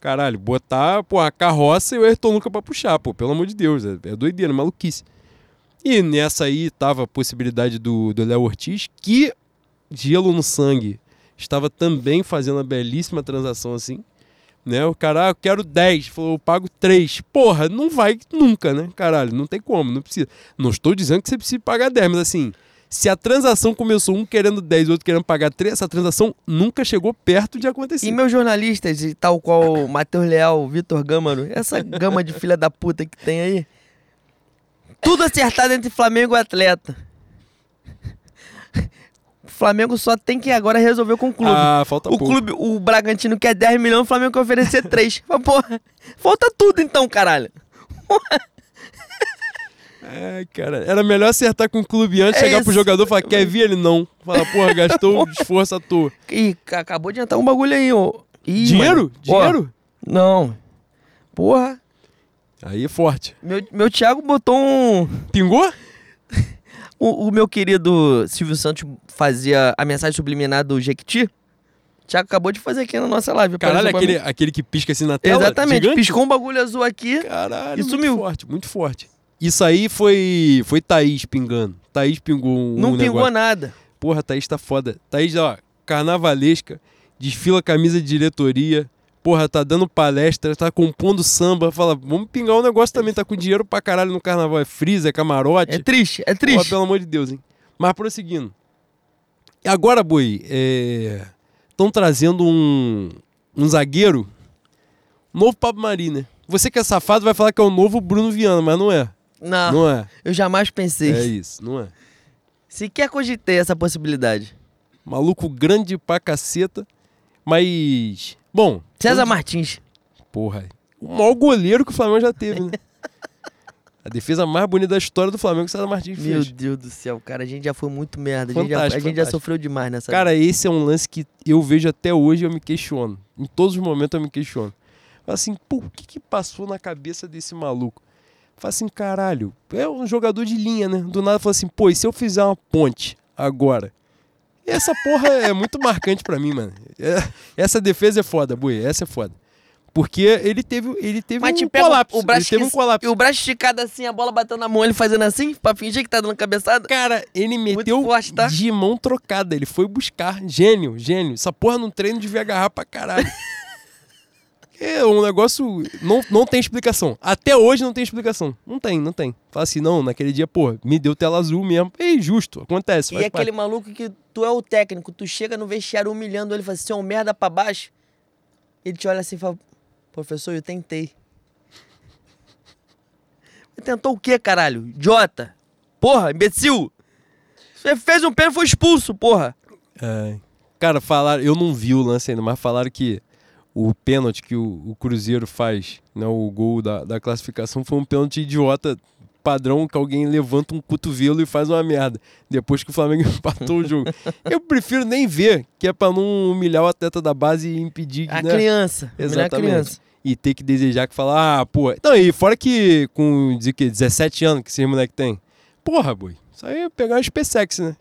Caralho, botar pô, a carroça e o Ayrton Lucas pra puxar, pô, pelo amor de Deus, é, é doideira, maluquice. E nessa aí tava a possibilidade do Léo Ortiz, que gelo no sangue estava também fazendo a belíssima transação assim. Né? O cara, ah, quero 10. Falou, eu pago 3. Porra, não vai nunca, né? Caralho, não tem como, não precisa. Não estou dizendo que você precisa pagar 10, mas assim, se a transação começou um querendo 10 e outro querendo pagar 3, essa transação nunca chegou perto de acontecer. E meus jornalistas, tal qual Matheus Leal, Vitor Gâmaro, essa gama de filha da puta que tem aí, tudo acertado entre Flamengo e Atleta. O Flamengo só tem que agora resolver com o clube. Ah, falta o pouco. clube, o Bragantino quer 10 milhões, o Flamengo quer oferecer 3. <laughs> Mas, porra, falta tudo então, caralho. É, cara, era melhor acertar com o clube antes, É chegar pro jogador e falar, quer vir? Ele não. Fala, porra, <laughs> gastou esforço à toa. Ih, ca- acabou de entrar um bagulho aí, ô. Ih, Dinheiro? mano. Ó, Dinheiro? não. Porra, Aí é forte. meu, meu Thiago botou um... Pingou? <laughs> O, o meu querido Silvio Santos fazia a mensagem subliminar do Jequiti. Thiago acabou de fazer aqui na nossa live. Caralho, aquele, aquele que pisca assim na tela? Exatamente, gigante? piscou um bagulho azul aqui. Caralho, E muito sumiu. forte, muito forte. Isso aí foi foi Thaís pingando. Thaís pingou um não um pingou negócio. nada. Porra, Thaís tá foda. Thaís, ó, carnavalesca, desfila camisa de diretoria. Porra, tá dando palestra, tá compondo samba. Fala, vamos pingar um negócio também. Tá com dinheiro pra caralho no carnaval. É freezer, é camarote. É triste, é Porra, triste. pelo amor de Deus, hein? Mas prosseguindo. Agora, Boi, estão trazendo um, um zagueiro. Novo Pablo Mari, né? Você que é safado vai falar que é o novo Bruno Viana, mas não é. Não, Não é. eu jamais pensei. É isso, não é. Sequer cogitei essa possibilidade. Maluco grande pra caceta. Mas. Bom. César todo- Martins. Porra. O maior goleiro que o Flamengo já teve, né? <laughs> A defesa mais bonita da história do Flamengo, que o César Martins Meu fez. Deus do céu, cara, a gente já foi muito merda. A gente, já, a Fantástico, gente já fantástico. sofreu demais nessa Cara, esse é um lance que eu vejo até hoje e eu me questiono. Em todos os momentos eu me questiono. Fala assim, pô, o que, que passou na cabeça desse maluco? Fala assim, caralho, é um jogador de linha, né? Do nada fala assim, pô, e se eu fizer uma ponte agora? Essa porra é muito marcante pra mim, mano. É- essa defesa é foda, Bui, essa é foda. Porque ele teve, ele teve Mas um colapso. o braço ele teve um colapso. E o braço esticado assim, a bola batendo na mão, ele fazendo assim, pra fingir que tá dando cabeçada. Cara, ele meteu forte, tá? de mão trocada. Ele foi buscar. Gênio, gênio. Essa porra no treino devia agarrar pra caralho. <laughs> é um negócio. Não, não tem explicação. Até hoje não tem explicação. Não tem, não tem. Fala assim, não, naquele dia, pô, me deu tela azul mesmo. É justo, acontece. E aquele parte. maluco que tu é o técnico, tu chega no vestiário humilhando ele, fala assim, é um merda pra baixo. Ele te olha assim e fala, professor, eu tentei. Tentou o quê, caralho? Idiota. Porra, imbecil. Você fez um pênalti e foi expulso, porra. É. Cara, falaram, eu não vi o lance ainda, mas falaram que o pênalti que o, o Cruzeiro faz, né, o gol da, da classificação, foi um pênalti idiota padrão que alguém levanta um cotovelo e faz uma merda. Depois que o Flamengo <laughs> empatou o jogo. Eu prefiro nem ver, que é pra não humilhar o atleta da base e impedir que, A né, criança. humilhar a Exatamente. criança. e ter que desejar que falar, ah, pô. Não, e fora que com dizer que 17 anos que esse moleque tem. Porra, boi. Isso aí é pegar uma SpaceX, né?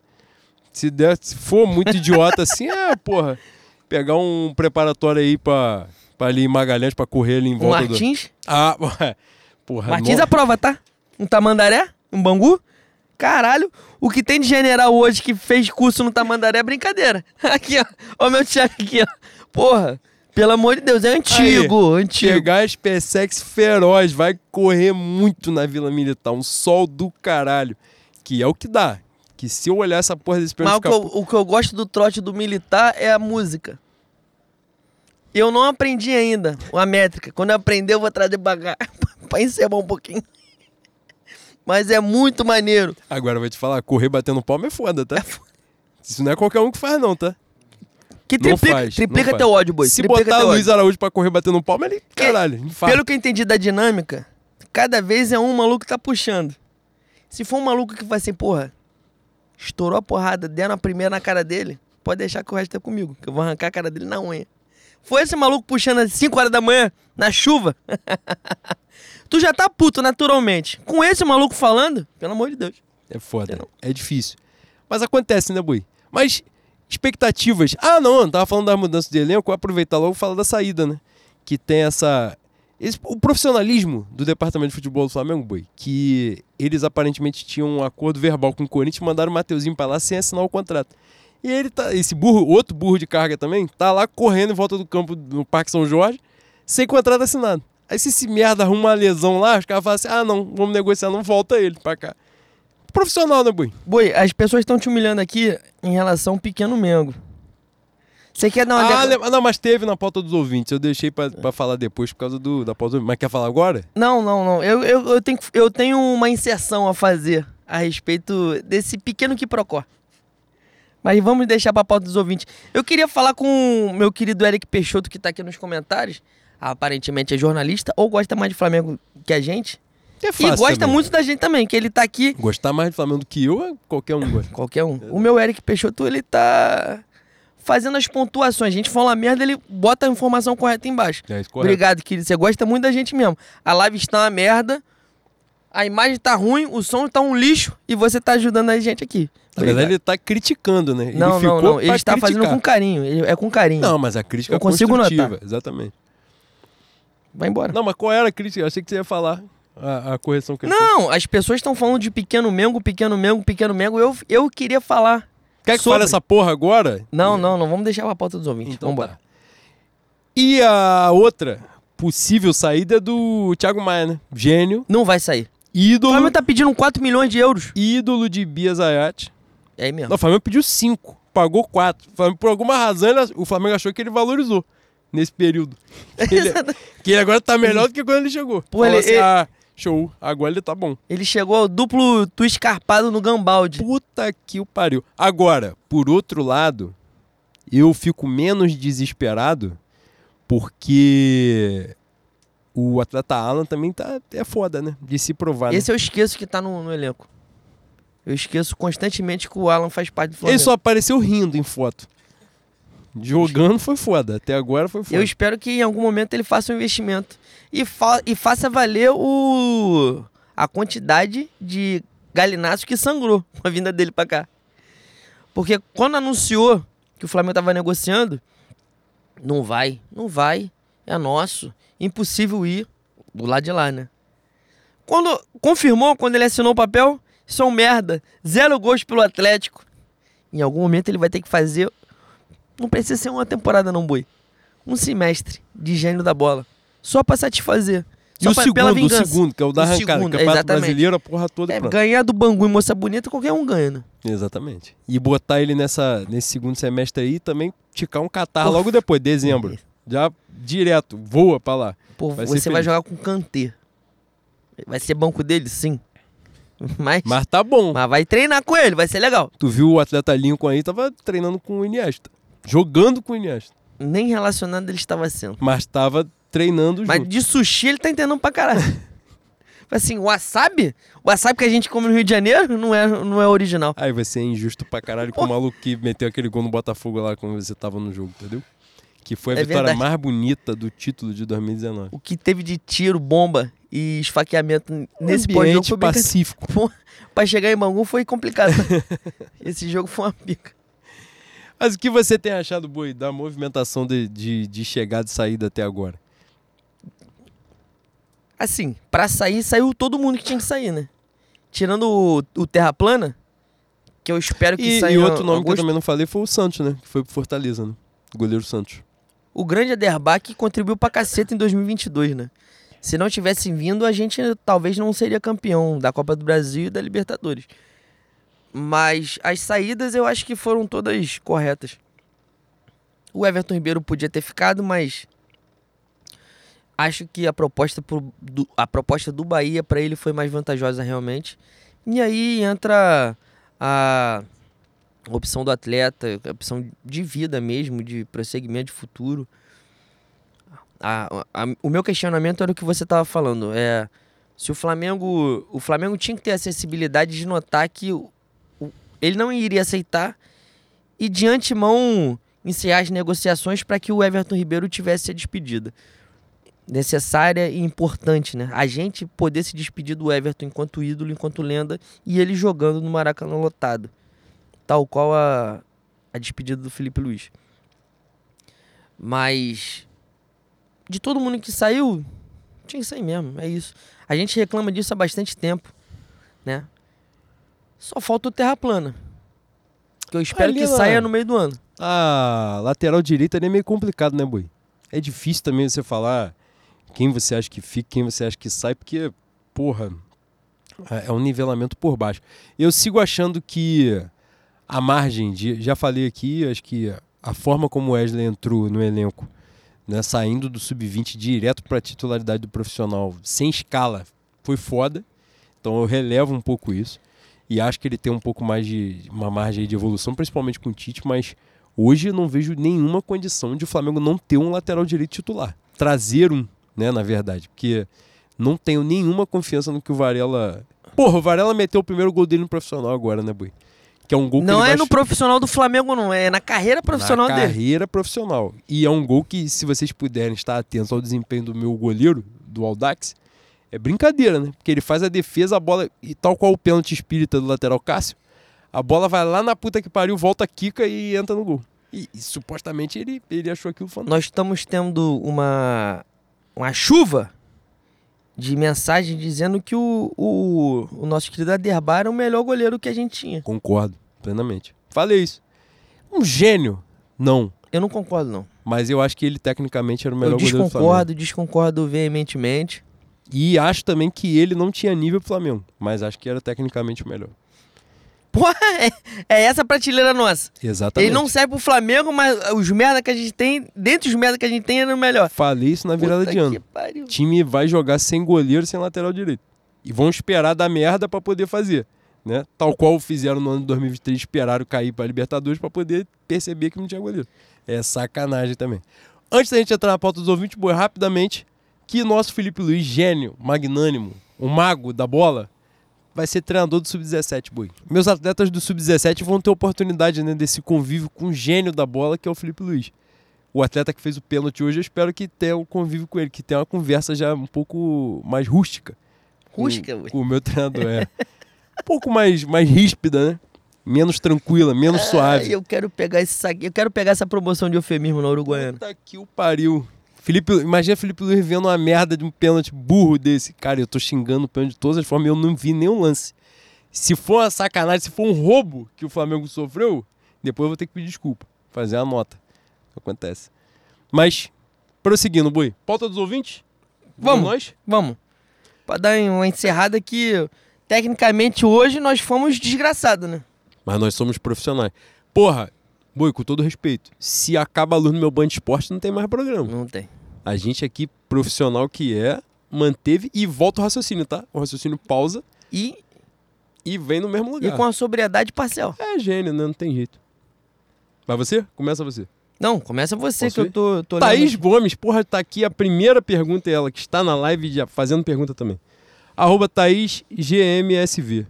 Se, der, se for muito idiota assim, é, porra. Pegar um preparatório aí pra, pra ali em Magalhães pra correr ali em Um volta do. Martins. Ah, ué. <laughs> porra. Martins no- aprova, tá? Um Tamandaré? Um Bangu? Caralho, o que tem de general hoje que fez curso no Tamandaré é brincadeira. <laughs> Aqui, ó. Ó meu Thiago aqui, ó. Porra, pelo amor de Deus, é antigo, antigo. Pegar a SpaceX feroz, vai correr muito na Vila Militar. Um sol do caralho. Que é o que dá. Que se eu olhar essa porra desse Mas o que, eu, o que eu gosto do trote do militar é a música. Eu não aprendi ainda a métrica. Quando eu aprender, eu vou trazer cá. <laughs> pra encerrar um pouquinho. Mas é muito maneiro. Agora eu vou te falar, correr batendo palma é foda, tá? Isso não é qualquer um que faz, não, tá? Que triplica, faz, triplica teu ódio, boi. Se triplica botar Luiz. Araújo pra correr batendo palma, ele. Caralho, infarto. Pelo que eu entendi da dinâmica, cada vez é um maluco que tá puxando. Se for um maluco que vai assim, porra, estourou a porrada, deram a primeira na cara dele, pode deixar que o resto é comigo, que eu vou arrancar a cara dele na unha. Foi esse maluco puxando às 5 horas da manhã, na chuva. <laughs> tu já tá puto naturalmente. Com esse maluco falando, pelo amor de Deus. É foda, Não. é difícil. Mas acontece, né, Bui? Mas expectativas. Ah, não, eu tava falando das mudanças de elenco, vou aproveitar logo e falar da saída, né? Que tem essa. esse- o profissionalismo do departamento de futebol do Flamengo, Bui, que eles aparentemente tinham um acordo verbal com o Corinthians mandaram o Mateuzinho pra lá sem assinar o contrato. E ele tá. Esse burro, outro burro de carga também, tá lá correndo em volta do campo no Parque São Jorge, sem contrato assinado. Aí se esse merda arruma uma lesão lá, os caras falam assim: ah, não, vamos negociar, não volta ele pra cá. Profissional, né, Bui? Boi, as pessoas estão te humilhando aqui em relação ao pequeno Mengo. Você quer dar uma. Ah, não, mas teve na pauta dos ouvintes. Eu deixei pra, pra falar depois por causa do, da pauta dos ouvintes. Mas quer falar agora? Não, não, não. Eu, eu, eu, tenho, que- eu tenho uma inserção a fazer a respeito desse pequeno quiprocó. Mas vamos deixar pra pauta dos ouvintes. Eu queria falar com o meu querido Eric Peixoto, que tá aqui nos comentários. Aparentemente é jornalista, ou gosta mais de Flamengo que a gente. É e fácil gosta também. muito da gente também, que ele tá aqui. Gostar mais do Flamengo do que eu, qualquer um gosta. <laughs> Qualquer um. O meu Eric Peixoto, ele tá fazendo as pontuações. A gente fala merda, ele bota a informação correta embaixo. É isso, correto. Obrigado, querido. Você gosta muito da gente mesmo. A live está uma merda, a imagem tá ruim, o som tá um lixo e você tá ajudando a gente aqui. Na verdade, ele tá criticando, né? Ele não, não, não. Ele está fazendo criticar. com carinho. Ele- É com carinho. Não, mas a crítica Eu é consigo construtiva. notar. Exatamente. Vai embora. Não, mas qual era a crítica? Eu achei que você ia falar a, a correção que ele fez. Não, as pessoas estão falando de pequeno Mengo, pequeno Mengo, pequeno Mengo. Eu, eu queria falar. Quer que sobre. fale essa porra agora? Não, não, não. Vamos deixar pra pauta dos ouvintes. Então Vambora. tá. E a outra possível saída é do Thiago Maia, né? Gênio, Não vai sair. O ídolo, Flamengo tá pedindo 4 milhões de euros. ídolo de Bia Zayat. É aí mesmo. Não, o Flamengo pediu 5, pagou 4. Por alguma razão, o Flamengo achou que ele valorizou nesse período. <laughs> Que ele, que ele agora tá melhor do que quando ele chegou. Pô, ele- assim, ele- ah, show, agora ele tá bom. Ele chegou ao duplo tu escarpado no Gambaldi. Puta que o pariu. Agora, por outro lado, eu fico menos desesperado porque o atleta Alan também tá é foda, né? De se provar. né? Esse eu esqueço que tá no, no elenco. Eu esqueço constantemente que o Alan faz parte do Ele Flamengo. só apareceu rindo em foto. Jogando foi foda. Até agora foi foda. Eu espero que em algum momento ele faça um investimento e, fa e faça valer o a quantidade de galináceos que sangrou <laughs> com a vinda dele pra cá. Porque quando anunciou que o Flamengo tava negociando, não vai, não vai, é nosso, impossível ir do lado de lá, né? Quando confirmou, quando ele assinou o papel, isso é um merda, zero gols pelo Atlético. Em algum momento ele vai ter que fazer não precisa ser uma temporada, não, boi. Um semestre de gênio da bola. Só pra satisfazer. E Só o pra- segundo, o segundo, que é o da O arrancada. segundo, Campeonato exatamente. Brasileiro, a porra toda É, ganhar do Bangu e moça bonita, qualquer um ganha, né? Exatamente. E botar ele nessa, nesse segundo semestre aí também ticar um catarro Pô. logo depois, dezembro. Já direto, voa pra lá. Pô, Vai você vai jogar com Kantê. Vai ser banco dele, sim. Mas, <laughs> mas, Mas tá bom. vai treinar com ele, vai ser legal. Tu viu o atleta Lincoln aí, tava treinando com o Iniesta. Jogando com o Iniesta. Nem relacionado ele estava sendo. Mas tava treinando Mas junto. de sushi ele tá entendendo pra caralho. <laughs> assim, o wasabi? O wasabi que a gente come no Rio de Janeiro não é, não é original. Aí vai ser injusto pra caralho com o maluco que meteu aquele gol no Botafogo lá quando você tava no jogo, entendeu? Que foi a É vitória verdade. mais bonita do título de 2019. O que teve de tiro, bomba e esfaqueamento nesse pós-jogo foi bem pacífico. <laughs> Pô, pra chegar em Bangu foi complicado. <laughs> Esse jogo foi uma pica. Mas o que você tem achado, Boi, da movimentação de, de, de chegada e saída até agora? Assim, pra sair, saiu todo mundo que tinha que sair, né? Tirando o, o Terra Plana, que eu espero que E, saia e outro nome que eu também não falei foi o Santos, né? Que foi pro Fortaleza, né? O goleiro Santos. O grande Aderbach contribuiu pra caceta em 2022, né? Se não tivessem vindo, a gente talvez não seria campeão da Copa do Brasil e da Libertadores. Mas as saídas eu acho que foram todas corretas. O Everton Ribeiro podia ter ficado, mas acho que a proposta, pro- do, a proposta do Bahia para ele foi mais vantajosa realmente. E aí entra a opção do atleta, a opção de vida mesmo, de prosseguimento de futuro. A- a- o meu questionamento era o que você estava falando. É, se o Flamengo. O Flamengo tinha que ter a sensibilidade de notar que ele não iria aceitar e de antemão encerrar as negociações para que o Everton Ribeiro tivesse a despedida. Necessária e importante, né? A gente poder se despedir do Everton enquanto ídolo, enquanto lenda, e ele jogando no Maracanã lotado. Tal qual a, a despedida do Felipe Luiz. Mas de todo mundo que saiu, tinha que sair mesmo, é isso. A gente reclama disso há bastante tempo, né? Só falta o Terra Plana. Que eu espero Ali que na- saia no meio do ano. A lateral direita ali é meio complicado, né, Boi? É difícil também você falar Quem você acha que fica, quem você acha que sai, porque, porra, é é um nivelamento por baixo. Eu sigo achando que a margem de. Já falei aqui, acho que a forma como o Wesley entrou no elenco, né, saindo do sub-20 direto para a titularidade do profissional, sem escala, foi foda. Então eu relevo um pouco isso. E acho que ele tem um pouco mais de uma margem de evolução, principalmente com o Tite, mas hoje eu não vejo nenhuma condição de o Flamengo não ter um lateral direito titular. Trazer um, né, na verdade, porque não tenho nenhuma confiança no que o Varela. Porra, o Varela meteu o primeiro gol dele no profissional agora, né, Bui? Que é um gol que Não é no profissional do Flamengo, não. É na carreira profissional na dele. carreira profissional. E é um gol que, se vocês puderem estar atentos ao desempenho do meu goleiro, do Aldax, é brincadeira, né? Porque ele faz a defesa, a bola, e tal qual o pênalti espírita do lateral Cássio, a bola vai lá na puta que pariu, volta, quica e entra no gol. E, e supostamente ele, ele achou aquilo fantástico. Nós estamos tendo uma, uma chuva de mensagem dizendo que o, o, o nosso querido Aderbar é o melhor goleiro que a gente tinha. Concordo, plenamente. Falei isso. Um gênio? Não. Eu não concordo, não. Mas eu acho que ele tecnicamente era o melhor Eu goleiro do Flamengo. desconcordo, desconcordo veementemente. E acho também que ele não tinha nível pro Flamengo. Mas acho que era tecnicamente o melhor. Porra, <laughs> é, é essa prateleira nossa. Exatamente. Ele não serve pro Flamengo, mas os merda que a gente tem, dentre os merda que a gente tem, era o melhor. Falei isso na virada Puta de ano. que pariu. O time vai jogar sem goleiro, sem lateral direito. E vão esperar dar merda pra poder fazer. Né? Tal qual fizeram no ano de 2023, esperaram cair pra Libertadores pra poder perceber que não tinha goleiro. É sacanagem também. Antes da gente entrar na pauta dos ouvintes, boa, rapidamente, que nosso Felipe Luiz, gênio, magnânimo, o mago da bola, vai ser treinador do Sub-17, boi. Meus atletas do Sub-17 vão ter oportunidade né, desse convívio com o gênio da bola, que é o Felipe Luiz. O atleta que fez o pênalti hoje, eu espero que tenha um convívio com ele, que tenha uma conversa já um pouco mais rústica. Rústica. Com o meu treinador, é. um pouco mais, mais ríspida, né? Menos tranquila, menos Ai, suave. eu quero pegar esse saque, eu quero pegar essa promoção de eufemismo na Uruguaiana. Puta que o pariu. Felipe, imagina Felipe Luiz vendo uma merda de um pênalti burro desse. Cara, eu tô xingando o pênalti de todas as formas e eu não vi nenhum lance. Se for uma sacanagem, se for um roubo que o Flamengo sofreu, depois eu vou ter que pedir desculpa. Fazer a nota. Acontece. Mas, prosseguindo, Boi. Pauta dos ouvintes? Vamos. nós? Vamos. Pra dar uma encerrada aqui, tecnicamente hoje nós fomos desgraçados, né? Mas nós somos profissionais. Porra, Boi, com todo respeito. Se acaba a luz no meu Band Esporte, não tem mais programa. Não tem. A gente aqui, profissional que é, manteve e volta o raciocínio, tá? O raciocínio pausa E, e vem no mesmo e lugar. com a sobriedade parcial. É gênio, né? Não tem jeito. Vai você? Começa você. Não, começa você Posso que ir? eu tô, tô Thaís lendo- Gomes, porra, tá aqui a primeira pergunta, é ela que está na live já fazendo pergunta também. Arroba Thaís GMSV.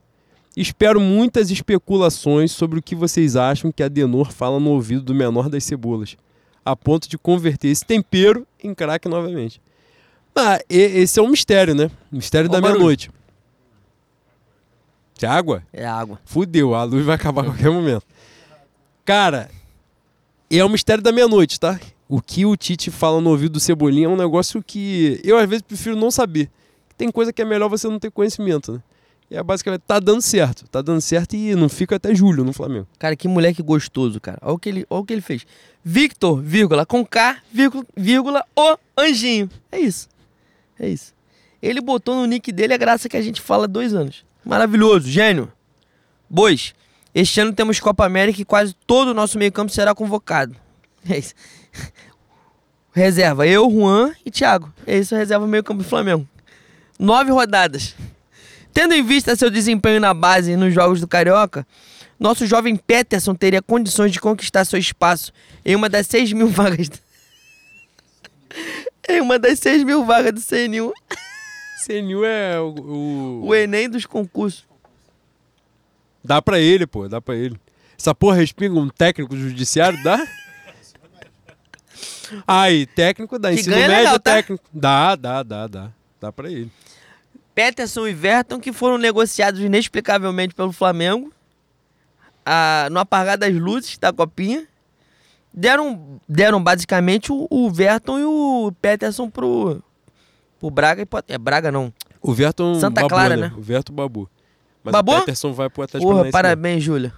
Espero muitas especulações sobre o que vocês acham que a Denor fala no ouvido do menor das cebolas, a ponto de converter esse tempero em crack novamente. Ah, esse é um mistério, né? Mistério Ó da meia-noite. De água? É água. Fudeu, a luz vai acabar a qualquer momento. Cara, é o mistério da meia-noite, tá? O que o Tite fala no ouvido do Cebolinha é um negócio que eu às vezes prefiro não saber. Tem coisa que é melhor você não ter conhecimento, né? E é basicamente, tá dando certo. Tá dando certo e não fica até julho no Flamengo. Cara, que moleque gostoso, cara. Olha o que ele, olha o que ele fez. Victor, vírgula, com K, vírgula, vírgula, o anjinho. É isso. É isso. Ele botou no nick dele a graça que a gente fala há dois anos. Maravilhoso, gênio. Bois, este ano temos Copa América e quase todo o nosso meio-campo será convocado. É isso. <laughs> Reserva, eu, Juan e Thiago. É isso, reserva meio-campo do Flamengo. Nove rodadas. Tendo em vista seu desempenho na base e nos jogos do Carioca, nosso jovem Peterson teria condições de conquistar seu espaço em uma das 6 mil vagas. <laughs> em uma das 6 mil vagas do CNU, <laughs> CNU é o, o- o Enem dos concursos. Dá pra ele, pô, dá pra ele. Essa porra respinga um técnico do judiciário, dá? Aí, técnico dá. Que Ensino ganha médio legal, tá? técnico. Dá, dá, dá, dá. Dá pra ele. Peterson e Verton, que foram negociados inexplicavelmente pelo Flamengo, a- no apagar das luzes da copinha, deram, deram basicamente o, o Verton e o Peterson pro, pro Braga. e É Braga não. O Verton Santa babou, Clara, né? né? O Verton babu. Mas Babou? o Peterson vai pro Atlético Porra, parabéns, Júlia.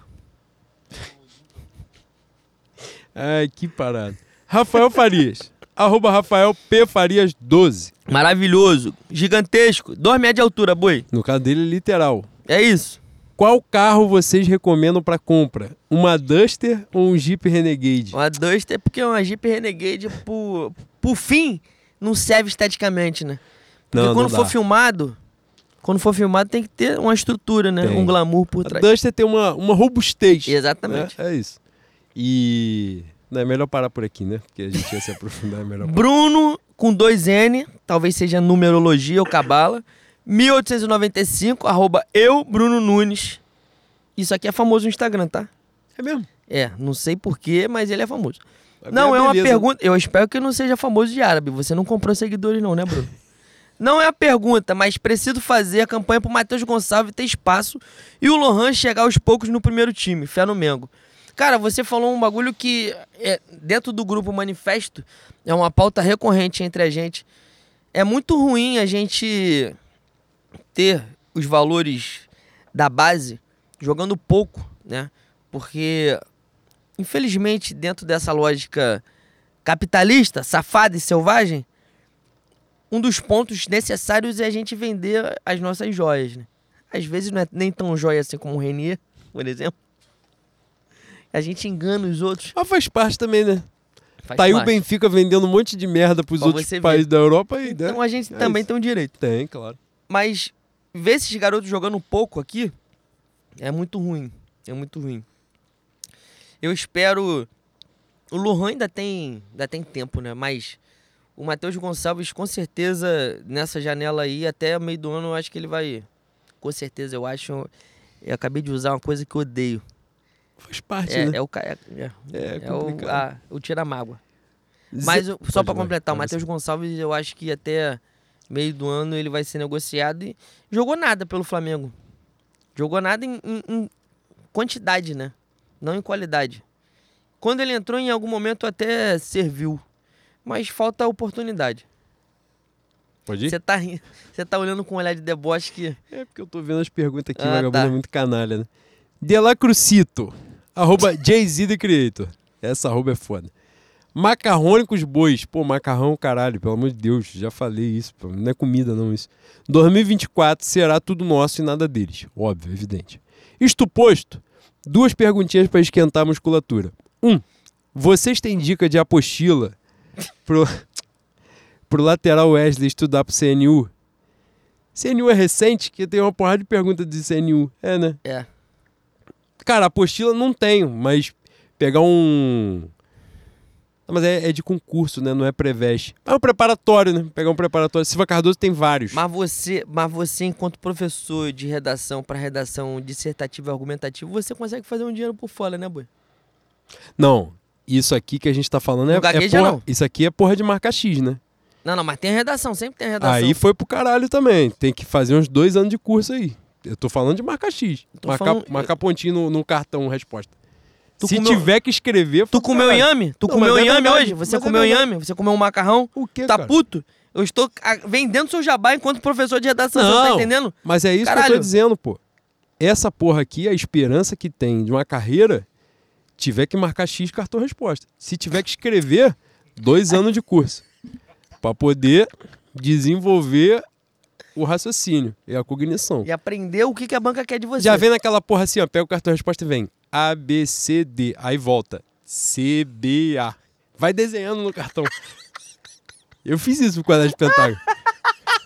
Ai, que parada. Rafael Farias. Arroba Rafael P. Farias 12. Maravilhoso. Gigantesco. Dois metros de altura, boi. No caso dele, literal. É isso. Qual carro vocês recomendam para compra? Uma Duster ou um Jeep Renegade? Uma Duster, porque uma Jeep Renegade, por, por fim, não serve esteticamente, né? Porque Não, quando não for dá. filmado, quando for filmado tem que ter uma estrutura, né? Tem. Um glamour por A trás. Duster tem uma, uma robustez. Exatamente. É, é isso. E. É melhor parar por aqui, né? Porque a gente ia se aprofundar, é melhor parar. Bruno com dois N, talvez seja numerologia ou cabala. 1895, arroba eu, Bruno Nunes. Isso aqui é famoso no Instagram, tá? É mesmo? É, não sei porquê, mas ele é famoso. Vai Não, é uma beleza. pergunta. Eu espero que não seja famoso de árabe. Você não comprou seguidores, não, né, Bruno? Não é a pergunta, mas preciso fazer a campanha pro Matheus Gonçalves ter espaço e o Lohan chegar aos poucos no primeiro time. Fé no Mengo. Cara, você falou um bagulho que é, dentro do grupo Manifesto é uma pauta recorrente entre a gente. É muito ruim a gente ter os valores da base jogando pouco, né? Porque infelizmente, dentro dessa lógica capitalista, safada e selvagem, um dos pontos necessários é a gente vender as nossas joias. Né? Às vezes não é nem tão joia assim como o Renier, por exemplo. A gente engana os outros. Mas faz parte também, né? Faz tá aí o parte. Benfica vendendo um monte de merda pros Pra outros você ver. países da Europa e. né? Então a gente É também isso. tem um direito. Tem, claro. Mas ver esses garotos jogando um pouco aqui é muito ruim. É muito ruim. Eu espero. O Lohan ainda tem, ainda tem tempo, né? Mas o Matheus Gonçalves, com certeza, nessa janela aí, até meio do ano, eu acho que ele vai. Com certeza, eu acho. Eu acabei de usar uma coisa que eu odeio. Faz parte, É, né? é o, é, é, É, é o, complicado. a, o tira-mágoa. Mas só lá, completar, o Matheus você. Gonçalves, eu acho que até meio do ano ele vai ser negociado e jogou nada pelo Flamengo. Jogou nada em, em- em quantidade, né? Não em qualidade. Quando ele entrou, em algum momento até serviu. Mas falta oportunidade. Pode ir? Você tá, você tá olhando com um olhar de deboche que. É porque eu tô vendo as perguntas aqui, Ah, vagabundo tá. é muito canalha, né? Delacrucito, arroba Jay-Z The Creator. Essa arroba é foda. Macarrônicos Bois. Pô, macarrão, caralho, pelo amor de Deus, já falei isso. Não é comida, não, isso. 2024 será tudo nosso e nada deles. Óbvio, evidente. Isto posto, duas perguntinhas pra esquentar a musculatura. Um, vocês têm dica de apostila pro, pro lateral Wesley estudar pro CNU? CNU é recente, que tem uma porrada de perguntas de CNU. É, né? É. Cara, apostila não tenho, mas pegar um. Não, mas é, é de concurso, né? Não é pré-veste. É um preparatório, né? Pegar um preparatório. Silva Cardoso tem vários. Mas você, mas você, enquanto professor de redação para redação dissertativa e argumentativa, você consegue fazer um dinheiro por fora, né, boi? Não, isso aqui que a gente tá falando é, é porra, não. Isso aqui é porra de marca X, né? Não, não, mas tem redação, sempre tem redação. Aí foi pro caralho também. Tem que fazer uns dois anos de curso aí. Eu tô falando de marca X. Marcar, falando- marcar pontinho no, no cartão, resposta. Tu Se comeu- tiver que escrever. Tu comeu caralho. inhame? Tu Não, comeu é inhame verdade, hoje? Você é comeu verdade. inhame? Você comeu um macarrão? O quê, tá cara? puto? Eu estou ah, vendendo seu jabá enquanto professor de redação, não tá entendendo? Mas é isso que eu Caralho. tô dizendo, pô. Essa porra aqui, a esperança que tem de uma carreira, tiver que marcar X cartão resposta. Se tiver que escrever, dois anos de curso. Pra poder desenvolver o raciocínio e a cognição. E aprender o que, que a banca quer de você. Já vem naquela porra assim, ó. Pega o cartão resposta e vem A, B, C, D. Aí volta. C, B, A. Vai desenhando no cartão. Eu fiz isso no quadrado de pentágono.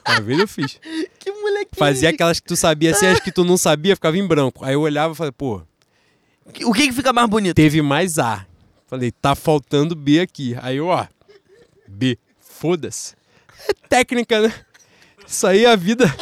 Uma vez eu fiz. Que moleque. Fazia aquelas que tu sabia, assim, as que tu não sabia, ficava em branco. Aí eu olhava e falei, pô, O que, que fica mais bonito? teve mais A. Falei, tá faltando B aqui. Aí eu, ó, B. Foda-se. É técnica, né? Isso aí é a vida.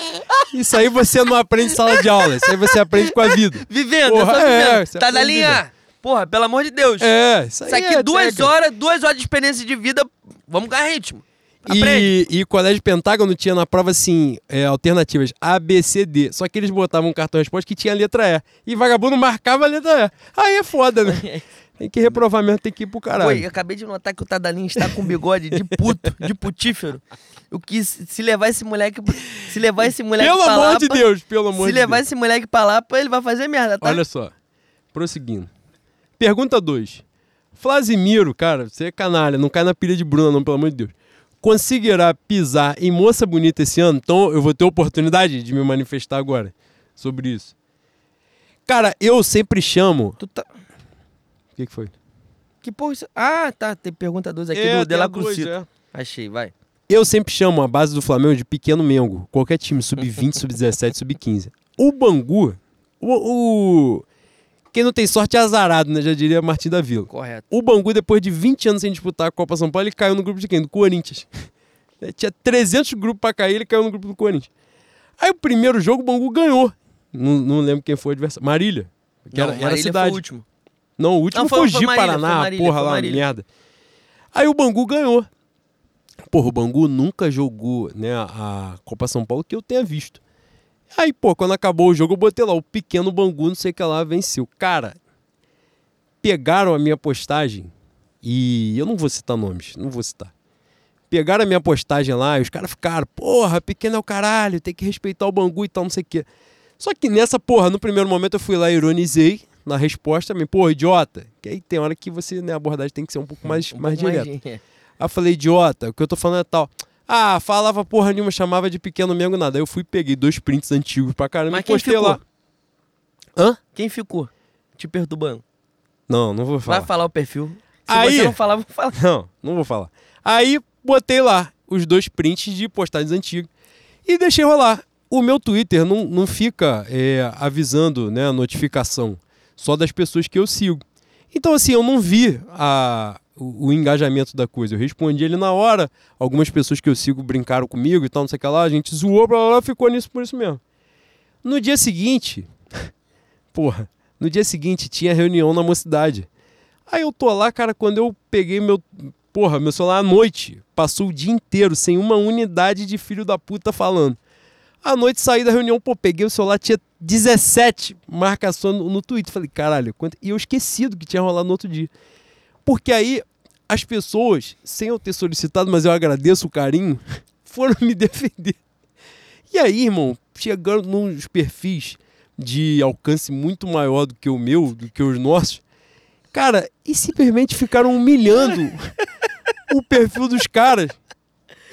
Isso aí você não aprende em sala de aula. Isso aí você aprende com a vida. Vivendo, Porra, é só é, vivendo. você tá na linha. Porra, pelo amor de Deus. É, isso aí Isso aqui, é duas técnica. horas, duas horas de experiência de vida, vamos ganhar ritmo. Aprende. E, e colégio Pentágono tinha na prova assim, é, alternativas A, B, C, D. Só que eles botavam um cartão resposta que tinha a letra E. E vagabundo marcava a letra E. Aí é foda, né? <laughs> Tem que reprovar mesmo, tem que ir pro caralho. Oi, eu acabei de notar que o Tadalinho está com bigode de puto, de putífero. O que se se levar esse moleque, se levar esse moleque pelo pra amor Lapa, de Deus, pelo amor se de levar Deus. esse moleque pra lá, ele vai fazer merda, tá? Olha só. Prosseguindo. Pergunta 2. Flasimiro, cara, você é canalha, não cai na pilha de Bruna, não, pelo amor de Deus. Conseguirá pisar em moça bonita esse ano? Então eu vou ter oportunidade de me manifestar agora sobre isso. Cara, eu sempre chamo. Tu tá... O que, que foi? Que porra isso... Ah, tá. Tem pergunta 2 aqui É, do De tem La a dois, Cruzito. é. Achei, vai. Eu sempre chamo a base do Flamengo de pequeno Mengo. Qualquer time, sub-20, sub-17, sub-15. O Bangu, o, o- Quem não tem sorte é azarado, né? Já diria Martim da Vila. Correto. O Bangu, depois de 20 anos sem disputar a Copa São Paulo, ele caiu no grupo de quem? Do Corinthians. <laughs> Tinha 300 grupos pra cair, ele caiu no grupo do Corinthians. Aí o primeiro jogo o Bangu ganhou. Não, não lembro quem foi o adversário. Marília. Que Não, era, era a Marília cidade. foi o último. Não, o último Não, foi, foi- o Gi Paraná, Marília, porra lá, merda. Aí o Bangu ganhou. Porra, o Bangu nunca jogou né, a Copa São Paulo que eu tenha visto. Aí, pô, quando acabou o jogo, eu botei lá, o pequeno Bangu, não sei o que lá, venceu. Cara, pegaram a minha postagem e eu não vou citar nomes, não vou citar. Pegaram a minha postagem lá e os caras ficaram, porra, pequeno é o caralho, tem que respeitar o Bangu e tal, não sei o quê. Só que nessa porra, no primeiro momento eu fui lá e ironizei na resposta, me, porra, idiota. Que aí tem hora que você, né, a abordagem tem que ser um pouco mais, <laughs> Um mais direta. <laughs> é. Aí eu falei, idiota, o que eu tô falando é tal. Ah, falava porra nenhuma, chamava de pequeno mengo nada. Aí eu fui peguei dois prints antigos pra caramba Mas e postei ficou? lá. Hã? Quem ficou te perturbando? Não, não vou falar. Vai falar o perfil. Se Aí- você não falar, vou falar. <laughs> Não, não vou falar. Aí botei lá os dois prints de postagens antigas e deixei rolar. O meu Twitter não, não fica é, avisando né, a notificação só das pessoas que eu sigo. Então, assim, eu não vi a, o, o engajamento da coisa. Eu respondi ele na hora. Algumas pessoas que eu sigo brincaram comigo e tal, não sei o que lá. A gente zoou, blá, blá, blá, ficou nisso por isso mesmo. No dia seguinte, <laughs> porra, no dia seguinte tinha reunião na mocidade. Aí eu tô lá, cara, quando eu peguei meu. Porra, meu celular à noite. Passou o dia inteiro sem uma unidade de filho da puta falando. À noite saí da reunião, pô, peguei o celular, tinha 17 marcações no, no Twitter. Falei, caralho, quanto... e eu esqueci do que tinha rolado no outro dia. Porque aí as pessoas, sem eu ter solicitado, mas eu agradeço o carinho, <laughs> foram me defender. E aí, irmão, chegando nos perfis de alcance muito maior do que o meu, do que os nossos, cara, e simplesmente ficaram humilhando <laughs> o perfil dos caras.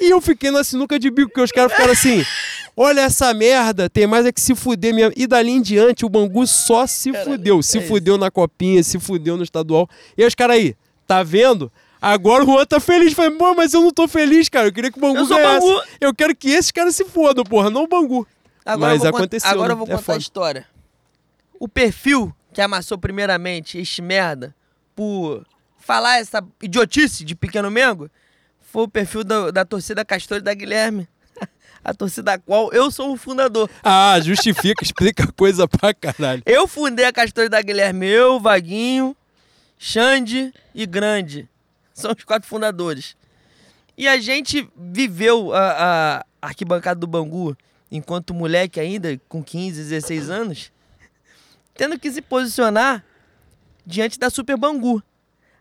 E eu fiquei na sinuca de bico, porque os caras ficaram assim: olha essa merda, tem mais é que se fuder mesmo. E dali em diante, o Bangu só se fudeu. Se é isso. fudeu na copinha, se fudeu no estadual. E os caras aí, tá vendo? Agora o Juan tá feliz. Falei, pô, mas eu não tô feliz, cara. Eu queria que o Bangu Eu ganhasse. Bangu. Eu quero que esses caras se fodam, porra, não o Bangu. Agora Mas aconteceu, Agora né? eu vou É contar foda. a história. O perfil que amassou primeiramente este merda por falar essa idiotice de Pequeno Mengo foi o perfil da, da torcida Castor da Guilherme. A torcida da qual eu sou o fundador. Ah, justifica, <laughs> explica coisa pra caralho. Eu fundei a Castor da Guilherme, eu, Vaguinho, Xande e Grande. São os quatro fundadores. E a gente viveu a, a arquibancada do Bangu enquanto moleque ainda, com 15, 16 anos, tendo que se posicionar diante da Super Bangu.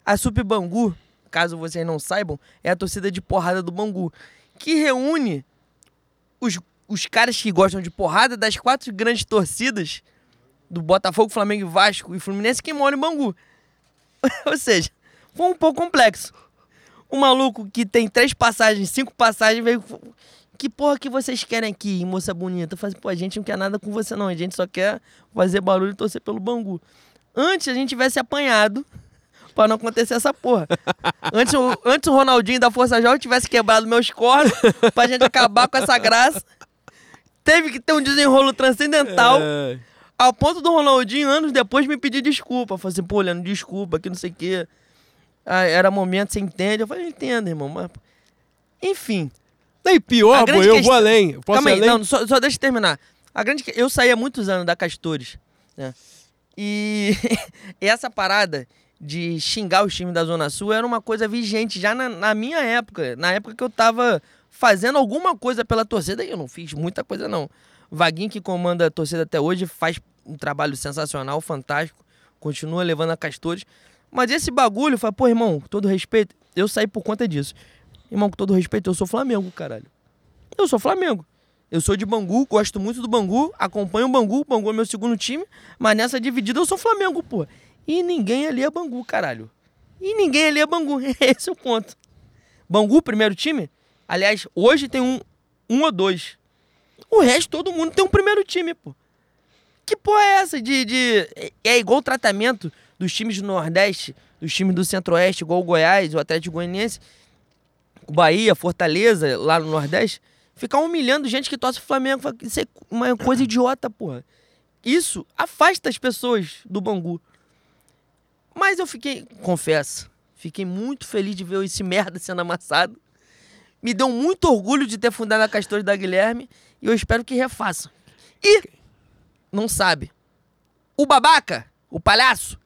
A Super Bangu, caso vocês não saibam, é a torcida de porrada do Bangu, que reúne os, os caras que gostam de porrada das quatro grandes torcidas do Botafogo, Flamengo, Vasco e Fluminense que moram em Bangu. <laughs> Ou seja, foi um pouco complexo. O maluco que tem três passagens, cinco passagens, veio. Que porra que vocês querem aqui, moça bonita? Eu falei, pô, a gente não quer nada com você, não. A gente só quer fazer barulho e torcer pelo Bangu. Antes a gente tivesse apanhado pra não acontecer essa porra. Antes, o- antes o Ronaldinho da Força Jovem tivesse quebrado meus cornos pra gente acabar com essa graça. Teve que ter um desenrolo transcendental. É, Ao ponto do Ronaldinho, anos depois, me pedir desculpa. Falei assim, pô, Leandro, desculpa, que não sei o quê. Ah, era momento, você entende? Eu falei, entendo, irmão. Mas... Enfim. E pior, pô, eu vou além. Eu Posso Calma aí, além? não, só, só deixa eu terminar. A grande... Eu saí há muitos anos da Castores, né? E <laughs> essa parada de xingar os times da Zona Sul era uma coisa vigente já na, na minha época. Na época que eu tava fazendo alguma coisa pela torcida, e eu não fiz muita coisa, não. Vaguinho, que comanda a torcida até hoje, faz um trabalho sensacional, fantástico. Continua levando a Castores. Mas esse bagulho, falei, pô, irmão, com todo respeito, eu saí por conta disso. Irmão, com todo respeito, eu sou Flamengo, caralho. Eu sou Flamengo. Eu sou de Bangu, gosto muito do Bangu, acompanho o Bangu, o Bangu é meu segundo time, mas nessa dividida eu sou Flamengo, pô. E ninguém ali é Bangu, caralho. E ninguém ali é Bangu. <laughs> Esse é o ponto. Bangu, primeiro time. Aliás, hoje tem um, um ou dois. O resto, todo mundo tem um primeiro time, pô. Que porra é essa de. de... É igual o tratamento dos times do Nordeste, dos times do Centro-Oeste, igual o Goiás, o Atlético Goianiense, o Bahia, Fortaleza, lá no Nordeste. Ficar humilhando gente que torce o Flamengo. Isso é uma coisa idiota, porra. Isso afasta as pessoas do Bangu. Mas eu fiquei, confesso, fiquei muito feliz de ver esse <laughs> merda sendo amassado. Me deu muito orgulho de ter fundado a Castores da Guilherme e eu espero que refaçam. E, não sabe, o babaca, o palhaço,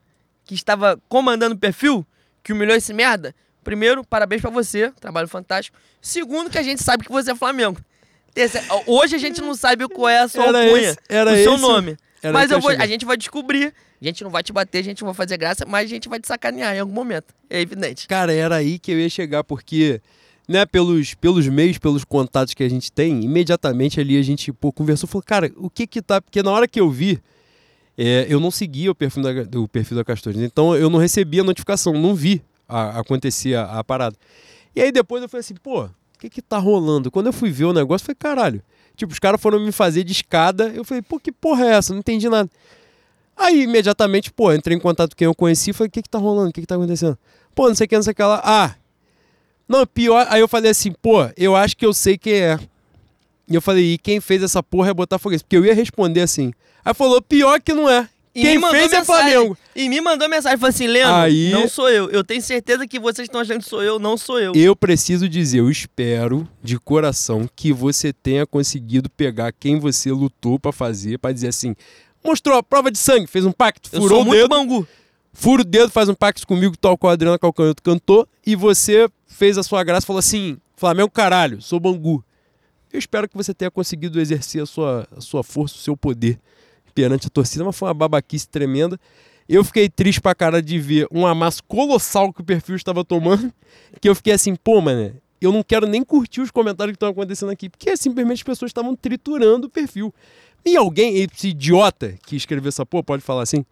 que estava comandando o perfil, que humilhou esse merda, primeiro, parabéns para você, trabalho fantástico. Segundo, que a gente sabe que você é Flamengo. Hoje a gente não sabe qual é a sua era alcunha, esse, era o seu esse, nome. Mas eu vou, a gente vai descobrir. A gente não vai te bater, a gente não vai fazer graça, mas a gente vai te sacanear em algum momento. É evidente. Cara, era aí que eu ia chegar, porque né, pelos, pelos meios, pelos contatos que a gente tem, imediatamente ali a gente pô, conversou, falou, cara, o que que tá... Porque na hora que eu vi, é, eu não seguia o perfil da, o perfil da Castores, então eu não recebia a notificação, não vi a, acontecer a, a, parada. E aí depois eu falei assim, pô, o que que tá rolando? Quando eu fui ver o negócio, falei, caralho, tipo, os caras foram me fazer de escada, eu falei, pô, que porra é essa? Não entendi nada. Aí, imediatamente, pô, entrei em contato com quem eu conheci e falei, o que que tá rolando? O que que tá acontecendo? Pô, não sei o que, não sei o que lá. Ah, não, pior. Aí eu falei assim, pô, eu acho que eu sei quem é. E eu falei, e quem fez essa porra é Botafoguense? Porque eu ia responder assim. Aí falou, pior que não é. E Quem fez é Flamengo. E me mandou mensagem, falou assim, Leandro, Aí... não sou eu. Eu tenho certeza que vocês estão achando que sou eu, não sou eu. Eu preciso dizer, eu espero de coração que você tenha conseguido pegar quem você lutou para fazer, para dizer assim, mostrou a prova de sangue, fez um pacto, eu furou o dedo. Bangu. Fura o dedo, faz um pacto comigo, tal qual a Adriana Calcanhoto cantou, e você fez a sua graça falou assim: Flamengo, caralho, sou Bangu. Eu espero que você tenha conseguido exercer a sua, a sua força, o seu poder perante a torcida, mas foi uma babaquice tremenda. Eu fiquei triste pra cara de ver um amasso colossal que o perfil estava tomando, que eu fiquei assim, pô, mano, eu não quero nem curtir os comentários que estão acontecendo aqui, porque simplesmente as pessoas estavam triturando o perfil. E alguém, esse idiota que escreveu essa porra, pode falar assim,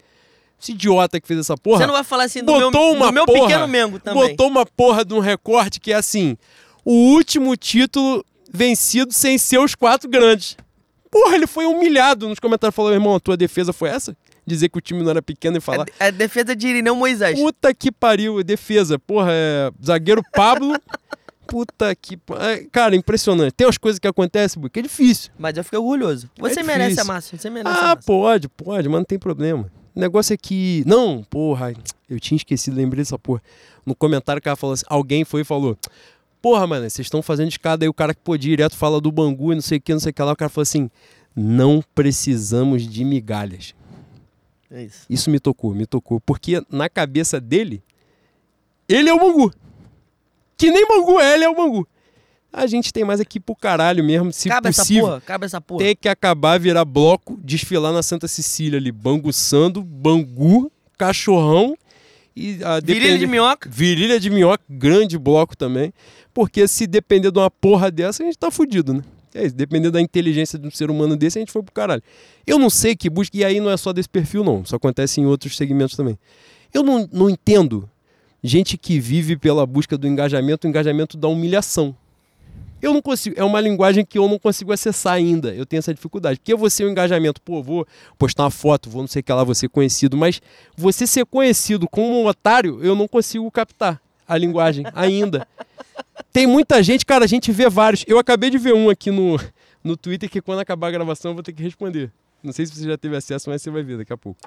esse idiota que fez essa porra. Você não vai falar assim do botou meu, uma meu porra, pequeno Mengo também. Botou uma porra de um recorte que é assim: o último título vencido sem ser os quatro grandes. Porra, ele foi humilhado nos comentários. Falou, irmão, a tua defesa foi essa? Dizer que o time não era pequeno e falar. A, a defesa de Irineu Moisés. Puta que pariu, defesa. Porra, é. Zagueiro Pablo. Puta que. É, cara, impressionante. Tem umas coisas que acontecem, que é difícil. Mas eu fiquei orgulhoso. Você é merece a massa. Você merece ah, pode, pode, mas não tem problema. O negócio é que. Não, porra, eu tinha esquecido, lembrei dessa porra. No comentário que ela falou assim: alguém foi e falou. Porra, mano, vocês estão fazendo escada aí, o cara que pô, direto fala do Bangu e não sei o que, não sei o que lá. O cara falou assim: não precisamos de migalhas. É isso. Isso me tocou, me tocou. Porque na cabeça dele, ele é o Bangu. Que nem Bangu é, ele é o Bangu. A gente tem mais aqui pro caralho mesmo, se cabe possível. Essa porra, cabe essa porra. Tem que acabar, virar bloco, desfilar na Santa Cecília ali, banguçando, bangu, cachorrão e a Virilha de minhoca. Virilha de minhoca, grande bloco também. Porque se depender de uma porra dessa, a gente tá fudido, né? É isso, dependendo da inteligência de um ser humano desse, a gente foi pro caralho. Eu não sei que busca, e aí não é só desse perfil, não. Isso acontece em outros segmentos também. Eu não, não entendo gente que vive pela busca do engajamento, o engajamento da humilhação. Eu não consigo, é uma linguagem que eu não consigo acessar ainda. Eu tenho essa dificuldade. Porque você o engajamento, pô, vou postar uma foto, vou não sei o que lá, ser conhecido, mas você ser conhecido como um otário, eu não consigo captar a linguagem ainda. Tem muita gente, cara, a gente vê vários. Eu acabei de ver um aqui no, no Twitter que quando acabar a gravação eu vou ter que responder. Não sei se você já teve acesso, mas você vai ver daqui a pouco.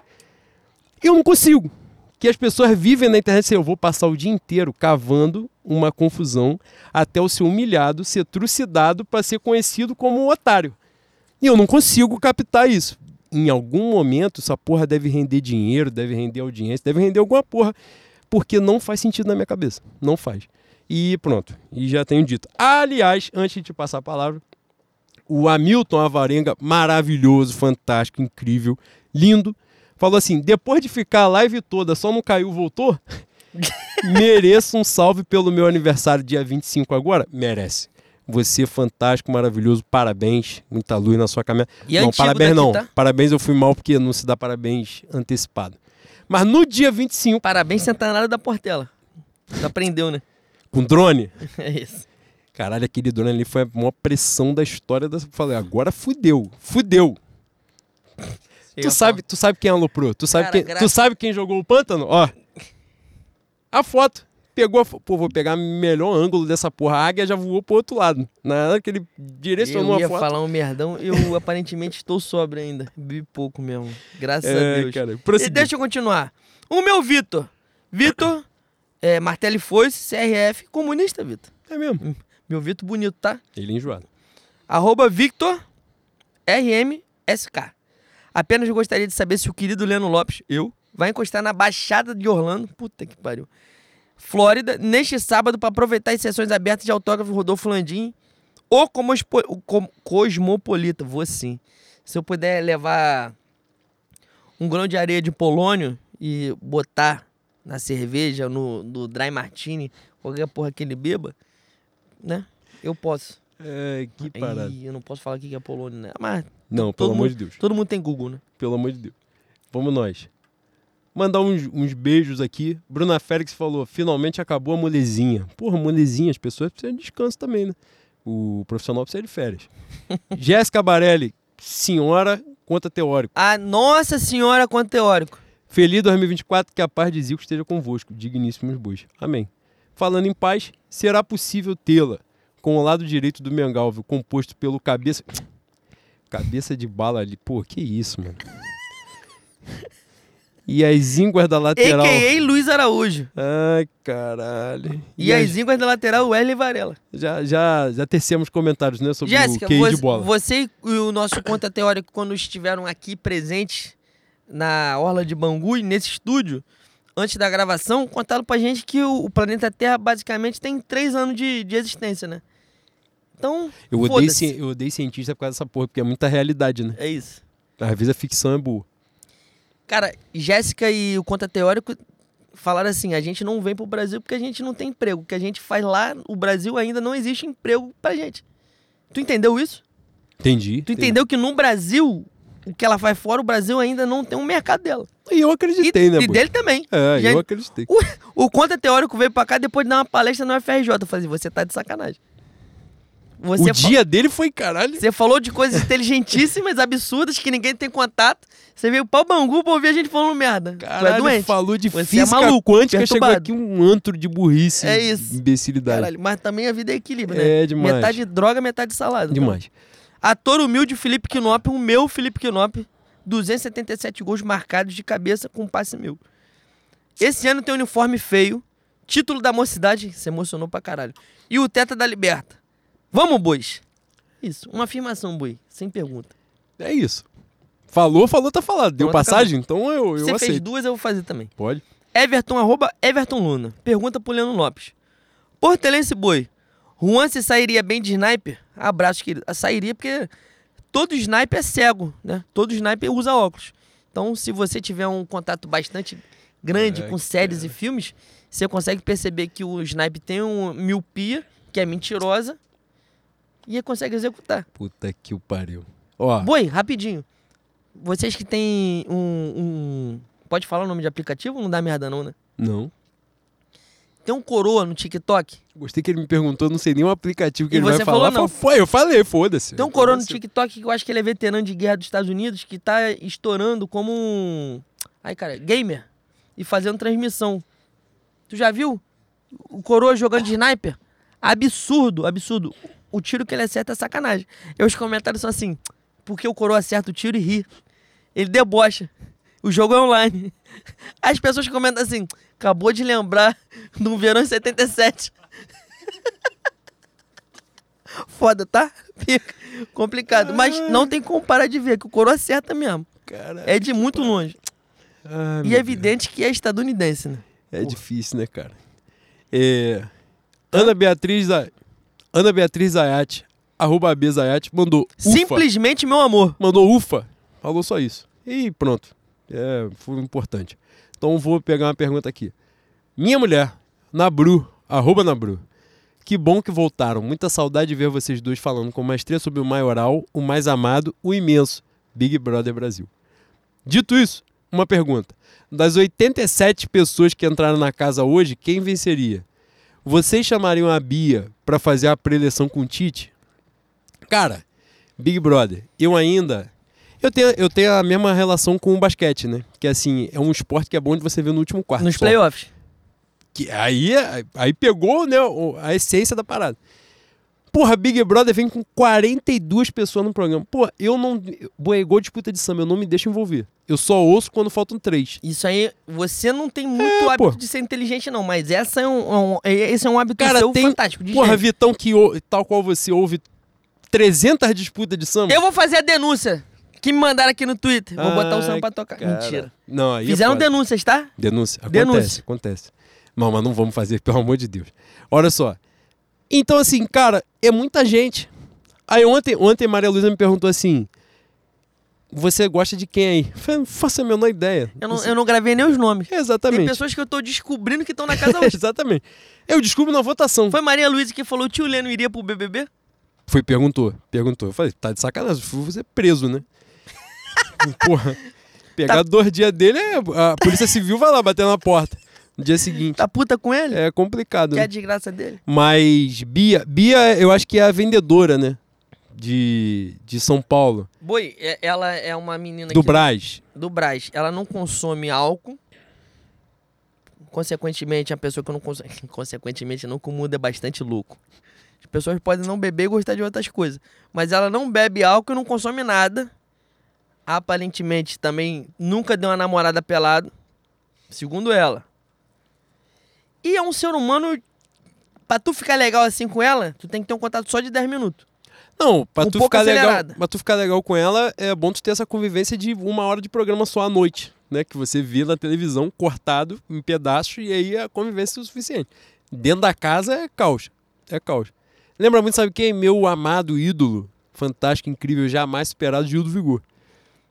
Eu não consigo que as pessoas vivem na internet assim, eu vou passar o dia inteiro cavando uma confusão até o ser humilhado, ser trucidado para ser conhecido como um otário. E eu não consigo captar isso. Em algum momento, essa porra deve render dinheiro, deve render audiência, deve render alguma porra, porque não faz sentido na minha cabeça. Não faz. E pronto, e já tenho dito. Aliás, antes de passar a palavra, o Hamilton Avarenga, maravilhoso, fantástico, incrível, lindo, falou assim: depois de ficar a live toda, só não caiu, voltou? <laughs> Mereço um salve pelo meu aniversário, dia 25 agora? Merece. Você é fantástico, maravilhoso, parabéns. Muita luz na sua caminhada. E não, parabéns não. Tá? Parabéns, eu fui mal porque não se dá parabéns antecipado. Mas no dia 25. Parabéns centenário da Portela. Tu aprendeu, né? Com drone. <laughs> É isso. Caralho, aquele drone ali foi a maior pressão da história da. Falei, agora fudeu. Fudeu. Tu sabe, tu sabe quem aloprou? Tu sabe, Cara, quem, graças- tu sabe quem jogou o pântano? Ó. A foto. Pegou a fo- Pô, vou pegar o melhor ângulo dessa porra. A águia já voou pro outro lado. Na hora que ele direcionou Eu ia a foto. falar um merdão, eu <laughs> aparentemente estou sóbrio ainda. Bebi pouco mesmo. Graças a É, Deus. cara. E deixa eu continuar. O meu Vitor. Vitor, é, Martelli Foice, CRF, comunista, Vitor. É mesmo. Meu Vitor bonito, tá? Ele é enjoado. Arroba Victor RMSK. Apenas gostaria de saber se o querido Leno Lopes, eu, vai encostar na Baixada de Orlando, puta que pariu, Flórida, neste sábado para aproveitar as sessões abertas de autógrafo Rodolfo Landim ou como Cosmopolita, vou sim. Se eu puder levar um grão de areia de polônio e botar na cerveja, no, no dry martini, qualquer porra que ele beba, né? Eu posso. É, que parada. Ih, eu não posso falar aqui que é polônio, né? Mas Não, todo pelo amor de Deus. todo mundo tem Google, né? Pelo amor de Deus. Vamos nós. Mandar uns, uns beijos aqui. Bruna Félix falou: finalmente acabou a molezinha. Porra, molezinha, as pessoas precisam de descanso também, né? O profissional precisa de férias. <laughs> Jéssica Barelli, senhora, conta teórico. Ah, nossa senhora, quanto teórico. Feliz 2024, que a paz de Zico esteja convosco, digníssimos bois. Amém. Falando em paz, será possível tê-la com o lado direito do Mengalvio composto pelo cabeça. Cabeça de bala ali. Pô, que isso, mano. E as ínguas da lateral. A.K.A. Luiz Araújo. Ai, caralho. E, as ínguas da lateral, Wesley Varela. Já, já, já tecemos comentários, né? Sobre Jéssica, o QI você, de bola. você e o nosso conta teórico, quando estiveram aqui presentes na Orla de Bangu, e nesse estúdio, antes da gravação, contaram pra gente que o, o planeta Terra basicamente tem três anos de, de existência, né? Então, Eu odeio, eu odeio cientista por causa dessa porra, porque é muita realidade, né? É isso. Às vezes a ficção é boa. Cara, Jéssica e o Conta Teórico falaram assim: a gente não vem pro Brasil porque a gente não tem emprego. O que a gente faz lá, o Brasil ainda não existe emprego pra gente. Tu entendeu isso? Entendi. Tu entendeu que no Brasil, o que ela faz fora, o Brasil ainda não tem um mercado dela. E eu E, acreditei, né, e boy? dele também. É, Já- eu acreditei. O, o Conta Teórico veio pra cá depois de dar uma palestra no FRJ. Eu falei: você tá de sacanagem. Você o dia dele foi caralho. Você falou de coisas inteligentíssimas, <laughs> absurdas, que ninguém tem contato. Você veio pra Bangu pra ouvir a gente falando merda. tu é Caralho, doente. falou de Você é física maluco, quântica, chegou perturbado. aqui um antro de burrice. É isso. Imbecilidade. Caralho, mas também a vida é equilíbrio, né? É demais. Metade droga, metade salada. Demais. Ator humilde Felipe Quinop, o meu Felipe Quinop, 277 gols marcados de cabeça com um passe meu. Esse ano tem uniforme feio, título da mocidade, se emocionou pra caralho. E o Teta da Liberta. Vamos, bois. Isso, uma afirmação, boi, sem pergunta. É isso. Falou, falou, tá falado. Deu Pronto, passagem? Então eu, eu Você fez aceito. duas, eu vou fazer também. Pode. Everton, arroba Everton Luna. Pergunta pro Leandro Lopes. Portelense Boi. Juan se sairia bem de sniper? Abraço, querido. Ah, Sairia porque todo sniper é cego, né? Todo sniper usa óculos. Então, se você tiver um contato bastante grande É, com séries e filmes, você consegue perceber que o sniper tem uma miopia, que é mentirosa, e consegue executar. Puta que o pariu. Ó, Boi, rapidinho. Vocês que têm um, um- Pode falar o nome de aplicativo? Não dá merda não, né? não. Tem um coroa no TikTok. Gostei que ele me perguntou, não sei nem o aplicativo que E ele vai falar. falou. Foi, eu falei, foda-se. Tem um coroa no. TikTok que eu acho que ele é veterano de guerra dos Estados Unidos que tá estourando como um. Ai, cara, gamer. E fazendo transmissão. Tu já viu? O coroa jogando de sniper? Absurdo, absurdo. O tiro que ele acerta é sacanagem. E os comentários são assim: porque o coroa acerta o tiro e ri. Ele debocha. O jogo é online. <laughs> As pessoas comentam assim: acabou de lembrar do verão em 77. Foda, tá? Fica complicado. Mas não tem como parar de ver que o coroa acerta mesmo. Caralho. É de muito longe. Ai, E é evidente que é estadunidense, né? É difícil, né, cara? É... Ana Beatriz Za- Ana Beatriz Zayat, arroba AB Zayat, mandou ufa. Simplesmente meu amor. Mandou ufa. Falou só isso. E pronto. É, foi importante. Então vou pegar uma pergunta aqui. Minha mulher, Nabru, arroba Nabru. Que bom que voltaram. Muita saudade de ver vocês dois falando com maestria sobre o maioral, o mais amado, o imenso Big Brother Brasil. Dito isso, uma pergunta. Das 87 pessoas que entraram na casa hoje, quem venceria? Vocês chamariam a Bia pra fazer a preleção com o Tite? Cara, Big Brother, eu ainda. Eu tenho, eu tenho a mesma relação com o basquete, né? Que assim, é um esporte que é bom de você ver no último quarto. Nos só. playoffs. Que aí, aí pegou né, a essência da parada. Porra, Big Brother vem com 42 pessoas no programa. Pô, eu não. Boa, é igual disputa de samba, eu não me deixo envolver. Eu só ouço quando faltam três. Isso aí, você não tem muito É, hábito pô. de ser inteligente, não, mas essa é um, um- esse é um hábito Cara, seu tem- fantástico. De Porra, gênio. Vitão, que tal qual você ouve 300 disputas de samba. Eu vou fazer a denúncia que me mandaram aqui no Twitter. Vou botar o samba pra tocar. cara. Mentira. Não, aí é Fizeram foda. denúncias, tá? Denúncia. Acontece, Denúncia. acontece. Não, mas não vamos fazer, pelo amor de Deus. Olha só. Então, assim, cara, é muita gente. Aí ontem, ontem Maria Luísa me perguntou assim: Você gosta de quem aí? Eu faço a menor ideia. Eu não, Assim, eu não gravei nem os nomes. Tem Exatamente. pessoas que eu tô descobrindo que estão na <laughs> casa hoje. Exatamente. Eu descubro na votação. Foi Maria Luísa que falou: o tio Leno iria pro BBB? Foi, perguntou, perguntou. Eu falei, tá de sacanagem, vou ser preso, né? <laughs> Porra, pegar Tá. dois dias dele, é, a Polícia Civil vai lá bater na porta no dia seguinte. Tá puta com ele? É complicado, Que é né? a desgraça dele. Mas Bia, Bia, eu acho que é a vendedora, né? De, de São Paulo, Boi, é- ela é uma menina do que- Brás. do Brás. Ela não consome álcool. Consequentemente, a pessoa que não consome. <laughs> Consequentemente, não muda é bastante louco. As pessoas podem não beber e gostar de outras coisas. Mas ela não bebe álcool e não consome nada. Aparentemente, também nunca deu uma namorada pelado. Segundo ela. E é um ser humano. Pra tu ficar legal assim com ela, tu tem que ter um contato só de 10 minutos. Não, pra Um tu ficar legal, acelerada. pra tu ficar legal com ela, é bom tu ter essa convivência de uma hora de programa só à noite, né? Que você vê na televisão cortado em pedaços e aí a convivência é o suficiente. Dentro da casa é caos. É caos. Lembra muito, sabe quem? Meu amado ídolo, fantástico, incrível, jamais superado, Gil do Vigor.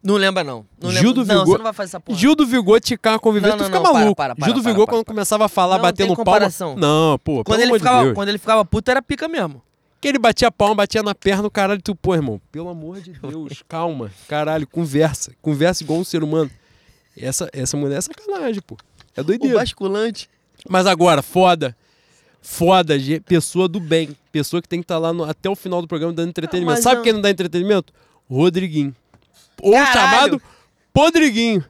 Não lembra, não. Não, Gil lembra. do não, Vigor- você não vai fazer essa porra. Gil do Vigor ticar convivência, Não, tu não, fica não, para, maluco. para, para, Gil do para, Vigor, para, quando para. começava a falar, Não batendo palma. comparação. Não, pô, Quando ele, de ficava, quando ele ficava puto, era pica mesmo. Que ele batia palma, batia na perna, o caralho, tu, pô, irmão, pelo amor de Deus, <laughs> calma, caralho, conversa, conversa igual um ser humano. Essa, essa mulher é sacanagem, pô. É O doideira. basculante. Mas agora, foda, foda, pessoa do bem, pessoa que tem que estar lá no- até o final do programa dando entretenimento. Sabe eu- quem não dá entretenimento? Rodriguinho. Ou Caralho! chamado Podriguinho,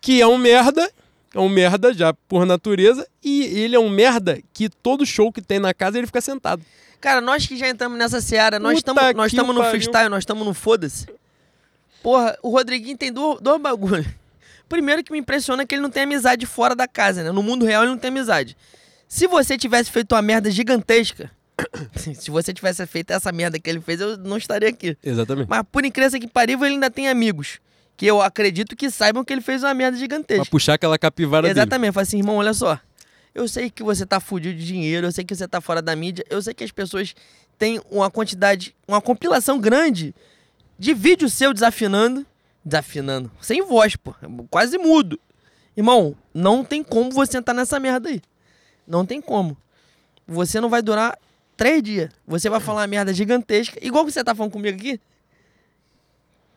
que é um merda, é um merda já por natureza, e ele é um merda que todo show que tem na casa ele fica sentado. Cara, nós que já entramos nessa seara, nós estamos no freestyle, nós estamos no foda-se. Porra, o Rodriguinho tem dois, dois bagulhos. <laughs> Primeiro que me impressiona é que ele não tem amizade fora da casa, né? No mundo real ele não tem amizade. Se você tivesse feito uma merda gigantesca, <coughs> se você tivesse feito essa merda que ele fez, eu não estaria aqui. Exatamente. Mas por incrível que parível, ele ainda tem amigos. Que eu acredito que saibam que ele fez uma merda gigantesca. Pra puxar aquela capivara dele. Exatamente, fala assim, irmão, olha só. Eu sei que você tá fudido de dinheiro, eu sei que você tá fora da mídia, eu sei que as pessoas têm uma quantidade, uma compilação grande de vídeo seu desafinando. Desafinando. Sem voz, pô. Quase mudo. Irmão, não tem como você entrar nessa merda aí. Não tem como. Você não vai durar três dias. Você vai falar uma merda gigantesca, igual que você tá falando comigo aqui.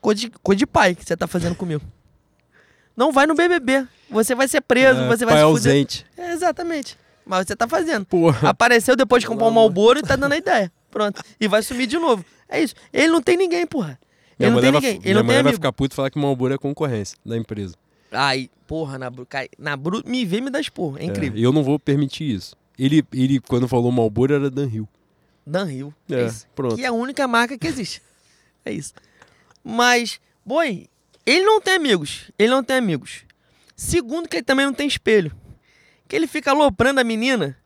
Coisa de, coisa de pai que você tá fazendo comigo. Não vai no BBB. Você vai ser preso, É, você vai pai se ausente. É, exatamente. Mas você tá fazendo. Porra. Apareceu depois de comprar um Malboro e tá dando a ideia. Pronto. E vai sumir de novo. É isso. Ele não tem ninguém, porra. Minha Ele não tem vai, ninguém. minha Ele não tem mulher vai amigo. ficar puto e falar que Malboro é concorrência da empresa. Ai, porra, na, na Bru, me vê me dá esporro. É incrível. É, eu não vou permitir isso. Ele, ele quando falou Malboro, era Dan Hill. Dan Hill. É, É, isso. pronto. Que é a única marca que existe. É isso. Mas, boi, ele não tem amigos. Ele não tem amigos. Segundo, que ele também não tem espelho. Que ele fica aloprando a menina.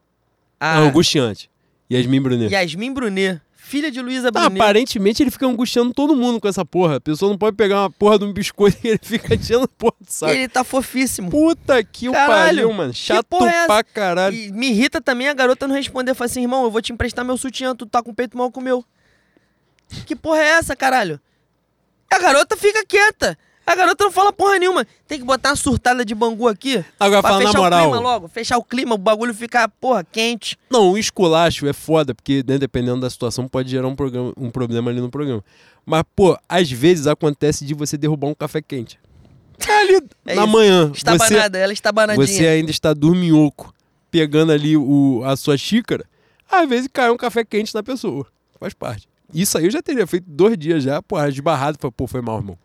A Ah, angustiante. Yasmin Brunet. Yasmin Brunet, filha de Luísa Ah, Brunet. aparentemente ele fica angustiando todo mundo com essa porra. A pessoa não pode pegar uma porra de um biscoito e ele fica enchendo porra de saco. ele tá fofíssimo. Puta que o pariu, mano. que Chato porra é pra caralho. E me irrita também a garota não responder. Fala assim, irmão, eu vou te emprestar meu sutiã, tu tá com o peito mal com o meu. Que porra é essa, caralho? A garota fica quieta. A garota não fala porra nenhuma. Tem que botar uma surtada de bangu aqui. Agora, fala na fechar o moral. clima logo. Fechar o clima, o bagulho ficar, porra, quente. Não, o esculacho é foda, porque né, dependendo da situação pode gerar um, programa- um problema ali no programa. Mas, pô, às vezes acontece de você derrubar um café quente. É ali <laughs> É na isso. manhã. Você, Estabanada, ela estabanadinha. você ainda está dorminhoco, pegando ali o, a sua xícara. Às vezes cai um café quente na pessoa. Faz parte. Isso aí eu já teria feito dois dias já, pô, esbarrado. Falei, pô, foi mal, irmão.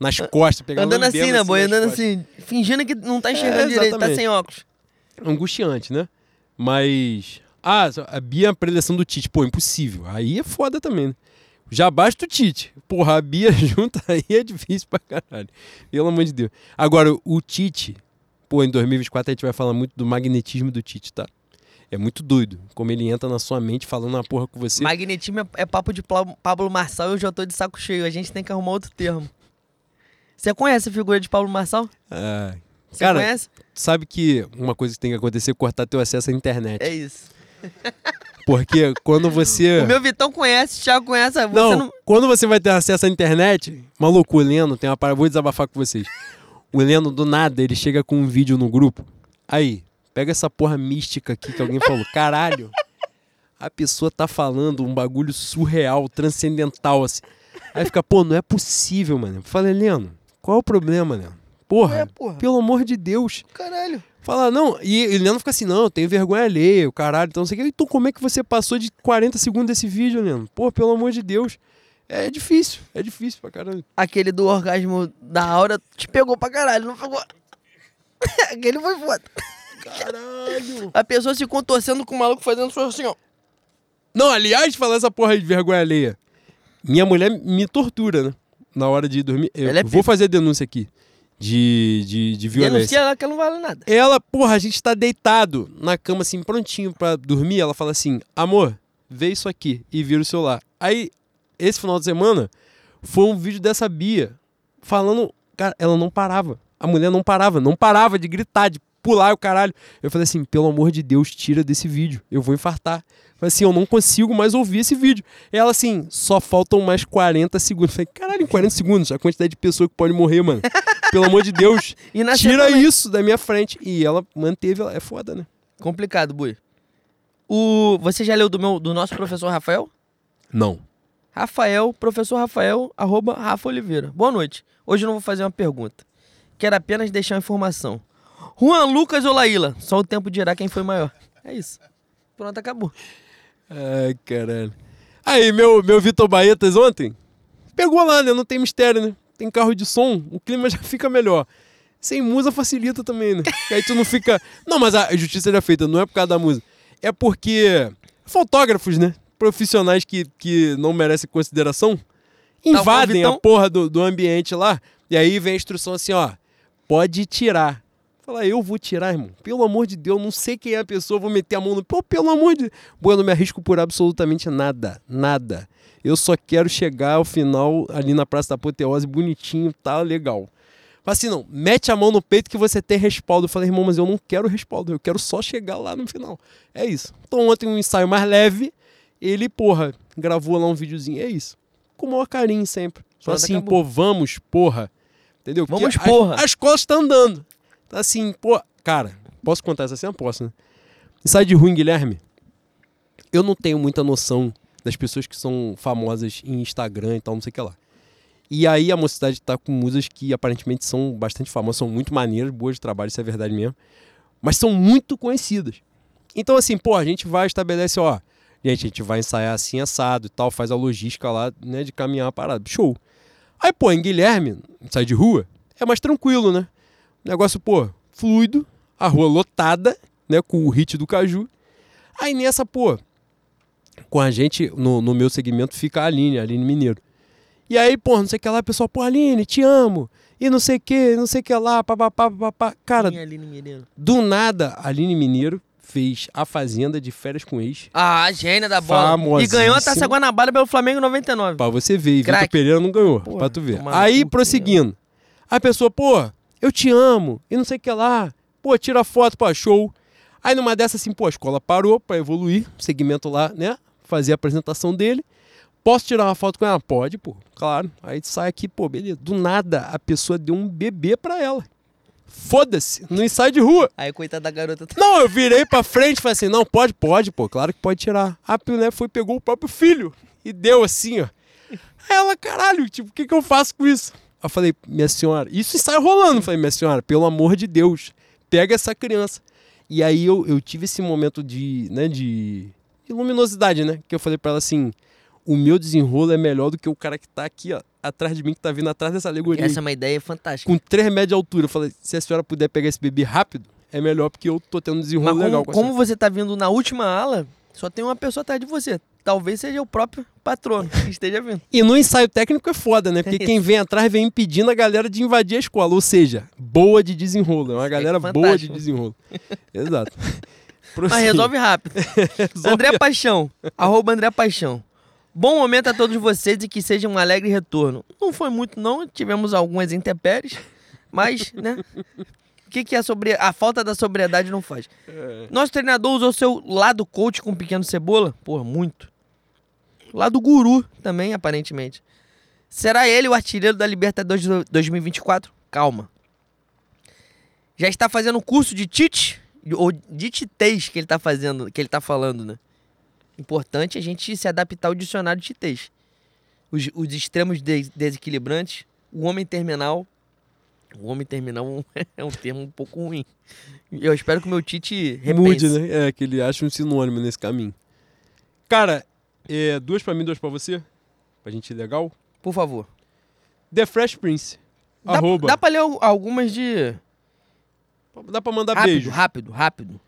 Nas costas, pegando Andando assim, né, boy? nas Andando costas. assim, fingindo que não tá enxergando É, direito, tá sem óculos. angustiante, né? Mas. Ah, a Bia, a preleção do Tite. Pô, impossível. Aí é foda também, né? Já basta o Tite. Porra, a Bia <laughs> junto aí é difícil pra caralho. Pelo amor de Deus. Agora, o Tite. Pô, em 2024 a gente vai falar muito do magnetismo do Tite, tá? É muito doido. Como ele entra na sua mente falando uma porra com você. Magnetismo é, é papo de Pablo Marçal e eu já tô de saco cheio. A gente tem que arrumar outro termo. Você conhece a figura de Pablo Marçal? Ah, Você Cara, conhece? sabe que uma coisa que tem que acontecer é cortar teu acesso à internet. É isso. Porque quando você. <laughs> O meu Vitão conhece, o Thiago conhece. Não, não... quando você vai ter acesso à internet, maluco, o Leno tem uma parada, vou desabafar com vocês. O Leno, do nada, ele chega com um vídeo no grupo. Aí, pega essa porra mística aqui que alguém falou. Caralho, a pessoa tá falando um bagulho surreal, transcendental, assim. Aí fica, pô, não é possível, mano. Fala, Leno, qual é o problema, Leno? Porra, É, porra. pelo amor de Deus. Caralho. Fala, não, e o Leandro fica assim, não, eu tenho vergonha alheia, o caralho, então não sei o que. Então como é que você passou de 40 segundos desse vídeo, Leandro? Pô, pelo amor de Deus. É difícil, é difícil pra caralho. Aquele do orgasmo da aura te pegou pra caralho, não pegou? <laughs> Aquele foi foda. Caralho. A pessoa se contorcendo com o maluco fazendo assim, ó. Não, aliás, falar essa porra de vergonha alheia. Minha mulher me tortura, né? Na hora de dormir. Eu é vou fazer denúncia aqui de, de, de violência. Denuncia ela que ela não vale nada. Ela, porra, a gente tá deitado na cama, assim, prontinho pra dormir. Ela fala assim: amor, vê isso aqui. E vira o celular. Aí, esse final de semana, foi um vídeo dessa Bia falando. Cara, ela não parava. A mulher não parava, não parava de gritar, de pular o caralho. Eu falei assim: pelo amor de Deus, tira desse vídeo. Eu vou infartar. Eu falei assim: eu não consigo mais ouvir esse vídeo. Ela assim: só faltam mais 40 segundos. Eu falei: caralho, em 40 segundos, a quantidade de pessoa que pode morrer, mano. Pelo amor de Deus. <laughs> E Tira também. isso da minha frente. E ela manteve, ela é foda, né? Complicado, Bui. O... Você já leu do, meu, do nosso professor Rafael? Não. Rafael, professor Rafael, arroba Rafa Oliveira. Boa noite. Hoje eu não vou fazer uma pergunta. Quero apenas deixar uma informação. Juan Lucas ou Laíla? Só o tempo dirá quem foi maior. É isso. Pronto, acabou. Ai, caralho. Aí, meu, meu Vitor Baetas ontem pegou lá, né? Não tem mistério, né? Tem carro de som, o clima já fica melhor. Sem musa facilita também, né? Que aí tu não fica. Não, mas a justiça já é feita, não é por causa da música. É porque fotógrafos, né? Profissionais que, que não merecem consideração invadem a Vitão. porra do, do ambiente lá. E aí vem a instrução assim, ó. Pode tirar. Fala, eu vou tirar, irmão. Pelo amor de Deus, não sei quem é a pessoa, vou meter a mão no. Pô, pelo amor de Pô, eu não me arrisco por absolutamente nada. Nada. Eu só quero chegar ao final ali na Praça da Apoteose, bonitinho, tá legal. Fala assim, não, mete a mão no peito que você tem respaldo. Eu falei, irmão, mas eu não quero respaldo, eu quero só chegar lá no final. É isso. Então ontem um ensaio mais leve, ele, porra, gravou lá um videozinho. É isso. Com o maior carinho sempre. Só assim, acabou. pô, vamos, porra. Entendeu? Porque Vamos, a- porra. A, escola está andando. Assim, pô. Cara, posso contar essa cena? Posso, né? De ruim, Guilherme. Eu não tenho muita noção das pessoas que são famosas em Instagram e tal, não sei o que lá. E aí a mocidade tá com musas que aparentemente são bastante famosas, são muito maneiras, boas de trabalho, isso é verdade mesmo. Mas são muito conhecidas. Então, assim, pô, a gente vai estabelece, ó, gente, a gente vai ensaiar assim, assado e tal, faz a logística lá, né, de caminhar a parada. Show. Aí, pô, em Guilherme, sai de rua, é mais tranquilo, né? Negócio, pô, fluido, a rua lotada, né, com o hit do Caju. Aí nessa, pô, com a gente, no, no meu segmento, fica a Aline, a Aline Mineiro. E aí, pô, não sei o que lá, pessoal, pô, Aline, te amo. E não sei o que, não sei o que lá, papapá, papapá. Cara, Quem é Aline Mineiro? do nada, a Aline Mineiro fez A Fazenda de Férias com Ex. Ah, gênia da bola. E ganhou a Taça Guanabara pelo Flamengo em 99. Pra você ver, e Vitor. Pereira não ganhou, Porra, pra tu ver. Aí, prosseguindo. A pessoa, pô, eu te amo, e não sei o que lá. Pô, tira foto, pô, show. Aí numa dessas assim, pô, a escola parou pra evoluir, segmento lá, né? Fazer a apresentação dele. Posso tirar uma foto com ela? Pode, pô, claro. Aí sai aqui, pô, beleza. Do nada, a pessoa deu um bebê pra ela. Foda-se, no ensaio de rua. Aí, coitada da garota. <laughs> Não, eu virei pra frente e falei assim: não, pode, pode, pô, claro que pode tirar. A mulher foi, pegou o próprio filho e deu assim, ó. Aí ela, caralho, tipo, o que, que eu faço com isso? Eu falei, minha senhora, isso está rolando. Eu falei, minha senhora, pelo amor de Deus, pega essa criança. E aí eu, eu tive esse momento de, né, de luminosidade, né? Que eu falei para ela assim, o meu desenrolo é melhor do que o cara que tá aqui, ó, atrás de mim, que tá vindo atrás dessa alegoria. Essa é uma ideia fantástica. Com 3 metros de altura. Eu falei, se a senhora puder pegar esse bebê rápido, é melhor porque eu tô tendo um desenrolo Mas legal. como, com a como você tá vindo na última ala, só tem uma pessoa atrás de você. Talvez seja o próprio patrono que esteja vindo. E no ensaio técnico é foda, né? Porque É quem vem atrás vem impedindo a galera de invadir a escola. Ou seja, boa de desenrolo. É uma galera boa de desenrolo. <laughs> Exato. Mas resolve rápido. <laughs> Resolve. André Paixão, arroba André Paixão. Bom momento a todos vocês e que seja um alegre retorno. Não foi muito, não. Tivemos algumas intempéries, mas, né? O que, que é sobre a falta da sobriedade não faz? Nosso treinador usou seu lado coach com pequeno cebola? Porra, muito. Lado guru também, aparentemente. Será ele o artilheiro da Libertadores do- 2024? Calma. Já está fazendo curso de Tite? Ou de titês que ele tá fazendo, que ele tá falando, né? Importante a gente se adaptar ao dicionário de titês. Os, os extremos des- desequilibrantes, o homem terminal. O homem terminal <laughs> é um termo um pouco ruim. Eu espero que o meu Tite repense. Mude, né? É, que ele acha um sinônimo nesse caminho. Cara, é, duas pra mim, duas pra você. Pra gente ir legal. Por favor. The Fresh Prince. Dá, arroba. dá pra ler al- algumas de. Dá pra mandar Rápido, beijo. rápido, rápido.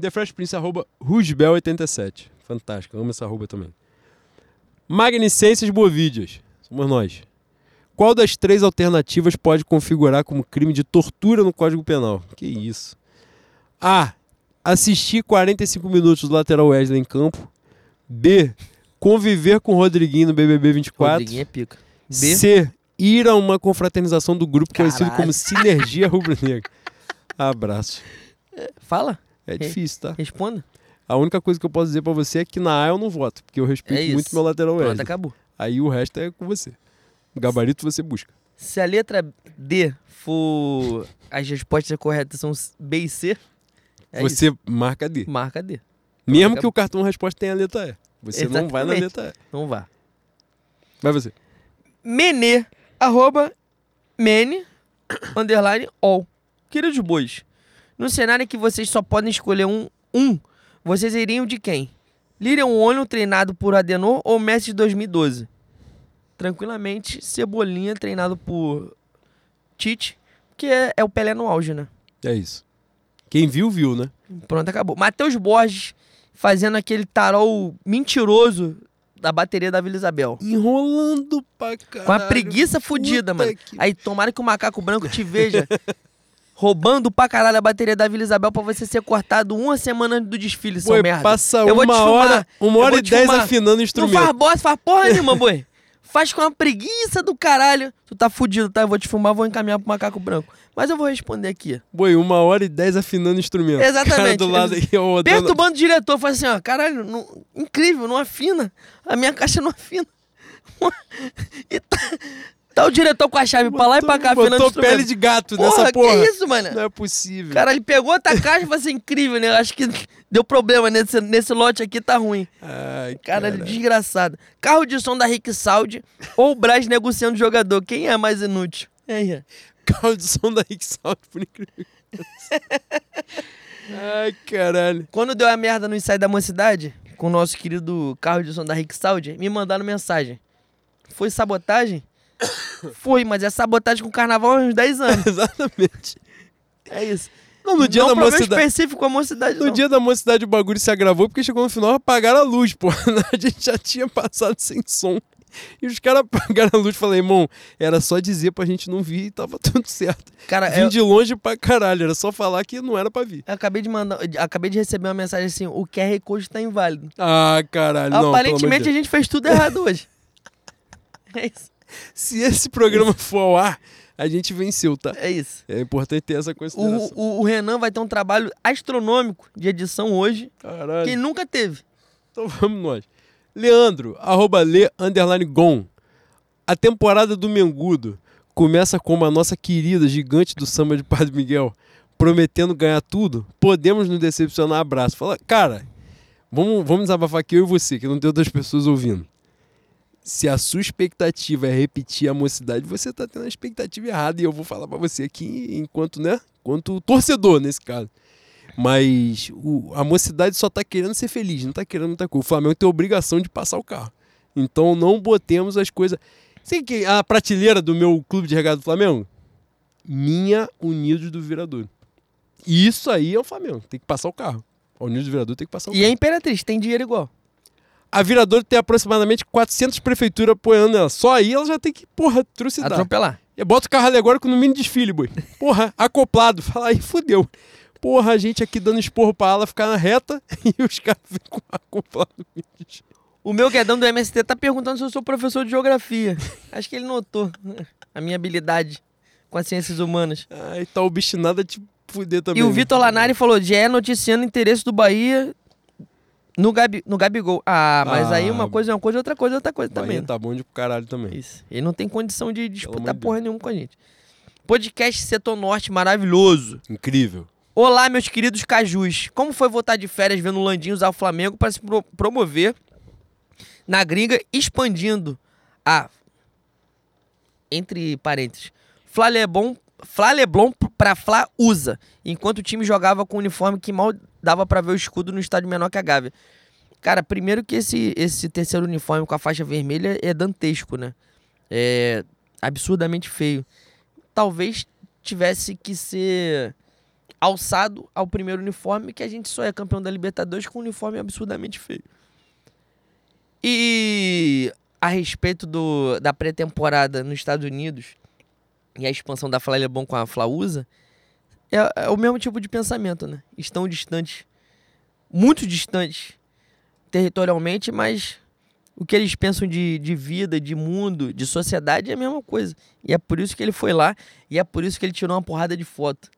The Fresh Prince, arroba Rusbel87. Fantástico, amo essa arroba também. Magnicências Bovídeas. Somos nós. Qual das três alternativas pode configurar como crime de tortura no Código Penal? Que isso. A. Assistir 45 minutos do lateral Wesley em campo. B. Conviver com o Rodriguinho no BBB 24. Rodriguinho é pica. B. C. Ir a uma confraternização do grupo conhecido Caralho. como Sinergia Rubro-Negra. Abraço. Fala, É difícil, tá? responda. A única coisa que eu posso dizer pra você é que na A eu não voto, porque eu respeito É muito meu lateral Pronto, Wesley. acabou. Aí o resto é com você. Gabarito você busca. Se a letra D for. As respostas corretas são B e C. É você marca D. isso. Marca D. Mesmo acabou. que o cartão resposta tenha a letra E. Você não vai na Exatamente. letra E. Não vá. Vai você. Menê, arroba Mene, underline, all. Queridos bois, no cenário em que vocês só podem escolher um, um vocês iriam de quem? Lirian Ono, treinado por Adenor, ou Messi de 2012? Tranquilamente, Cebolinha, treinado por Tite, que é, é o Pelé no auge, né? É isso. Quem viu, viu, né? Pronto, acabou. Matheus Borges fazendo aquele tarol mentiroso da bateria da Vila Isabel. Enrolando pra caralho. Com a preguiça fudida, Puta mano. que- Aí tomara que o macaco branco te veja <laughs> roubando pra caralho a bateria da Vila Isabel pra você ser cortado uma semana antes do desfile, seu Boi, merda. passa Eu vou te uma filmar. hora, uma hora e te dez afinando o Não instrumento. faz bosta, faz porra nenhuma, boi. <laughs> Faz com a preguiça do caralho. Tu tá fudido, tá? Eu vou te filmar, vou encaminhar pro macaco branco. Mas eu vou responder aqui. Boi, uma hora e dez afinando o instrumento. <laughs> Exatamente. Cara do lado ó, dando- Perturbando o diretor, fala assim, ó, caralho, não- incrível, não afina. A minha caixa não afina. <laughs> E tá, tá o diretor com a chave pra lá e pra cá, Botou pele de gato porra, nessa porra. que isso, mano? Não é possível. Cara, ele pegou outra caixa e falou assim, incrível, né? Acho que deu problema nesse, nesse lote aqui, tá ruim. Ai, Cara, cara. desgraçado. Carro de som da Rick Saudi ou o Braz negociando jogador. Quem é mais inútil? É aí. <laughs> Carro de som da Rick Sound, por incrível. <laughs> Ai, caralho. Quando deu a merda no ensaio da mocidade, com o nosso querido carro de som da Rick Saudi, me mandaram mensagem. Foi sabotagem? Foi, mas é sabotagem com carnaval há uns 10 anos. <laughs> Exatamente. É isso. Não, no dia não da mocidade. específico a mocidade, No não. dia da mocidade o bagulho se agravou porque chegou no final apagaram a luz, pô. <laughs> A gente já tinha passado sem som. E os caras apagaram a luz. Falei, irmão, era só dizer pra gente não vir e tava <laughs> tudo certo. Cara, Vim eu, de longe pra caralho. Era só falar que não era pra vir. eu acabei de mandar, acabei de receber uma mensagem assim, o QR Code tá inválido. Ah, caralho. Não, Aparentemente a Deus. gente fez tudo errado hoje. É isso. Se esse programa for ao ar, a gente venceu, tá? É isso. É importante ter essa consideração. O, o, o Renan vai ter um trabalho astronômico de edição hoje, Caralho. que ele nunca teve. Então vamos nós. Leandro, arroba le, underline gon. A temporada do Mengudo começa como a nossa querida gigante do samba de Padre Miguel, prometendo ganhar tudo. Podemos nos decepcionar, abraço. Fala, cara, vamos, vamos desabafar aqui eu e você, que não tem outras pessoas ouvindo. Se a sua expectativa é repetir a mocidade, você tá tendo a expectativa errada. E eu vou falar para você aqui, enquanto, né? Enquanto torcedor, nesse caso. Mas o, a mocidade só tá querendo ser feliz, não tá querendo muita coisa. O Flamengo tem a obrigação de passar o carro. Então não botemos as coisas. Sei que a prateleira do meu clube de regado do Flamengo? Minha Unidos do Virador. Isso aí é o Flamengo. Tem que passar o carro. A Unidos do Virador tem que passar o E carro. a Imperatriz tem dinheiro igual. A Virador tem aproximadamente 400 prefeituras apoiando ela. Só aí ela já tem que, porra, trucidar. Atropelar. E bota o carro alegórico no mini desfile, boi. Porra, <laughs> acoplado. Fala aí, fudeu. Porra, a gente aqui dando esporro pra ala ficar na reta <laughs> e os caras vêm com acoplado no mini desfile. O meu guedão do MST tá perguntando se eu sou professor de geografia. Acho que ele notou a minha habilidade com as ciências humanas. Ai, tá obstinado a te fuder também. E o né? Vitor Lanari falou: é noticiando o interesse do Bahia no, Gabi, no Gabigol. Ah, mas aí Ah. uma coisa é uma coisa, outra coisa é outra coisa também. tá bom de caralho também. Isso. Ele não tem condição de disputar porra nenhuma com a gente. Podcast Setor Norte maravilhoso. Incrível. Olá, meus queridos cajus. Como foi voltar de férias vendo o Landinho usar o Flamengo para se pro- promover na gringa, expandindo a. Entre parênteses. Flalebon, Flaleblon pra Fla usa, enquanto o time jogava com um uniforme que mal dava pra ver o escudo no estádio menor que a Gávea. Cara, primeiro que esse, esse terceiro uniforme com a faixa vermelha é dantesco, né? É absurdamente feio. Talvez tivesse que ser alçado ao primeiro uniforme, que a gente só é campeão da Libertadores com um uniforme absurdamente feio. E a respeito do, da pré-temporada nos Estados Unidos e a expansão da Fla Lebon com a Flausa, é, é o mesmo tipo de pensamento, né? Estão distantes, muito distantes territorialmente, mas o que eles pensam de, de vida, de mundo, de sociedade é a mesma coisa. E é por isso que ele foi lá e é por isso que ele tirou uma porrada de foto.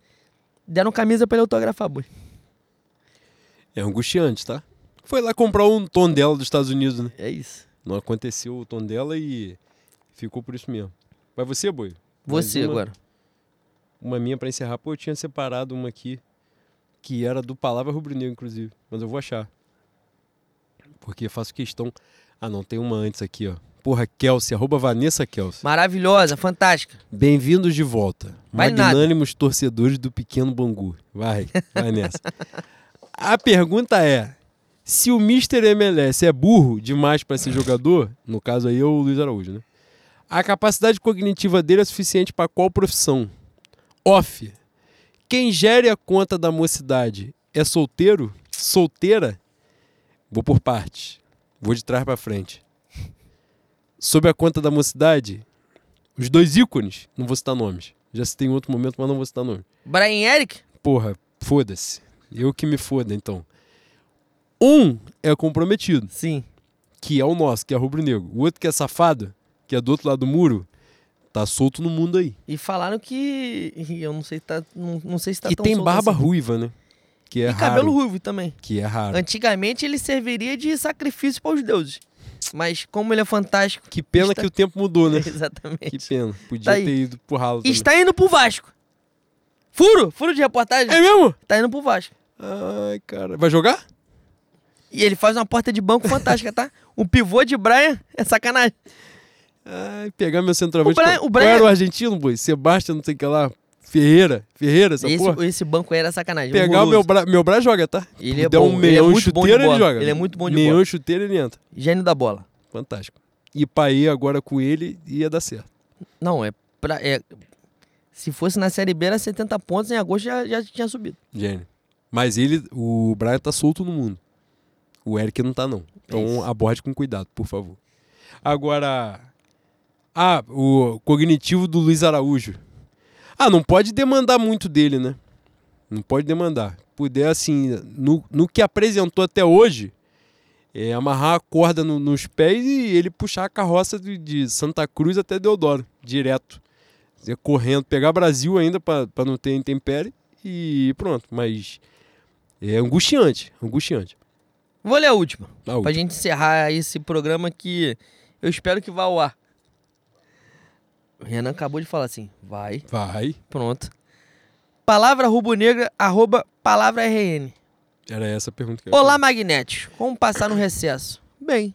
Deram camisa pra ele autografar, boi. É angustiante, tá? Foi lá comprar um tom dela dos Estados Unidos, né? É isso. Não aconteceu o tom dela e ficou por isso mesmo. Vai você, boi? Você uma- agora. Uma minha pra encerrar. Pô, eu tinha separado uma aqui que era do Palavra Rubro-Negro, inclusive. Mas eu vou achar. Porque faço questão. Ah, não, tem uma antes aqui, ó. Porra, Kelsey, arroba Vanessa Kelsey. Maravilhosa, fantástica. Bem-vindos de volta. Vai nada. Magnânimos torcedores do Pequeno Bangu. Vai, vai nessa. A pergunta é: se o Mr. MLS é burro demais para ser jogador, no caso aí é o Luiz Araújo, né? A capacidade cognitiva dele é suficiente para qual profissão? Off. Quem gere a conta da mocidade é solteiro? Solteira? Vou por partes. Vou de trás para frente. Sob a conta da mocidade, os dois ícones, não vou citar nomes. Já citei em outro momento, mas não vou citar nome. Brian Eric? Porra, foda-se. Eu que me foda, então. Um é comprometido, Sim. que é o nosso, que é rubro-negro. O outro que é safado, que é do outro lado do muro, tá solto no mundo aí. E falaram que. Eu não sei, se tá, não, não sei se tá e tem barba assim. ruiva, né? Que é e raro. cabelo ruivo também. Que é raro. Antigamente ele serviria de sacrifício para os deuses. Mas como ele é fantástico. Que pena Está- que o tempo mudou, né? <laughs> Exatamente. Que pena. Podia Tá ter ido pro ralo também. Está indo pro Vasco. Furo! Furo de reportagem. É mesmo? Tá indo pro Vasco. Ai, cara. Vai jogar? E ele faz uma porta de banco fantástica, tá? <laughs> Um pivô de Brian é sacanagem. Ai, pegar meu centroavante. O Brian- o Brian- era o argentino, boi? Sebastião, não sei o que lá. Ferreira. Ferreira, essa porra. Esse, esse banco era sacanagem. Pegar o meu bra... meu braço joga, tá? Ele é bom, um ele é meião bom de chuteiro, ele joga. Ele é muito bom de meião bola. chuteiro, ele entra. Gênio da bola. Fantástico. E Paê agora com ele ia dar certo. Não, é pra. É, se fosse na Série B, era 70 pontos, em agosto já, já tinha subido. Gênio. Mas ele, o Brian tá solto no mundo. O Eric não tá, não. É Então isso. aborde com cuidado, por favor. Agora. Ah, o cognitivo do Luiz Araújo. Ah, não pode demandar muito dele, né? Não pode demandar. Puder, assim, no, no que apresentou até hoje, é amarrar a corda no- nos pés e ele puxar a carroça de, de Santa Cruz até Deodoro, direto. Dizer, Correndo, pegar Brasil ainda para não ter intempérie e pronto. Mas é angustiante, angustiante. Vou ler a última. A Pra última. gente encerrar esse programa que eu espero que vá ao ar. O Renan acabou de falar assim. Vai. Vai. Pronto. Palavra rubro-negra, arroba palavra RN. Era essa a pergunta que eu ia Olá. Magnete. Como passar no recesso? Bem.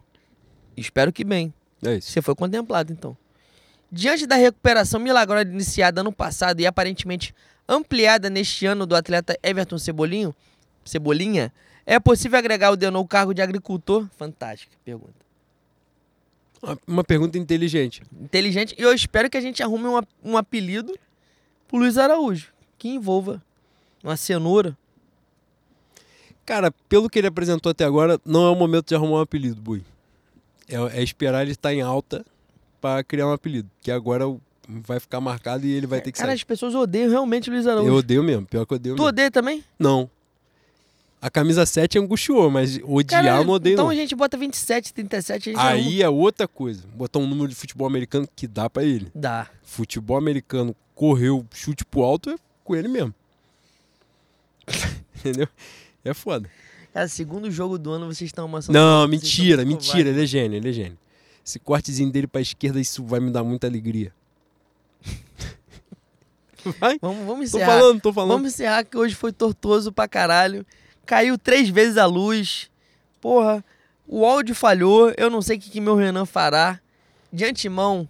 Espero que bem. É isso. Você foi contemplado, então. Diante da recuperação milagrosa iniciada ano passado e aparentemente ampliada neste ano do atleta Everton Cebolinho, Cebolinha, é possível agregar o Denô o cargo de agricultor? Fantástica pergunta. Uma- pergunta inteligente. Inteligente. E eu espero que a gente arrume um, um apelido pro Luiz Araújo, que envolva uma cenoura. Cara, pelo que ele apresentou até agora, não é o momento de arrumar um apelido, Bui. É, é esperar ele estar em alta pra criar um apelido. Que agora vai ficar marcado e ele vai ter que Cara, sair. as pessoas odeiam realmente o Luiz Araújo. Eu odeio mesmo, pior que eu odeio Tu mesmo. odeia também? Não. A camisa 7 angustiou, mas odiar Cara, não odeio então não. a gente bota 27, 37, a gente. Aí é outra coisa. Botar um número de futebol americano que dá pra ele. Dá. Futebol americano correu chute pro alto é com ele mesmo. <laughs> Entendeu? É foda. Cara, segundo jogo do ano vocês estão amassando. Não, mentira, mentira. Ele é gênio, ele é gênio. Esse cortezinho dele pra esquerda, isso vai me dar muita alegria. <laughs> Vai? Vamos, vamos Tô encerrar. falando, tô falando. Vamos encerrar que hoje foi tortuoso pra caralho. Caiu três vezes a luz. Porra, o áudio falhou. Eu não sei o que, que meu Renan fará. De antemão,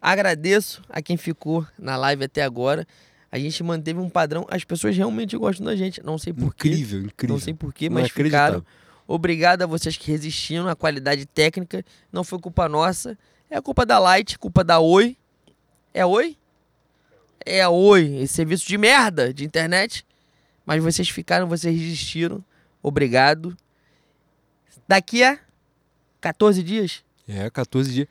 agradeço a quem ficou na live até agora. A gente manteve um padrão. As pessoas realmente gostam da gente. Não sei porquê. Incrível, incrível. Não sei porquê, mas é ficaram. Obrigado a vocês que resistiram à qualidade técnica. Não foi culpa nossa. É culpa da Light, culpa da Oi. É Oi? É Oi, esse serviço de merda de internet. Mas vocês ficaram, vocês resistiram. Obrigado. Daqui a 14 dias? É, 14 dias.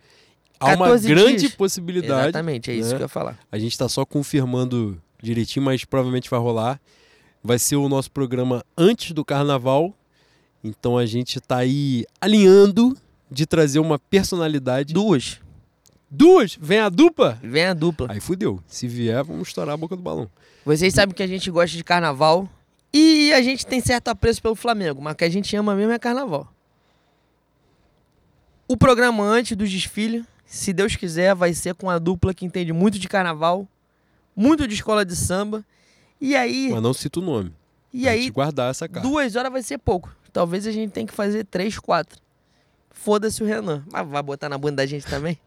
Há uma 14 grande dias. possibilidade. Exatamente, é isso né? que eu ia falar. A gente tá só confirmando direitinho, mas provavelmente vai rolar. Vai ser o nosso programa antes do carnaval. Então a gente tá aí alinhando de trazer uma personalidade. Duas. Duas? Vem a dupla? Vem a dupla. Aí fudeu. Se vier, vamos estourar a boca do balão. Vocês sabem que a gente gosta de carnaval. E a gente tem certo apreço pelo Flamengo, mas o que a gente ama mesmo é carnaval. O programa antes do desfile, se Deus quiser, vai ser com a dupla que entende muito de carnaval, muito de escola de samba. E aí, Mas não cita o nome. e Pra aí gente guardar essa cara. duas horas vai ser pouco. Talvez a gente tenha que fazer três, quatro. Foda-se o Renan. Mas vai botar na bunda da gente também?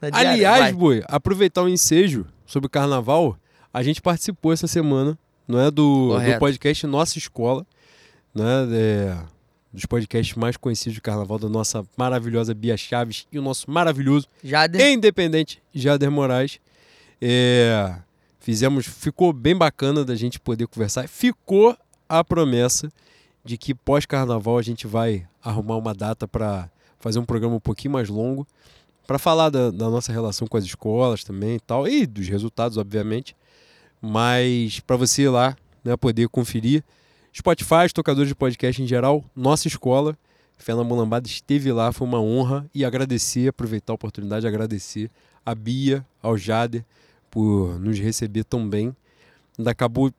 Diária? Aliás, Vai. Boi, aproveitar o ensejo sobre o carnaval, a gente participou essa semana, não é do, do podcast Nossa Escola, né? É, dos podcasts mais conhecidos de carnaval da nossa maravilhosa Bia Chaves e o nosso maravilhoso Jader, independente Jader Moraes. É, fizemos, ficou bem bacana da gente poder conversar. Ficou a promessa de que pós-carnaval a gente vai arrumar uma data para fazer um programa um pouquinho mais longo, para falar da, da nossa relação com as escolas também e tal, e dos resultados, obviamente. Mas para você ir lá né, poder conferir. Spotify, tocadores de podcast em geral, nossa escola. Na Mulambada esteve lá, foi uma honra e agradecer, aproveitar a oportunidade de agradecer a Bia, ao Jader, por nos receber tão bem. Ainda acabou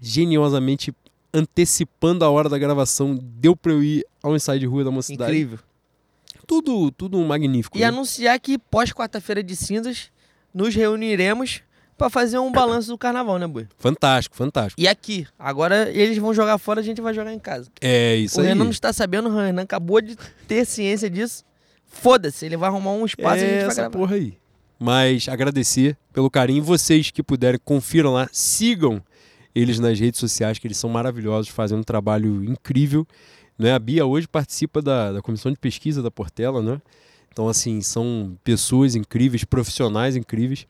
geniosamente antecipando a hora da gravação, deu para eu ir ao ensaio de rua da mocidade. incrível. Tudo, tudo magnífico. E né? anunciar que pós quarta-feira de cinzas nos reuniremos pra fazer um balanço do carnaval, né, Bui? Fantástico, fantástico. E aqui, agora eles vão jogar fora, a gente vai jogar em casa. É isso o aí. Renan não está sabendo, o Renan acabou de ter ciência disso. Foda-se, ele vai arrumar um espaço e a é gente vai essa gravar. porra aí. Mas agradecer pelo carinho. Vocês que puderem, confiram lá, sigam eles nas redes sociais, que eles são maravilhosos, fazendo um trabalho incrível. Né? A Bia hoje participa da, da comissão de pesquisa da Portela, né? Então, assim, são pessoas incríveis, profissionais incríveis,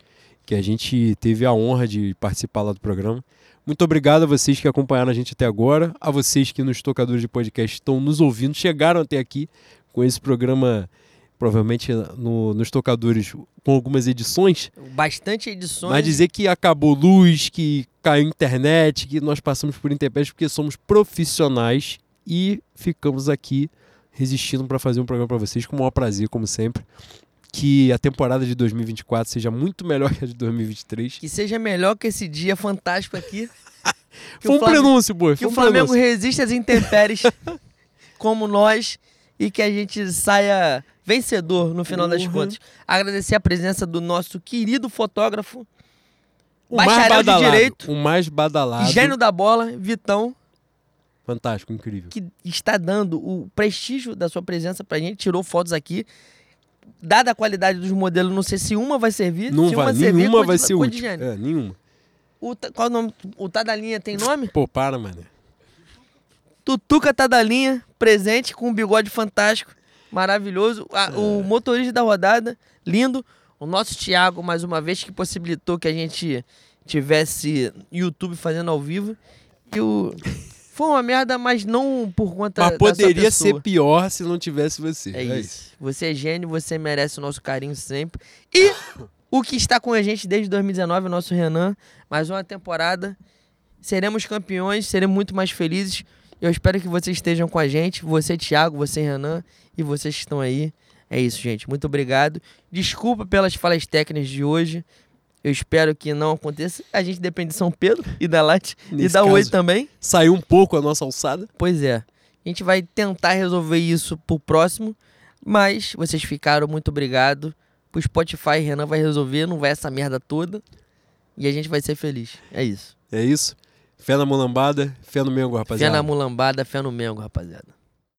que a gente teve a honra de participar lá do programa. Muito obrigado a vocês que acompanharam a gente até agora, a vocês que nos tocadores de podcast estão nos ouvindo, chegaram até aqui com esse programa, provavelmente no- nos tocadores, com algumas edições, Bastante edições. mas dizer que acabou luz, que caiu internet, que nós passamos por intempéries porque somos profissionais e ficamos aqui resistindo para fazer um programa para vocês com o maior prazer, como sempre. Que a temporada de 2024 seja muito melhor que a de 2023. Que seja melhor que esse dia fantástico aqui. <laughs> Que Foi um Flamengo- prenúncio, boa. Que Foi o um Flamengo prenúncio. resista às intempéries <laughs> como nós e que a gente saia vencedor no final das Uhum. contas. Agradecer a presença do nosso querido fotógrafo, O mais bacharel de direito, O mais badalado. gênio da bola, Vitão, Fantástico, incrível. que está dando o prestígio da sua presença pra gente, tirou fotos aqui. dada a qualidade dos modelos, não sei se uma vai servir. Não se vai, uma servir, nenhuma de- vai ser útil. É, nenhuma. O, qual o nome? O tá da linha tem nome? Pô, para, mano. Tutuca tá da linha, presente com um bigode fantástico, maravilhoso. A- É. O motorista da rodada, lindo. O nosso Thiago, mais uma vez, que possibilitou que a gente tivesse YouTube fazendo ao vivo. E o. Foi uma merda, mas não por conta Mas da poderia ser pior se não tivesse você. É isso. Você é gênio, você merece o nosso carinho sempre. E o que está com a gente desde 2019, o nosso Renan, mais uma temporada. Seremos campeões, seremos muito mais felizes. Eu espero que vocês estejam com a gente. Você, Thiago, você, Renan, e vocês que estão aí. É isso, gente. Muito obrigado. Desculpa pelas falhas técnicas de hoje. Eu espero que não aconteça. A gente depende de São Pedro e da Late e da Oi caso- também. Saiu um pouco a nossa alçada. Pois é. A gente vai tentar resolver isso pro próximo. Mas vocês ficaram, muito obrigado. Pro Spotify, Renan vai resolver, não vai essa merda toda. E a gente vai ser feliz. É isso. É isso. Fé na mulambada, fé no Mengo, Fé rapaziada. na mulambada, fé no Mengo, rapaziada.